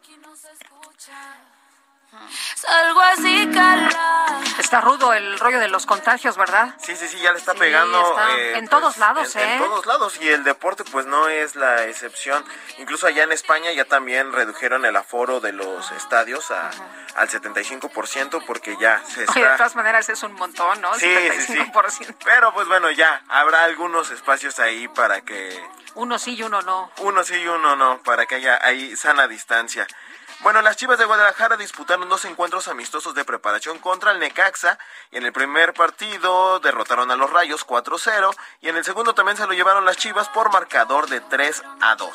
Salgo así, Carla. Está rudo el rollo de los contagios, ¿verdad? Sí, sí, sí, ya le está Sí, pegando. está eh, en todos lados, en, ¿eh? En todos lados, y el deporte pues no es la excepción. Incluso allá en España ya también redujeron el aforo de los estadios a, al 75% porque ya se Oye, de está... todas maneras es un montón, ¿no? Sí, sí, sí. 75%. Pero pues bueno, ya habrá algunos espacios ahí para que Uno sí y uno no. uno sí y uno no, para que haya ahí sana distancia. Bueno, las Chivas de Guadalajara disputaron dos encuentros amistosos de preparación contra el Necaxa. Y en el primer partido derrotaron a los Rayos 4-0 y en el segundo también se lo llevaron las Chivas por marcador de 3 a 2.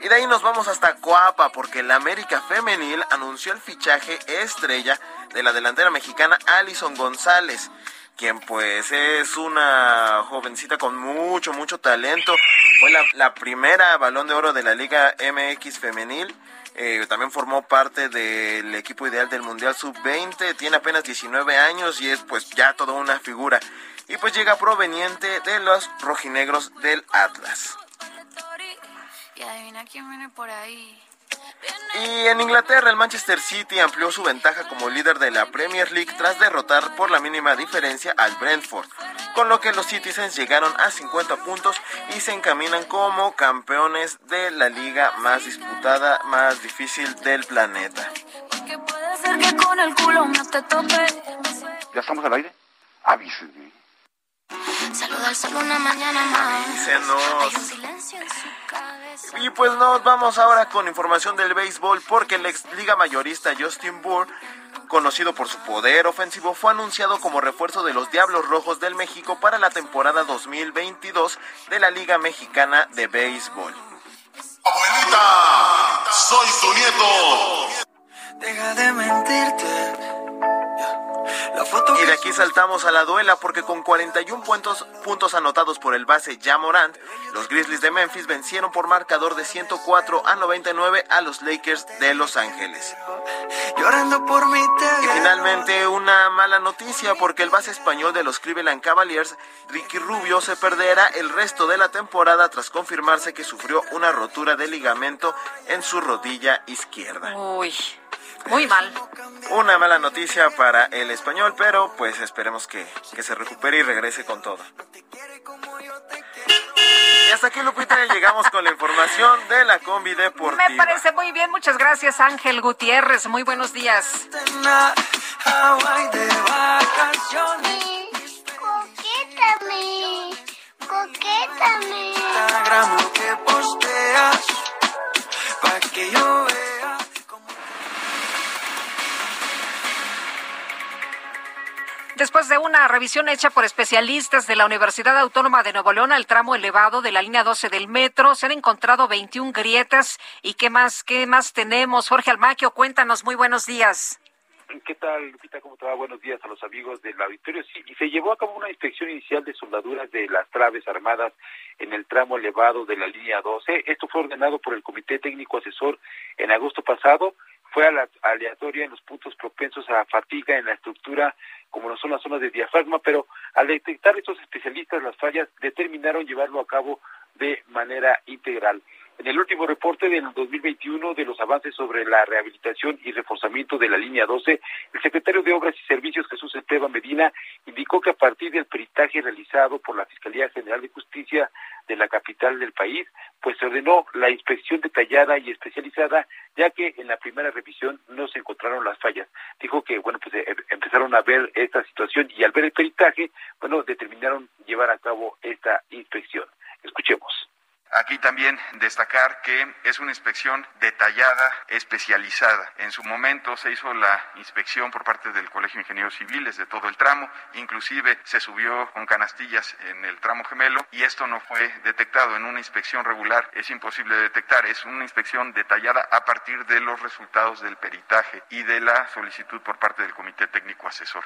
Y de ahí nos vamos hasta Coapa porque la América Femenil anunció el fichaje estrella de la delantera mexicana Alison González, quien pues es una jovencita con mucho, mucho talento. Fue la, la primera balón de oro de la Liga MX Femenil. Eh, también formó parte del equipo ideal del Mundial Sub-20. Tiene apenas 19 años y es pues ya toda una figura. Y pues llega proveniente de los rojinegros del Atlas. Y adivina quién viene por ahí. Y en Inglaterra, el Manchester City amplió su ventaja como líder de la Premier League tras derrotar por la mínima diferencia al Brentford, con lo que los Citizens llegaron a 50 puntos y se encaminan como campeones de la liga más disputada, más difícil del planeta. ¿Ya estamos al aire? Avísenme. Saluda al sol una mañana más. Avísenos. Hay un silencio en su cabeza. Y pues nos vamos ahora con información del béisbol porque el ex liga mayorista Justin Burr, conocido por su poder ofensivo, fue anunciado como refuerzo de los Diablos Rojos del México para la temporada 2022 de la Liga Mexicana de Béisbol. Abuelita, soy tu nieto. Deja de mentirte. Y de aquí saltamos a la duela porque con 41 puntos, puntos anotados por el base Jamorant, los Grizzlies de Memphis vencieron por marcador de 104 a 99 a los Lakers de Los Ángeles. Llorando por mi Y finalmente una mala noticia porque el base español de los Cleveland Cavaliers, Ricky Rubio, se perderá el resto de la temporada tras confirmarse que sufrió una rotura de ligamento en su rodilla izquierda. Uy, muy mal. Una mala noticia para el español, pero pues esperemos que, que se recupere y regrese con todo. Y hasta aquí, Lupita, llegamos con la información de la combi deportiva. Me parece muy bien. Muchas gracias, Ángel Gutiérrez. Muy buenos días. Coquétame, coquétame. Instagram lo que posteas. Pa' que yo Después de una revisión hecha por especialistas de la Universidad Autónoma de Nuevo León al tramo elevado de la línea 12 del metro, se han encontrado 21 grietas. ¿Y qué más, qué más tenemos? Jorge Almaquio, cuéntanos. Muy buenos días. ¿Qué tal, Lupita? ¿Cómo te va? Buenos días a los amigos del auditorio. Sí, y se llevó a cabo una inspección inicial de soldaduras de las traves armadas en el tramo elevado de la línea 12. Esto fue ordenado por el Comité Técnico Asesor en agosto pasado. Fue aleatoria en los puntos propensos a fatiga en la estructura, como no son las zonas de diafragma, pero al detectar estos especialistas las fallas, determinaron llevarlo a cabo de manera integral. En el último reporte del 2021 de los avances sobre la rehabilitación y reforzamiento de la línea 12, el secretario de Obras y Servicios Jesús Esteban Medina indicó que a partir del peritaje realizado por la Fiscalía General de Justicia de la capital del país, pues se ordenó la inspección detallada y especializada, ya que en la primera revisión no se encontraron las fallas. Dijo que, bueno, pues eh, empezaron a ver esta situación y al ver el peritaje, bueno, determinaron llevar a cabo esta inspección. Escuchemos. Aquí también destacar que es una inspección detallada, especializada. En su momento se hizo la inspección por parte del Colegio de Ingenieros Civiles de todo el tramo, inclusive se subió con canastillas en el tramo gemelo y esto no fue detectado en una inspección regular. Es imposible detectar, es una inspección detallada a partir de los resultados del peritaje y de la solicitud por parte del Comité Técnico Asesor.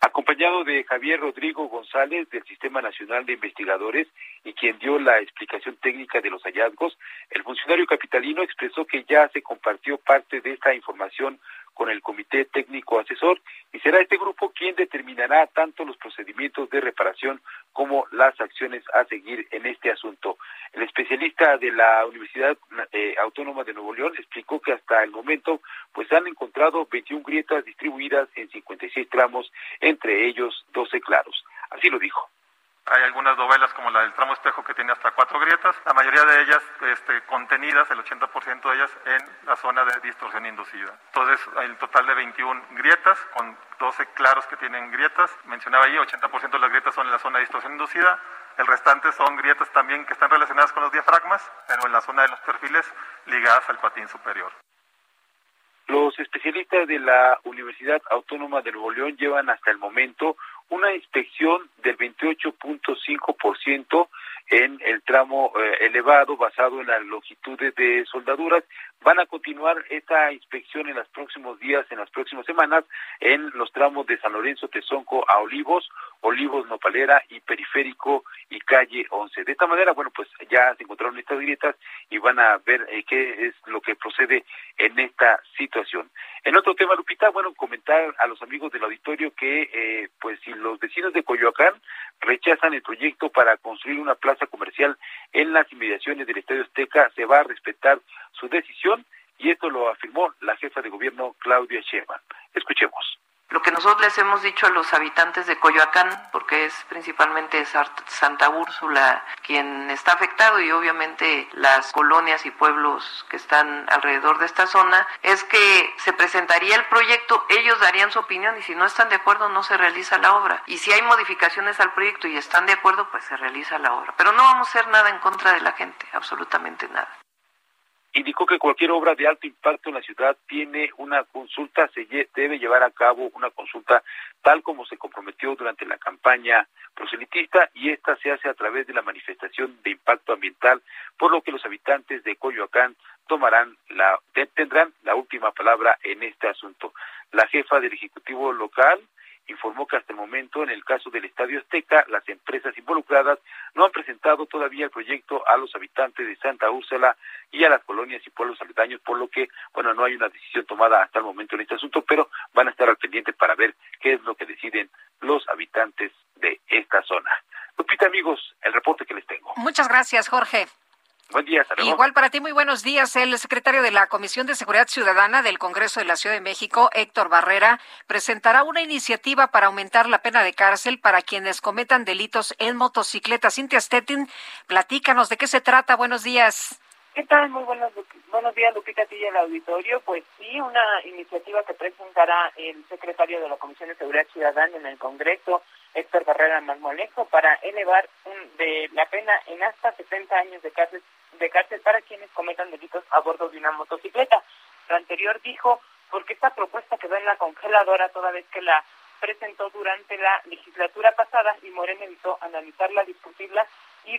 Acompañado de Javier Rodrigo González del Sistema Nacional de Investigadores y quien dio la explicación técnica de los hallazgos, el funcionario capitalino expresó que ya se compartió parte de esta información con el Comité Técnico Asesor y será este grupo quien determinará tanto los procedimientos de reparación como las acciones a seguir en este asunto. El especialista de la Universidad eh, Autónoma de Nuevo León explicó que hasta el momento pues han encontrado 21 grietas distribuidas en 56 tramos, entre ellos 12 claros. Así lo dijo. Hay algunas novelas como la del tramo espejo que tiene hasta cuatro grietas, la mayoría de ellas este, contenidas, el 80% de ellas, en la zona de distorsión inducida. Entonces, hay un total de 21 grietas con 12 claros que tienen grietas. Mencionaba ahí, 80% de las grietas son en la zona de distorsión inducida. El restante son grietas también que están relacionadas con los diafragmas, pero en la zona de los perfiles ligadas al patín superior. Los especialistas de la Universidad Autónoma de Nuevo León llevan hasta el momento una inspección del 28.5% en el tramo eh, elevado basado en las longitudes de soldaduras. Van a continuar esta inspección en los próximos días, en las próximas semanas, en los tramos de San Lorenzo, Tezonco a Olivos, Olivos, Nopalera y Periférico y Calle 11. De esta manera, bueno, pues ya se encontraron estas grietas y van a ver eh, qué es lo que procede en esta situación. En otro tema, Lupita, bueno, comentar a los amigos del auditorio que, eh, pues, si los vecinos de Coyoacán rechazan el proyecto para construir una plaza comercial en las inmediaciones del Estadio Azteca, se va a respetar su decisión. y esto lo afirmó la jefa de gobierno Claudia Sheinbaum. Escuchemos. Lo que nosotros les hemos dicho a los habitantes de Coyoacán, porque es principalmente Santa Úrsula quien está afectado y obviamente las colonias y pueblos que están alrededor de esta zona, es que se presentaría el proyecto, ellos darían su opinión y si no están de acuerdo no se realiza la obra. Y si hay modificaciones al proyecto y están de acuerdo, pues se realiza la obra. Pero no vamos a hacer nada en contra de la gente, absolutamente nada. Indicó que cualquier obra de alto impacto en la ciudad tiene una consulta, se debe llevar a cabo una consulta tal como se comprometió durante la campaña proselitista y esta se hace a través de la manifestación de impacto ambiental, por lo que los habitantes de Coyoacán tomarán la tendrán la última palabra en este asunto. La jefa del ejecutivo local informó que hasta el momento, en el caso del Estadio Azteca, las empresas involucradas no han presentado todavía el proyecto a los habitantes de Santa Úrsula y a las colonias y pueblos aledaños, por lo que, bueno, no hay una decisión tomada hasta el momento en este asunto, pero van a estar al pendiente para ver qué es lo que deciden los habitantes de esta zona. Lupita, amigos, el reporte que les tengo. Muchas gracias, Jorge. Buen día, hasta luego. Igual para ti, muy buenos días. El secretario de la Comisión de Seguridad Ciudadana del Congreso de la Ciudad de México, Héctor Barrera, presentará una iniciativa para aumentar la pena de cárcel para quienes cometan delitos en motocicleta. Cintia Stettin, platícanos de qué se trata. Buenos días. ¿Qué tal? Muy buenos, buenos días, Lupita, a ti y al auditorio. Pues sí, una iniciativa que presentará el secretario de la Comisión de Seguridad Ciudadana en el Congreso, Héctor Barrera Marmolejo, para elevar un, de la pena en hasta 70 años de cárcel, de cárcel para quienes cometan delitos a bordo de una motocicleta. Lo anterior dijo, porque esta propuesta quedó en la congeladora toda vez que la presentó durante la legislatura pasada y Moreno evitó analizarla, discutirla y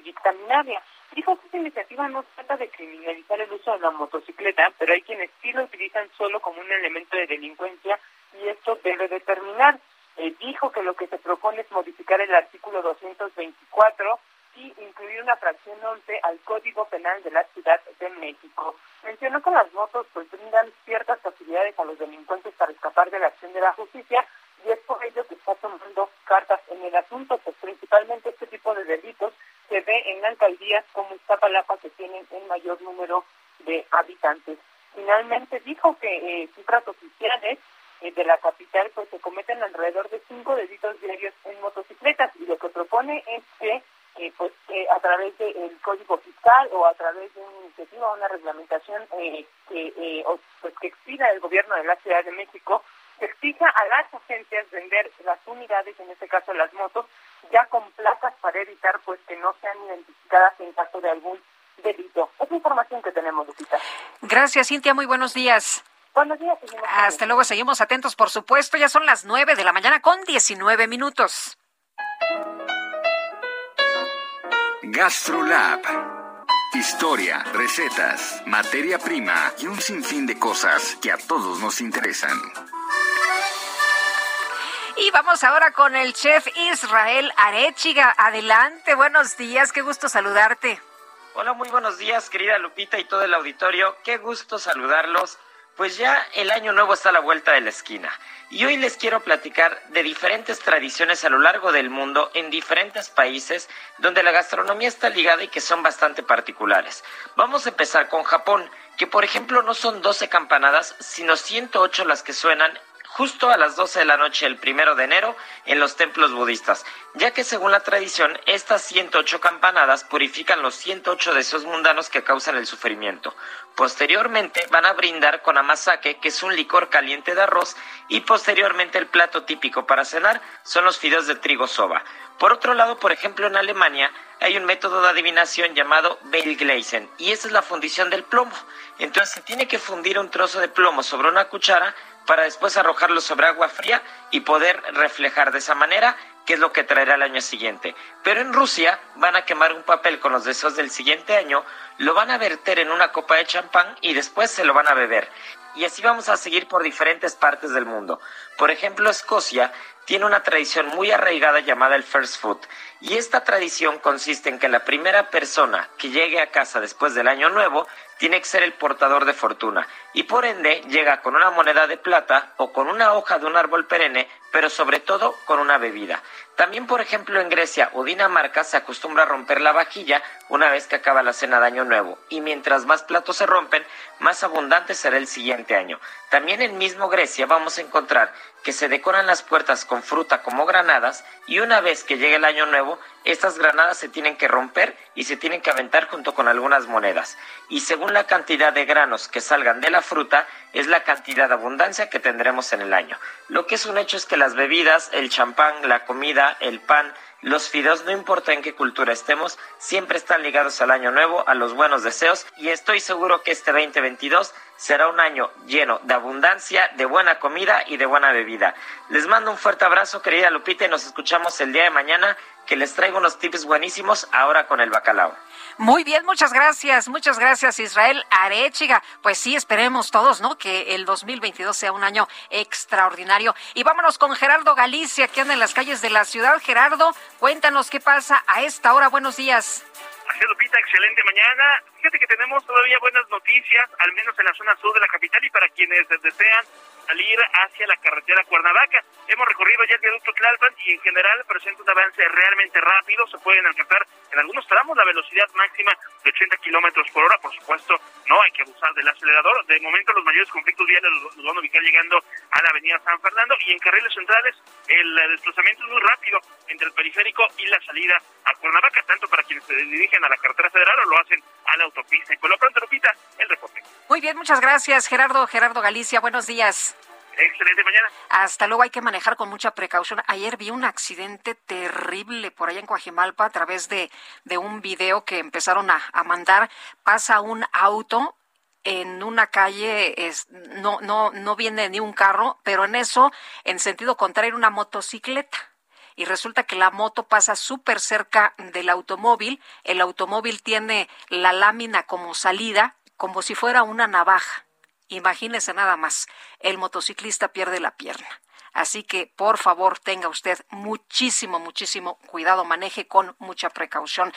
dictaminarla. Dijo que esta iniciativa no trata de criminalizar el uso de la motocicleta, pero hay quienes sí lo utilizan solo como un elemento de delincuencia y esto debe determinar. Eh, dijo que lo que se propone es modificar el artículo 224 y incluir una fracción 11 al Código Penal de la Ciudad de México. Mencionó que las motos pues brindan ciertas facilidades a los delincuentes para escapar de la acción de la justicia y es por ello que está tomando cartas en el asunto, pues principalmente este tipo de delitos se ve en alcaldías como Iztapalapa que tienen un mayor número de habitantes. Finalmente dijo que eh, cifras oficiales eh, de la capital pues se cometen alrededor de cinco delitos diarios en motocicletas y lo que propone es que eh, pues eh, a través del código fiscal o a través de una iniciativa una reglamentación eh, que eh, o, pues que expida el gobierno de la Ciudad de México se exija a las agencias vender las unidades, en este caso las motos, ya con placas para evitar pues que no sean identificadas en caso de algún delito. Es información que tenemos, Lupita. Gracias, Cintia. Muy buenos días. Buenos días. Hasta luego. Seguimos atentos, por supuesto. Ya son las nueve de la mañana con 19 minutos. GastroLab. Historia, recetas, materia prima y un sinfín de cosas que a todos nos interesan. Y vamos ahora con el chef Israel Arechiga. Adelante, buenos días, qué gusto saludarte. Hola, muy buenos días, querida Lupita y todo el auditorio. Qué gusto saludarlos. Pues ya el año nuevo está a la vuelta de la esquina. Y hoy les quiero platicar de diferentes tradiciones a lo largo del mundo, en diferentes países, donde la gastronomía está ligada y que son bastante particulares. Vamos a empezar con Japón, que por ejemplo no son 12 campanadas, sino 108 las que suenan justo a las 12 de la noche el primero de enero en los templos budistas, ya que según la tradición, estas 108 campanadas purifican los 108 deseos mundanos que causan el sufrimiento. Posteriormente van a brindar con amasake, que es un licor caliente de arroz, y posteriormente el plato típico para cenar son los fideos de trigo soba. Por otro lado, por ejemplo, en Alemania hay un método de adivinación llamado Beilgleisen, y esa es la fundición del plomo. Entonces se tiene que fundir un trozo de plomo sobre una cuchara para después arrojarlo sobre agua fría y poder reflejar de esa manera qué es lo que traerá el año siguiente. Pero en Rusia van a quemar un papel con los deseos del siguiente año, lo van a verter en una copa de champán y después se lo van a beber. Y así vamos a seguir por diferentes partes del mundo. Por ejemplo, Escocia tiene una tradición muy arraigada llamada el first food. Y esta tradición consiste en que la primera persona que llegue a casa después del año nuevo tiene que ser el portador de fortuna y por ende llega con una moneda de plata o con una hoja de un árbol perenne, pero sobre todo con una bebida. También, por ejemplo, en Grecia o Dinamarca se acostumbra a romper la vajilla una vez que acaba la cena de Año Nuevo y mientras más platos se rompen, más abundante será el siguiente año. También en mismo Grecia vamos a encontrar que se decoran las puertas con fruta como granadas y una vez que llegue el Año Nuevo, estas granadas se tienen que romper y se tienen que aventar junto con algunas monedas. Y según la cantidad de granos que salgan de la fruta, es la cantidad de abundancia que tendremos en el año. Lo que es un hecho es que las bebidas, el champán, la comida, el pan, los fideos, no importa en qué cultura estemos, siempre están ligados al año nuevo, a los buenos deseos y estoy seguro que este 2022 será un año lleno de abundancia, de buena comida y de buena bebida. Les mando un fuerte abrazo, querida Lupita, y nos escuchamos el día de mañana, que les traigo unos tips buenísimos ahora con el bacalao. Muy bien, muchas gracias, muchas gracias Israel Arechiga. Pues sí, esperemos todos, ¿no? Que el 2022 sea un año extraordinario. Y vámonos con Gerardo Galicia, que anda en las calles de la ciudad. Gerardo, cuéntanos qué pasa a esta hora. Buenos días. Así Lupita, excelente mañana. Fíjate que tenemos todavía buenas noticias, al menos en la zona sur de la capital y para quienes desean salir hacia la carretera Cuernavaca. Hemos recorrido ya el viaducto Tlalpan y en general presenta un avance realmente rápido. Se pueden alcanzar en algunos tramos la velocidad máxima de 80 kilómetros por hora. Por supuesto, no hay que abusar del acelerador. De momento, los mayores conflictos viales los, van a ubicar llegando a la avenida San Fernando y en carriles centrales el desplazamiento es muy rápido entre el periférico y la salida a Cuernavaca, tanto para quienes se dirigen a la carretera federal o lo hacen a la autopista. Y por lo pronto, Lupita, el reporte. Muy bien, muchas gracias, Gerardo. Gerardo Galicia, buenos días. Excelente mañana. Hasta luego, hay que manejar con mucha precaución. Ayer vi un accidente terrible por allá en Coajimalpa a través de, de un video que empezaron a, a mandar. Pasa un auto en una calle es, no, no, no viene ni un carro, pero en eso, en sentido contrario, una motocicleta. Y resulta que la moto pasa súper cerca del automóvil. El automóvil tiene la lámina como salida, como si fuera una navaja. Imagínese nada más, el motociclista pierde la pierna. Así que, por favor, tenga usted muchísimo, muchísimo cuidado, maneje con mucha precaución.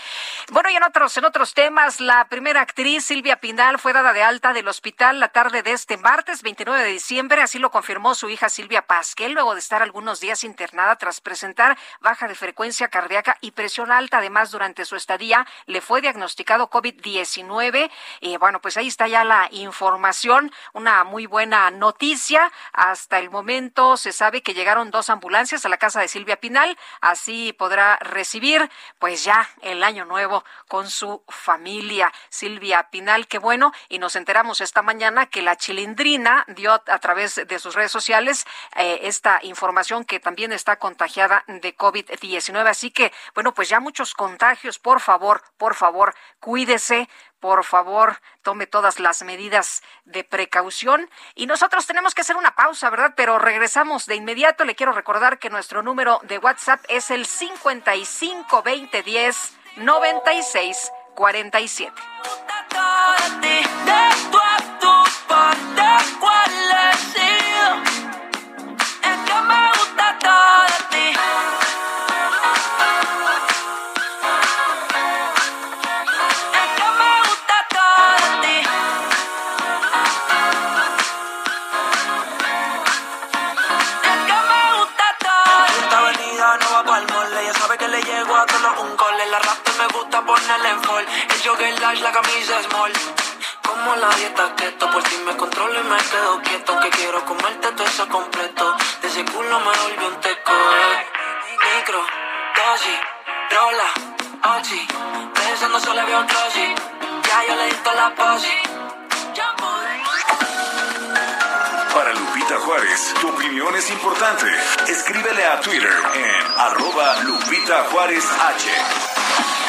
Bueno, y en otros, en otros temas, la primera actriz, Silvia Pinal, fue dada de alta del hospital la tarde de este martes, 29 de diciembre. Así lo confirmó su hija Silvia Pasquel, luego de estar algunos días internada tras presentar baja de frecuencia cardíaca y presión alta. Además, durante su estadía, le fue diagnosticado COVID-19. Y bueno, pues ahí está ya la información. Una muy buena noticia. Hasta el momento se sabe que llegaron dos ambulancias a la casa de Silvia Pinal, así podrá recibir pues ya el año nuevo con su familia. Silvia Pinal, qué bueno, y nos enteramos esta mañana que la chilindrina dio a través de sus redes sociales eh, esta información que también está contagiada de COVID-19. Así que, bueno, pues ya muchos contagios, por favor, por favor, cuídese, por favor, tome todas las medidas de precaución. Y nosotros tenemos que hacer una pausa, ¿verdad? Pero regresamos de inmediato. Le quiero recordar que nuestro número de WhatsApp es el 55 20 10 96 47. Jogger large, la camisa small. Como la dieta keto, por si me controlo y me quedo quieto. Que quiero comerte todo eso completo. De ese culo me volvió un teco. eh. Micro, dosis, rola, oxi. Pensando solo había un glossy. Ya yo le di la posi. Para Lupita Juárez, tu opinión es importante. Escríbele a Twitter en arroba Lupita Juárez H.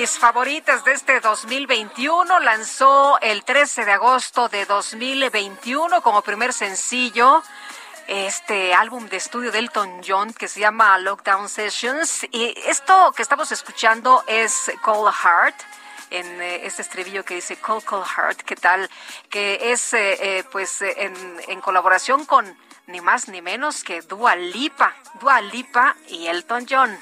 Mis favoritas de este 2021. Lanzó el 13 de agosto de 2021 como primer sencillo este álbum de estudio de Elton John que se llama Lockdown Sessions. Y esto que estamos escuchando es Cold Heart en eh, este estribillo que dice Cold Cold Heart, ¿qué tal? Que es eh, eh, pues en, en colaboración con ni más ni menos que Dua Lipa, Dua Lipa y Elton John.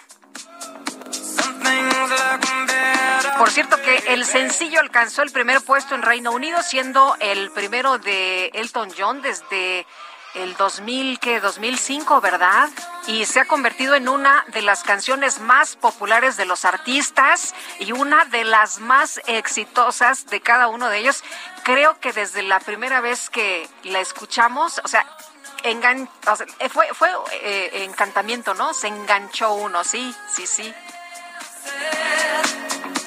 Por cierto que el sencillo alcanzó el primer puesto en Reino Unido, siendo el primero de Elton John desde el 2000, que 2005, ¿verdad? Y se ha convertido en una de las canciones más populares de los artistas y una de las más exitosas de cada uno de ellos. Creo que desde la primera vez que la escuchamos, o sea, engan- fue, fue eh, encantamiento, ¿no? Se enganchó uno, sí, sí, sí.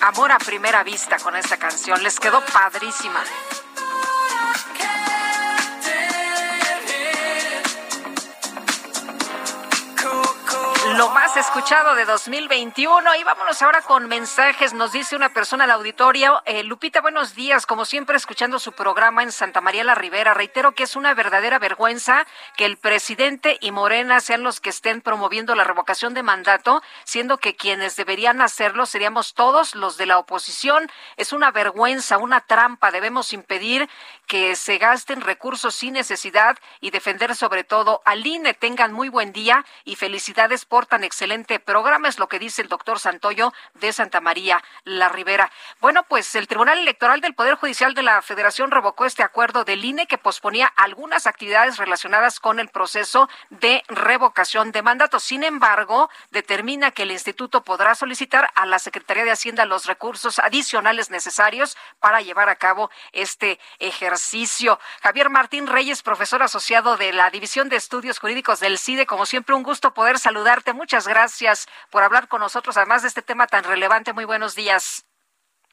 Amor a primera vista con esta canción, les quedó padrísima. Escuchado de 2021 y vámonos ahora con mensajes. Nos dice una persona al auditorio, eh, Lupita, buenos días, como siempre escuchando su programa en Santa María la Ribera. Reitero que es una verdadera vergüenza que el presidente y Morena sean los que estén promoviendo la revocación de mandato, siendo que quienes deberían hacerlo seríamos todos los de la oposición. Es una vergüenza, una trampa. Debemos impedir que se gasten recursos sin necesidad y defender sobre todo al INE. Tengan muy buen día y felicidades por tan excelente programa, es lo que dice el doctor Santoyo de Santa María la Ribera. Bueno, pues el Tribunal Electoral del Poder Judicial de la Federación revocó este acuerdo del INE que posponía algunas actividades relacionadas con el proceso de revocación de mandato. Sin embargo, determina que el instituto podrá solicitar a la Secretaría de Hacienda los recursos adicionales necesarios para llevar a cabo este ejercicio. Javier Martín Reyes, profesor asociado de la División de Estudios Jurídicos del CIDE, como siempre, un gusto poder saludarte. Muchas gracias por hablar con nosotros, además de este tema tan relevante. Muy buenos días.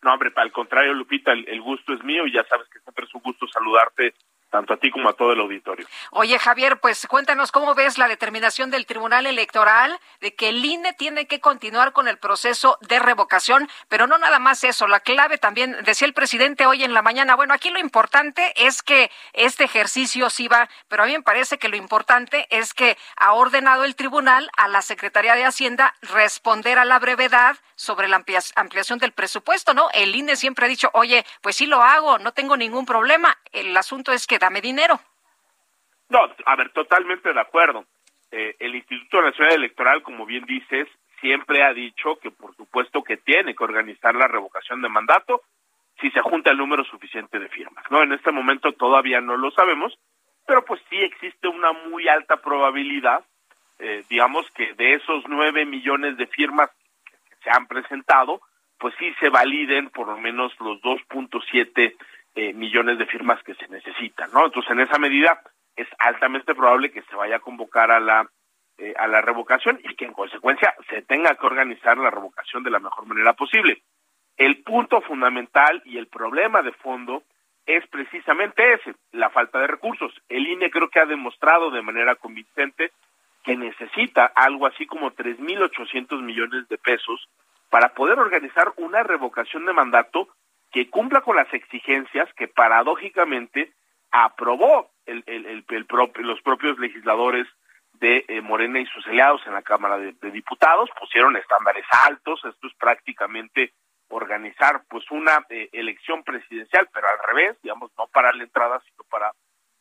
No, hombre, al contrario, Lupita, el, el gusto es mío y ya sabes que siempre es un gusto saludarte tanto a ti como a todo el auditorio. Oye, Javier, pues cuéntanos cómo ves la determinación del Tribunal Electoral de que el INE tiene que continuar con el proceso de revocación, pero no nada más eso, la clave también, decía el presidente hoy en la mañana, bueno, aquí lo importante es que este ejercicio sí va, pero a mí me parece que lo importante es que ha ordenado el tribunal a la Secretaría de Hacienda responder a la brevedad sobre la ampliación del presupuesto, ¿no? El INE siempre ha dicho, oye, pues sí lo hago, no tengo ningún problema, el asunto es que dame dinero. No, a ver, totalmente de acuerdo. Eh, el Instituto Nacional Electoral, como bien dices, siempre ha dicho que por supuesto que tiene que organizar la revocación de mandato si se junta el número suficiente de firmas. No, en este momento todavía no lo sabemos, pero pues sí existe una muy alta probabilidad, eh, digamos que de esos nueve millones de firmas que, se han presentado, pues sí se validen por lo menos los 2.7 eh, millones de firmas que se necesitan, ¿no? Entonces, en esa medida es altamente probable que se vaya a convocar a la eh, a la revocación y que en consecuencia se tenga que organizar la revocación de la mejor manera posible. El punto fundamental y el problema de fondo es precisamente ese, la falta de recursos. El INE creo que ha demostrado de manera convincente que necesita algo así como 3.800 millones de pesos para poder organizar una revocación de mandato que cumpla con las exigencias que paradójicamente aprobó el, el, el, los propios legisladores de eh, Morena y sus aliados en la Cámara de, de Diputados, pusieron estándares altos, esto es prácticamente organizar pues una eh, elección presidencial, pero al revés, digamos, no para la entrada, sino para,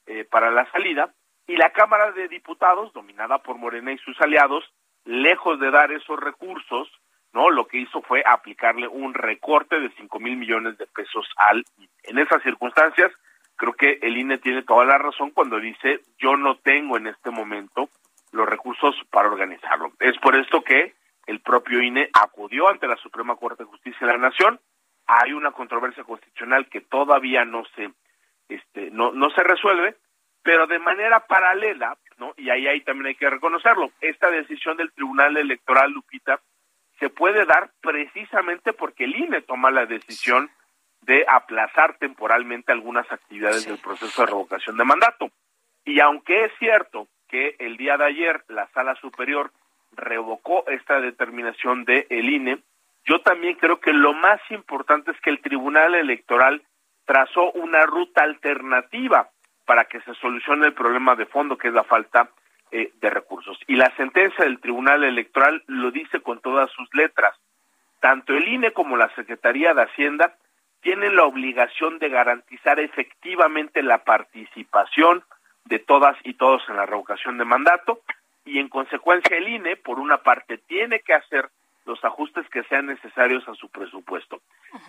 eh, para la salida. Y la Cámara de Diputados, dominada por Morena y sus aliados, lejos de dar esos recursos, no, lo que hizo fue aplicarle un recorte de cinco mil millones de pesos al INE. En esas circunstancias, creo que el INE tiene toda la razón cuando dice yo no tengo en este momento los recursos para organizarlo. Es por esto que el propio INE acudió ante la Suprema Corte de Justicia de la Nación. Hay una controversia constitucional que todavía no se este no no se resuelve, pero de manera paralela, ¿no? Y ahí ahí también hay que reconocerlo. Esta decisión del Tribunal Electoral Lupita se puede dar precisamente porque el INE toma la decisión de aplazar temporalmente algunas actividades del proceso de revocación de mandato. Y aunque es cierto que el día de ayer la Sala Superior revocó esta determinación de el INE, yo también creo que lo más importante es que el Tribunal Electoral trazó una ruta alternativa para que se solucione el problema de fondo que es la falta eh, de recursos. Y la sentencia del Tribunal Electoral lo dice con todas sus letras. Tanto el INE como la Secretaría de Hacienda tienen la obligación de garantizar efectivamente la participación de todas y todos en la revocación de mandato y en consecuencia el INE, por una parte, tiene que hacer los ajustes que sean necesarios a su presupuesto.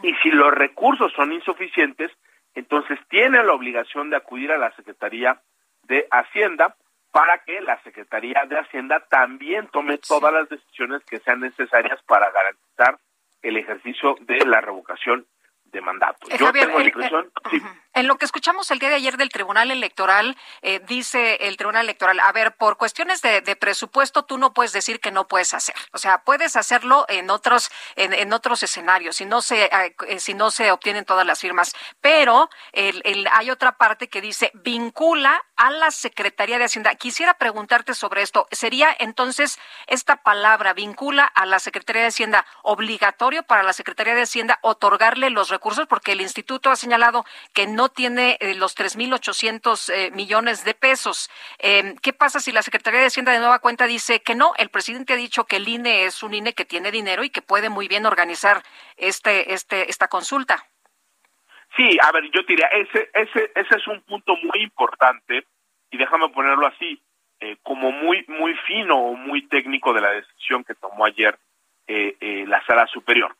Y si los recursos son insuficientes, entonces tiene la obligación de acudir a la Secretaría de Hacienda para que la Secretaría de Hacienda también tome todas las decisiones que sean necesarias para garantizar el ejercicio de la revocación de mandato. Eh, Yo Javier, tengo la el- impresión, sí, En lo que escuchamos el día de ayer del Tribunal Electoral, eh, dice el Tribunal Electoral, a ver, por cuestiones de, presupuesto tú no puedes decir que no puedes hacer. O sea, puedes hacerlo en otros en, en otros escenarios, si no se eh, eh, si no se obtienen todas las firmas. Pero el, el- hay otra parte que dice vincula a la Secretaría de Hacienda. Quisiera preguntarte sobre esto. ¿Sería entonces esta palabra vincula a la Secretaría de Hacienda obligatorio para la Secretaría de Hacienda otorgarle los recursos? Porque el instituto ha señalado que no tiene eh, los 3.800 eh, millones de pesos. Eh, ¿Qué pasa si la Secretaría de Hacienda de nueva cuenta dice que no? El presidente ha dicho que el INE es un INE que tiene dinero y que puede muy bien organizar este, este, esta consulta. Sí, a ver, yo diría, ese, ese, ese es un punto muy importante y déjame ponerlo así, eh, como muy, muy fino o muy técnico de la decisión que tomó ayer eh, la Sala Superior.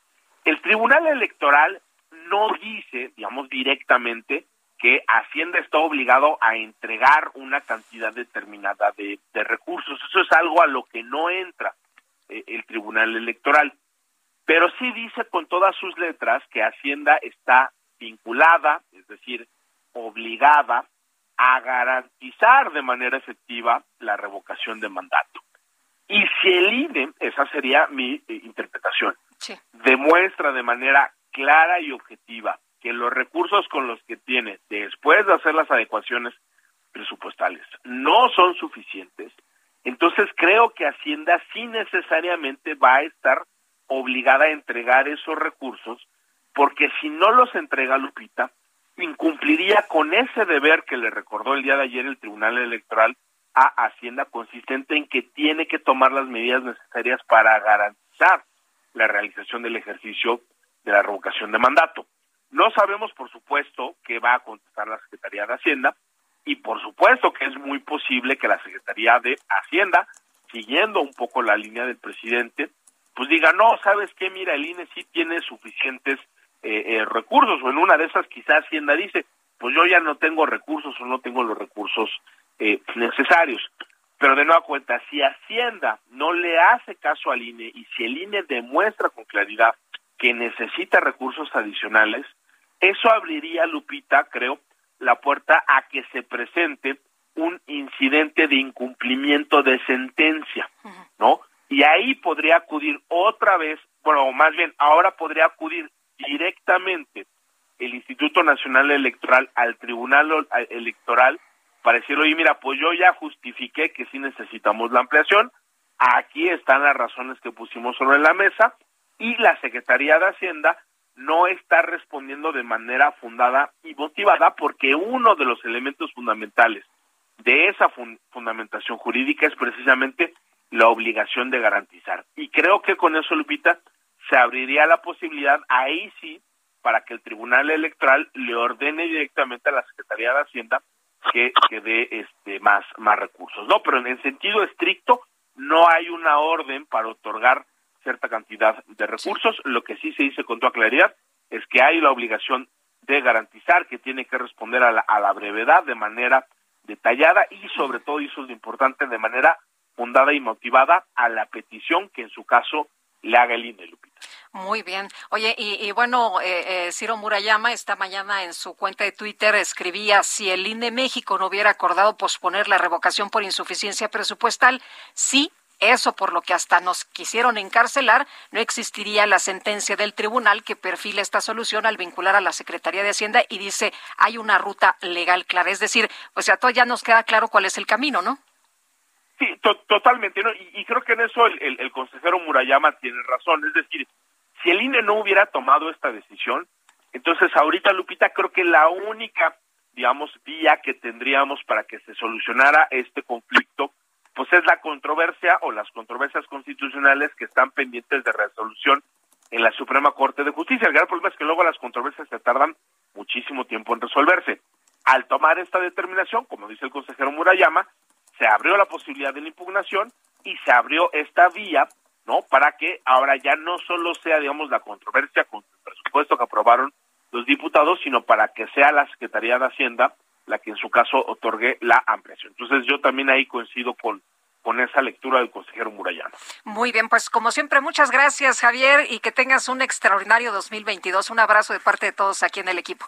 El Tribunal Electoral no dice, digamos, directamente que Hacienda está obligado a entregar una cantidad determinada de, de recursos. Eso es algo a lo que no entra eh, el Tribunal Electoral. Pero sí dice con todas sus letras que Hacienda está vinculada, es decir, obligada a garantizar de manera efectiva la revocación de mandato. Y si el INE, esa sería mi eh, interpretación, demuestra de manera clara y objetiva que los recursos con los que tiene después de hacer las adecuaciones presupuestales no son suficientes, entonces creo que Hacienda sí necesariamente va a estar obligada a entregar esos recursos, porque si no los entrega Lupita, incumpliría con ese deber que le recordó el día de ayer el Tribunal Electoral a Hacienda, consistente en que tiene que tomar las medidas necesarias para garantizar la realización del ejercicio de la revocación de mandato. No sabemos, por supuesto, qué va a contestar la Secretaría de Hacienda y por supuesto que es muy posible que la Secretaría de Hacienda, siguiendo un poco la línea del presidente, pues diga, no, ¿sabes qué? Mira, el INE sí tiene suficientes eh, eh, recursos o en una de esas quizás Hacienda dice, pues yo ya no tengo recursos o no tengo los recursos eh, necesarios. Pero de nueva cuenta, si Hacienda no le hace caso al INE y si el INE demuestra con claridad que necesita recursos adicionales, eso abriría, Lupita, creo, la puerta a que se presente un incidente de incumplimiento de sentencia, ¿no? Y ahí podría acudir otra vez, bueno, más bien, ahora podría acudir directamente el Instituto Nacional Electoral al Tribunal Electoral para decir, oye, mira, pues yo ya justifiqué que sí necesitamos la ampliación, aquí están las razones que pusimos sobre la mesa y la Secretaría de Hacienda no está respondiendo de manera fundada y motivada porque uno de los elementos fundamentales de esa fun- fundamentación jurídica es precisamente la obligación de garantizar. Y creo que con eso, Lupita, se abriría la posibilidad, ahí sí, para que el Tribunal Electoral le ordene directamente a la Secretaría de Hacienda que, que dé este, más, más recursos. No, pero en el sentido estricto no hay una orden para otorgar cierta cantidad de recursos. Lo que sí se dice con toda claridad es que hay la obligación de garantizar que tiene que responder a la, a la brevedad de manera detallada y sobre todo, y eso es lo importante, de manera fundada y motivada a la petición que en su caso le haga el INE, Lupita. Muy bien. Oye, y, y bueno, eh, eh, Ciro Murayama esta mañana en su cuenta de Twitter escribía, si el INE México no hubiera acordado posponer la revocación por insuficiencia presupuestal, sí, eso por lo que hasta nos quisieron encarcelar, no existiría la sentencia del tribunal que perfila esta solución al vincular a la Secretaría de Hacienda y dice, hay una ruta legal clara. Es decir, pues a todos ya nos queda claro cuál es el camino, ¿no? Sí, to- totalmente, ¿no? Y, creo que en eso el, el- el consejero Murayama tiene razón. Es decir, si el INE no hubiera tomado esta decisión, entonces ahorita, Lupita, creo que la única, digamos, vía que tendríamos para que se solucionara este conflicto, pues es la controversia o las controversias constitucionales que están pendientes de resolución en la Suprema Corte de Justicia. El gran problema es que luego las controversias se tardan muchísimo tiempo en resolverse. Al tomar esta determinación, como dice el consejero Murayama, se abrió la posibilidad de la impugnación y se abrió esta vía, ¿no? Para que ahora ya no solo sea, digamos, la controversia con el presupuesto que aprobaron los diputados, sino para que sea la Secretaría de Hacienda la que en su caso otorgue la ampliación. Entonces yo también ahí coincido con, con esa lectura del consejero Murayama. Muy bien, pues como siempre, muchas gracias, Javier, y que tengas un extraordinario 2022. Un abrazo de parte de todos aquí en el equipo.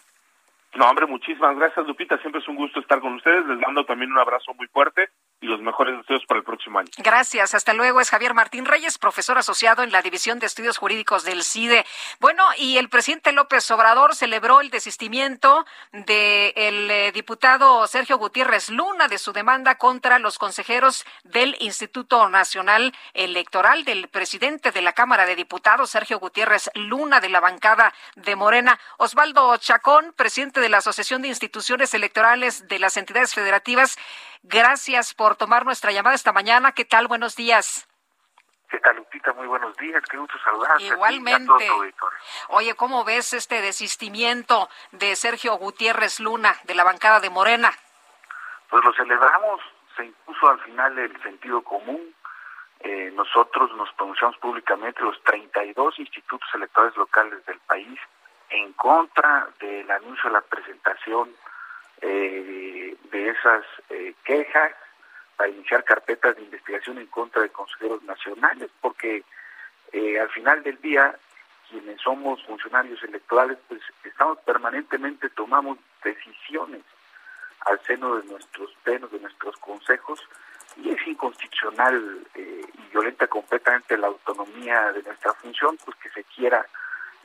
No, hombre, muchísimas gracias, Lupita. Siempre es un gusto estar con ustedes. Les mando también un abrazo muy fuerte y los mejores deseos para el próximo año. Gracias, hasta luego. Es Javier Martín Reyes, profesor asociado en la División de Estudios Jurídicos del CIDE. Bueno, y el presidente López Obrador celebró el desistimiento del eh, diputado Sergio Gutiérrez Luna de su demanda contra los consejeros del Instituto Nacional Electoral del presidente de la Cámara de Diputados, Sergio Gutiérrez Luna, de la bancada de Morena. Osvaldo Chacón, presidente de la Asociación de Instituciones Electorales de las Entidades Federativas. Gracias por tomar nuestra llamada esta mañana. ¿Qué tal? Buenos días. ¿Qué tal, Lupita? Muy buenos días. Qué gusto saludarte. a ti a Igualmente. auditorio. Oye, ¿cómo ves este desistimiento de Sergio Gutiérrez Luna de la bancada de Morena? Pues lo celebramos. Se impuso al final el sentido común. Eh, nosotros nos pronunciamos públicamente los 32 institutos electorales locales del país en contra del anuncio de la presentación eh, de esas eh, quejas para iniciar carpetas de investigación en contra de consejeros nacionales, porque eh, al final del día quienes somos funcionarios electorales, pues estamos permanentemente tomamos decisiones al seno de nuestros plenos, de nuestros consejos, y es inconstitucional eh, y violenta completamente la autonomía de nuestra función, pues que se quiera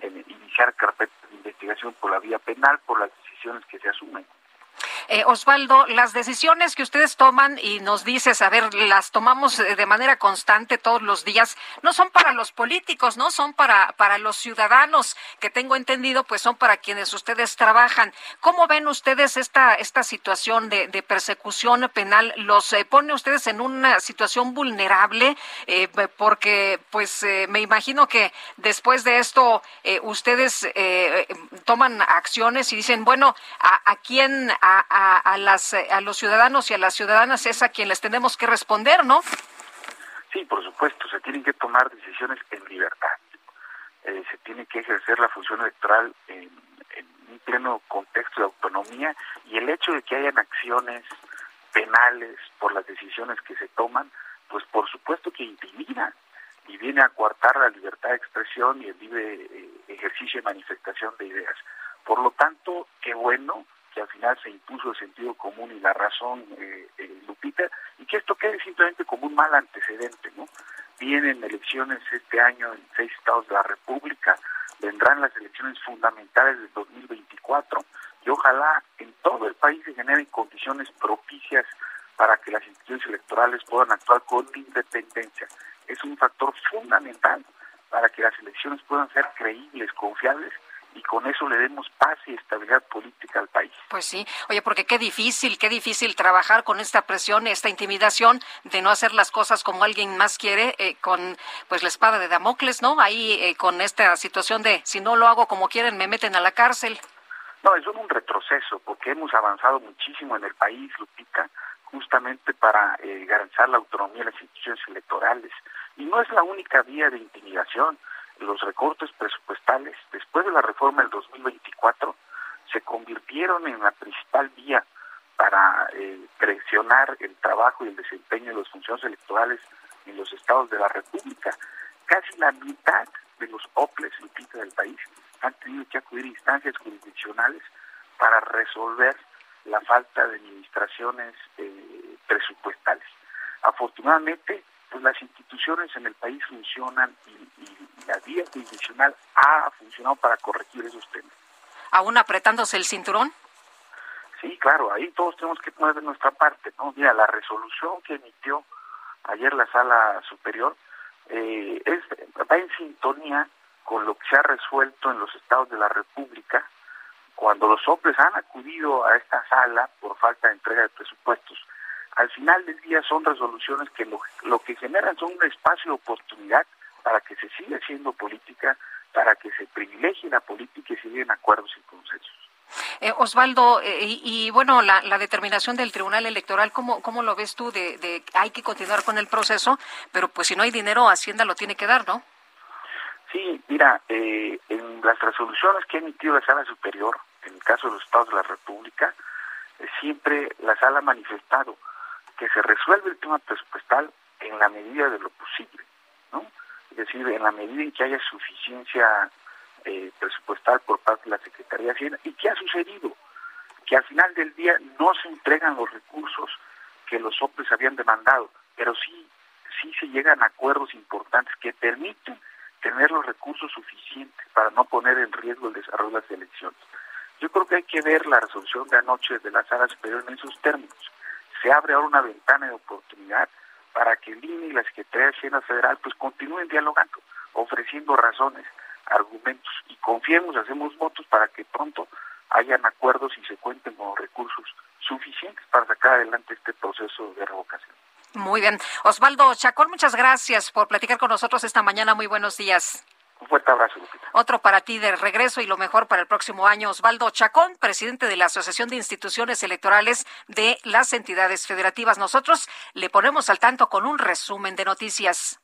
iniciar carpetas de investigación por la vía penal, por las decisiones que se asumen. Eh, Osvaldo, las decisiones que ustedes toman y nos dices, a ver, las tomamos eh, de manera constante todos los días, no son para los políticos, no son para, para los ciudadanos, que tengo entendido, pues son para quienes ustedes trabajan. ¿Cómo ven ustedes esta, esta situación de, persecución penal? ¿Los eh, pone ustedes en una situación vulnerable? Eh, porque, pues, me imagino que después de esto, ustedes toman acciones y dicen, bueno, ¿a, a quién, a, a, las, eh, a los ciudadanos y a las ciudadanas es a quien les tenemos que responder, ¿no? Sí, por supuesto, se tienen que tomar decisiones en libertad. Eh, se tiene que ejercer la función electoral en, un pleno contexto de autonomía y el hecho de que hayan acciones penales por las decisiones que se toman, pues por supuesto que intimida y viene a coartar la libertad de expresión y el libre eh, ejercicio y manifestación de ideas. Por lo tanto, qué bueno que al final se impuso el sentido común y la razón, eh, eh, Lupita, y que esto quede simplemente como un mal antecedente, ¿no? Vienen elecciones este año en seis estados de la República, vendrán las elecciones fundamentales del 2024 y ojalá en todo el país se generen condiciones propicias para que las instituciones electorales puedan actuar con independencia. Es un factor fundamental para que las elecciones puedan ser creíbles, confiables y con eso le demos paz y estabilidad política al país. Pues sí, oye, porque qué difícil, qué difícil trabajar con esta presión, esta intimidación de no hacer las cosas como alguien más quiere, eh, con pues la espada de Damocles, ¿no? Ahí eh, con esta situación de si no lo hago como quieren me meten a la cárcel. No, es un retroceso porque hemos avanzado muchísimo en el país, Lupita, justamente para eh, garantizar la autonomía de las instituciones electorales. Y no es la única vía de intimidación. Los recortes presupuestales, después de la reforma del 2024, se convirtieron en la principal vía para eh, presionar el trabajo y el desempeño de las funciones electorales en los estados de la República. Casi la mitad de los OPLES Lupita, del país han tenido que acudir a instancias jurisdiccionales para resolver la falta de administraciones eh, presupuestales. Afortunadamente, pues las instituciones en el país funcionan y, y la vía jurisdiccional ha funcionado para corregir esos temas. ¿Aún apretándose el cinturón? Sí, claro, ahí todos tenemos que poner de nuestra parte, ¿no? Mira, la resolución que emitió ayer la Sala Superior eh, es, va en sintonía con lo que se ha resuelto en los estados de la República cuando los hombres han acudido a esta sala por falta de entrega de presupuestos. Al final del día son resoluciones que lo, lo que generan son un espacio de oportunidad para que se siga haciendo política, para que se privilegie la política y se lleguen acuerdos y consensos. Eh, Osvaldo, eh, y, y, bueno, la, la, determinación del Tribunal Electoral, ¿cómo, cómo lo ves tú? De, de, hay que continuar con el proceso, pero pues si no hay dinero, Hacienda lo tiene que dar, ¿no? Sí, mira, eh, en las resoluciones que ha emitido la Sala Superior, en el caso de los Estados de la República, eh, siempre la Sala ha manifestado que se resuelve el tema presupuestal en la medida de lo posible, ¿no? Es decir, en la medida en que haya suficiencia eh, presupuestal por parte de la Secretaría de Hacienda. ¿Y qué ha sucedido? Que al final del día no se entregan los recursos que los OPEs habían demandado, pero sí, sí se llegan a acuerdos importantes que permiten tener los recursos suficientes para no poner en riesgo el desarrollo de las elecciones. Yo creo que hay que ver la resolución de anoche de la Sala Superior en esos términos. Se abre ahora una ventana de oportunidad para que el INE y la Secretaría de Hacienda Federal pues continúen dialogando, ofreciendo razones, argumentos y confiemos, hacemos votos para que pronto hayan acuerdos y se cuenten con recursos suficientes para sacar adelante este proceso de revocación. Muy bien. Osvaldo Chacón, muchas gracias por platicar con nosotros esta mañana. Muy buenos días. Un fuerte abrazo. Otro para ti de regreso y lo mejor para el próximo año. Osvaldo Chacón, presidente de la Asociación de Instituciones Electorales de las Entidades Federativas. Nosotros le ponemos al tanto con un resumen de noticias.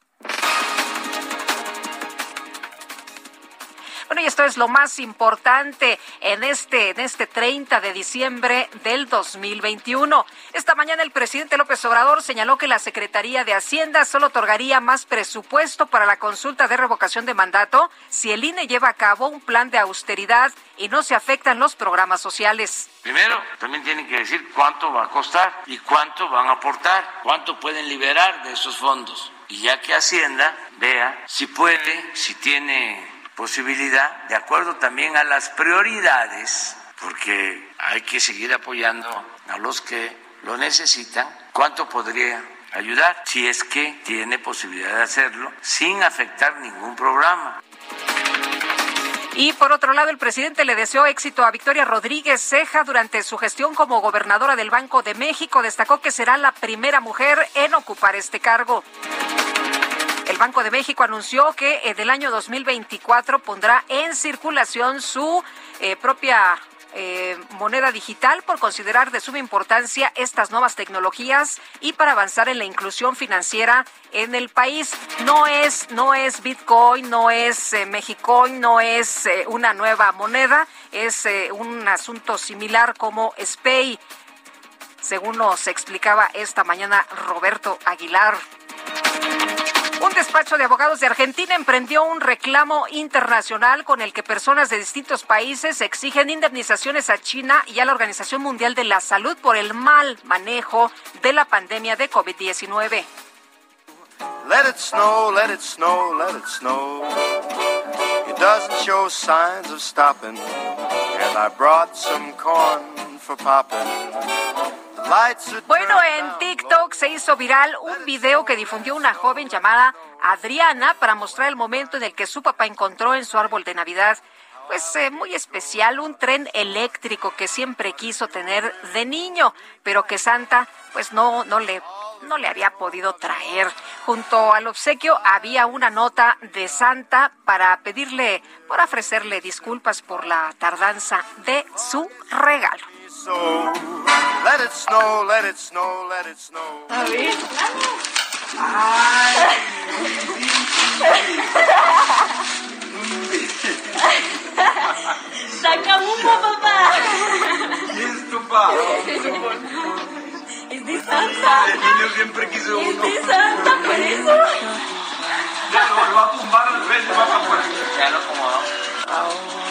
Bueno, y esto es lo más importante en este, en este 30 de diciembre del 2021. Esta mañana el presidente López Obrador señaló que la Secretaría de Hacienda solo otorgaría más presupuesto para la consulta de revocación de mandato si el INE lleva a cabo un plan de austeridad y no se afectan los programas sociales. Primero, también tienen que decir cuánto va a costar y cuánto van a aportar, cuánto pueden liberar de esos fondos. Y ya que Hacienda vea si puede, si tiene posibilidad, de acuerdo también a las prioridades, porque hay que seguir apoyando a los que lo necesitan, cuánto podría ayudar, si es que tiene posibilidad de hacerlo, sin afectar ningún programa. Y por otro lado, el presidente le deseó éxito a Victoria Rodríguez Ceja durante su gestión como gobernadora del Banco de México. Destacó que será la primera mujer en ocupar este cargo. El Banco de México anunció que eh, del año 2024 pondrá en circulación su eh, propia eh, moneda digital por considerar de suma importancia estas nuevas tecnologías y para avanzar en la inclusión financiera en el país. No es, no es Bitcoin, no es eh, Mexicoin, no es eh, una nueva moneda, es un asunto similar como SPAY, según nos explicaba esta mañana Roberto Aguilar. Un despacho de abogados de Argentina emprendió un reclamo internacional con el que personas de distintos países exigen indemnizaciones a China y a la Organización Mundial de la Salud por el mal manejo de la pandemia de COVID-19. Let it snow, let it snow, let it snow. It doesn't show signs of stopping. And I brought some corn for popping. Bueno, en TikTok se hizo viral un video que difundió una joven llamada Adriana para mostrar el momento en el que su papá encontró en su árbol de Navidad pues eh, muy especial, un tren eléctrico que siempre quiso tener de niño, pero que Santa pues no no le no le había podido traer. Junto al obsequio había una nota de Santa para pedirle, por ofrecerle disculpas por la tardanza de su regalo. So, let it snow, let it snow, let it snow. A ver. Saca uno, papá. es tu papá? Es de Santa. El niño siempre quiso Es uno. de Santa, por eso. Ya lo va a tumbar al rey, va afuera. Ya lo acomodó.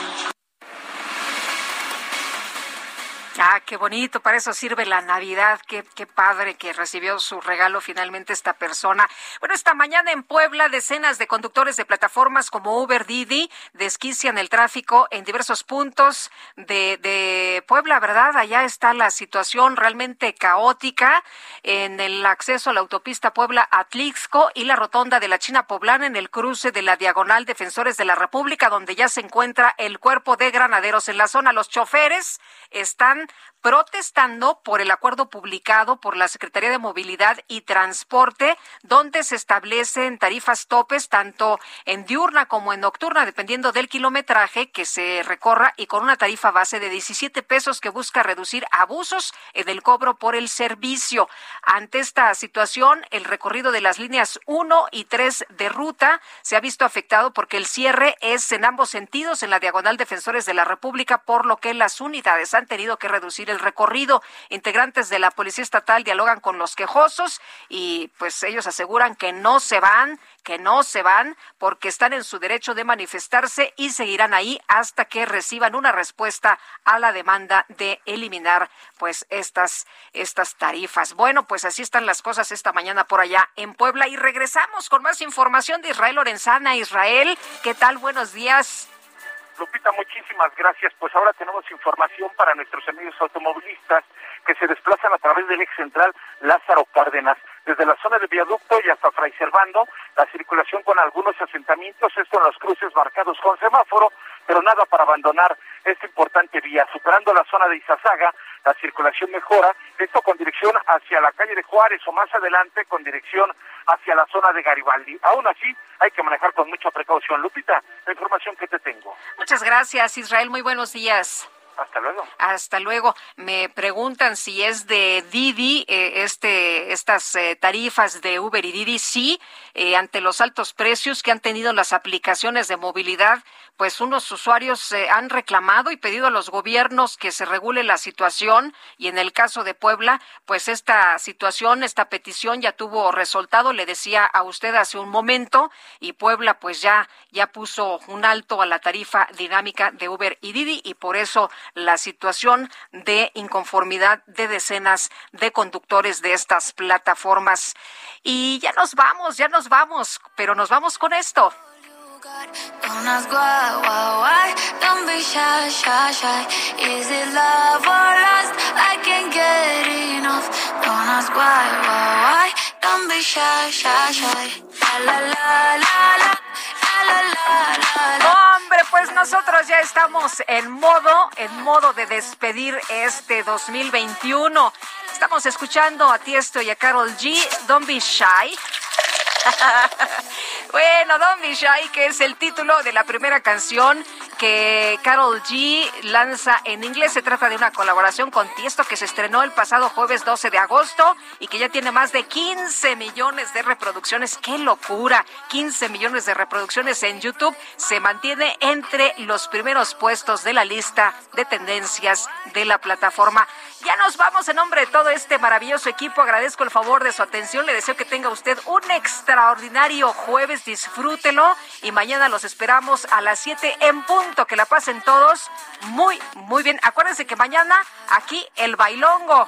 Ah, qué bonito, para eso sirve la Navidad, qué, qué padre que recibió su regalo finalmente esta persona. Bueno, esta mañana en Puebla, decenas de conductores de plataformas como Uber Didi desquician el tráfico en diversos puntos de, de Puebla, ¿verdad? Allá está la situación realmente caótica en el acceso a la autopista Puebla-Atlixco y la rotonda de la China Poblana en el cruce de la Diagonal Defensores de la República, donde ya se encuentra el cuerpo de granaderos en la zona. Los choferes están protestando por el acuerdo publicado por la Secretaría de Movilidad y Transporte, donde se establecen tarifas topes tanto en diurna como en nocturna, dependiendo del kilometraje que se recorra y con una tarifa base de 17 pesos que busca reducir abusos en el cobro por el servicio. Ante esta situación, el recorrido de las líneas 1 y 3 de ruta se ha visto afectado porque el cierre es en ambos sentidos en la diagonal Defensores de la República, por lo que las unidades han tenido que reducir el recorrido. Integrantes de la Policía Estatal dialogan con los quejosos y pues ellos aseguran que no se van, que no se van porque están en su derecho de manifestarse y seguirán ahí hasta que reciban una respuesta a la demanda de eliminar pues estas estas tarifas. Bueno, pues así están las cosas esta mañana por allá en Puebla y regresamos con más información de Israel Lorenzana. Israel, ¿qué tal? Buenos días. Lupita, muchísimas gracias. Pues ahora tenemos información para nuestros amigos automovilistas que se desplazan a través del eje central Lázaro Cárdenas. Desde la zona de viaducto y hasta Fray Servando, la circulación con algunos asentamientos, esto en los cruces marcados con semáforo, pero nada para abandonar esta importante vía. Superando la zona de Izazaga, la circulación mejora, esto con dirección hacia la calle de Juárez o más adelante con dirección hacia la zona de Garibaldi. Aún así, hay que manejar con mucha precaución. Lupita, la información que te tengo. Muchas gracias, Israel. Muy buenos días. Hasta luego. Hasta luego. Me preguntan si es de Didi, eh, este, estas eh, tarifas de Uber y Didi. Sí, eh, ante los altos precios que han tenido las aplicaciones de movilidad, pues unos usuarios eh, han reclamado y pedido a los gobiernos que se regule la situación y en el caso de Puebla, pues esta situación, esta petición ya tuvo resultado, le decía a usted hace un momento, y Puebla pues ya, ya puso un alto a la tarifa dinámica de Uber y Didi y por eso la situación de inconformidad de decenas de conductores de estas plataformas. Y ya nos vamos, ya nos vamos, pero nos vamos con esto. Don't ask why, why, why. Don't be shy, shy, shy. Is it love or lust? I can't get enough. Don't ask why, why, why. Don't be shy, shy, shy. La la la la la. La la la la la. Hombre, pues nosotros ya estamos en modo, en modo de despedir este 2021. Estamos escuchando a Tiesto y a Carol G. Don't be shy. bueno, Be Shy, que es el título de la primera canción que Carol G lanza en inglés. Se trata de una colaboración con Tiesto que se estrenó el pasado jueves 12 de agosto y que ya tiene más de 15 millones de reproducciones. ¡Qué locura! 15 millones de reproducciones en YouTube. Se mantiene entre los primeros puestos de la lista de tendencias de la plataforma. Ya nos vamos en nombre de todo este maravilloso equipo. Agradezco el favor de su atención. Le deseo que tenga usted un extraordinario jueves. Disfrútelo y mañana los esperamos a las 7 en punto. Que la pasen todos muy, muy bien. Acuérdense que mañana aquí el bailongo.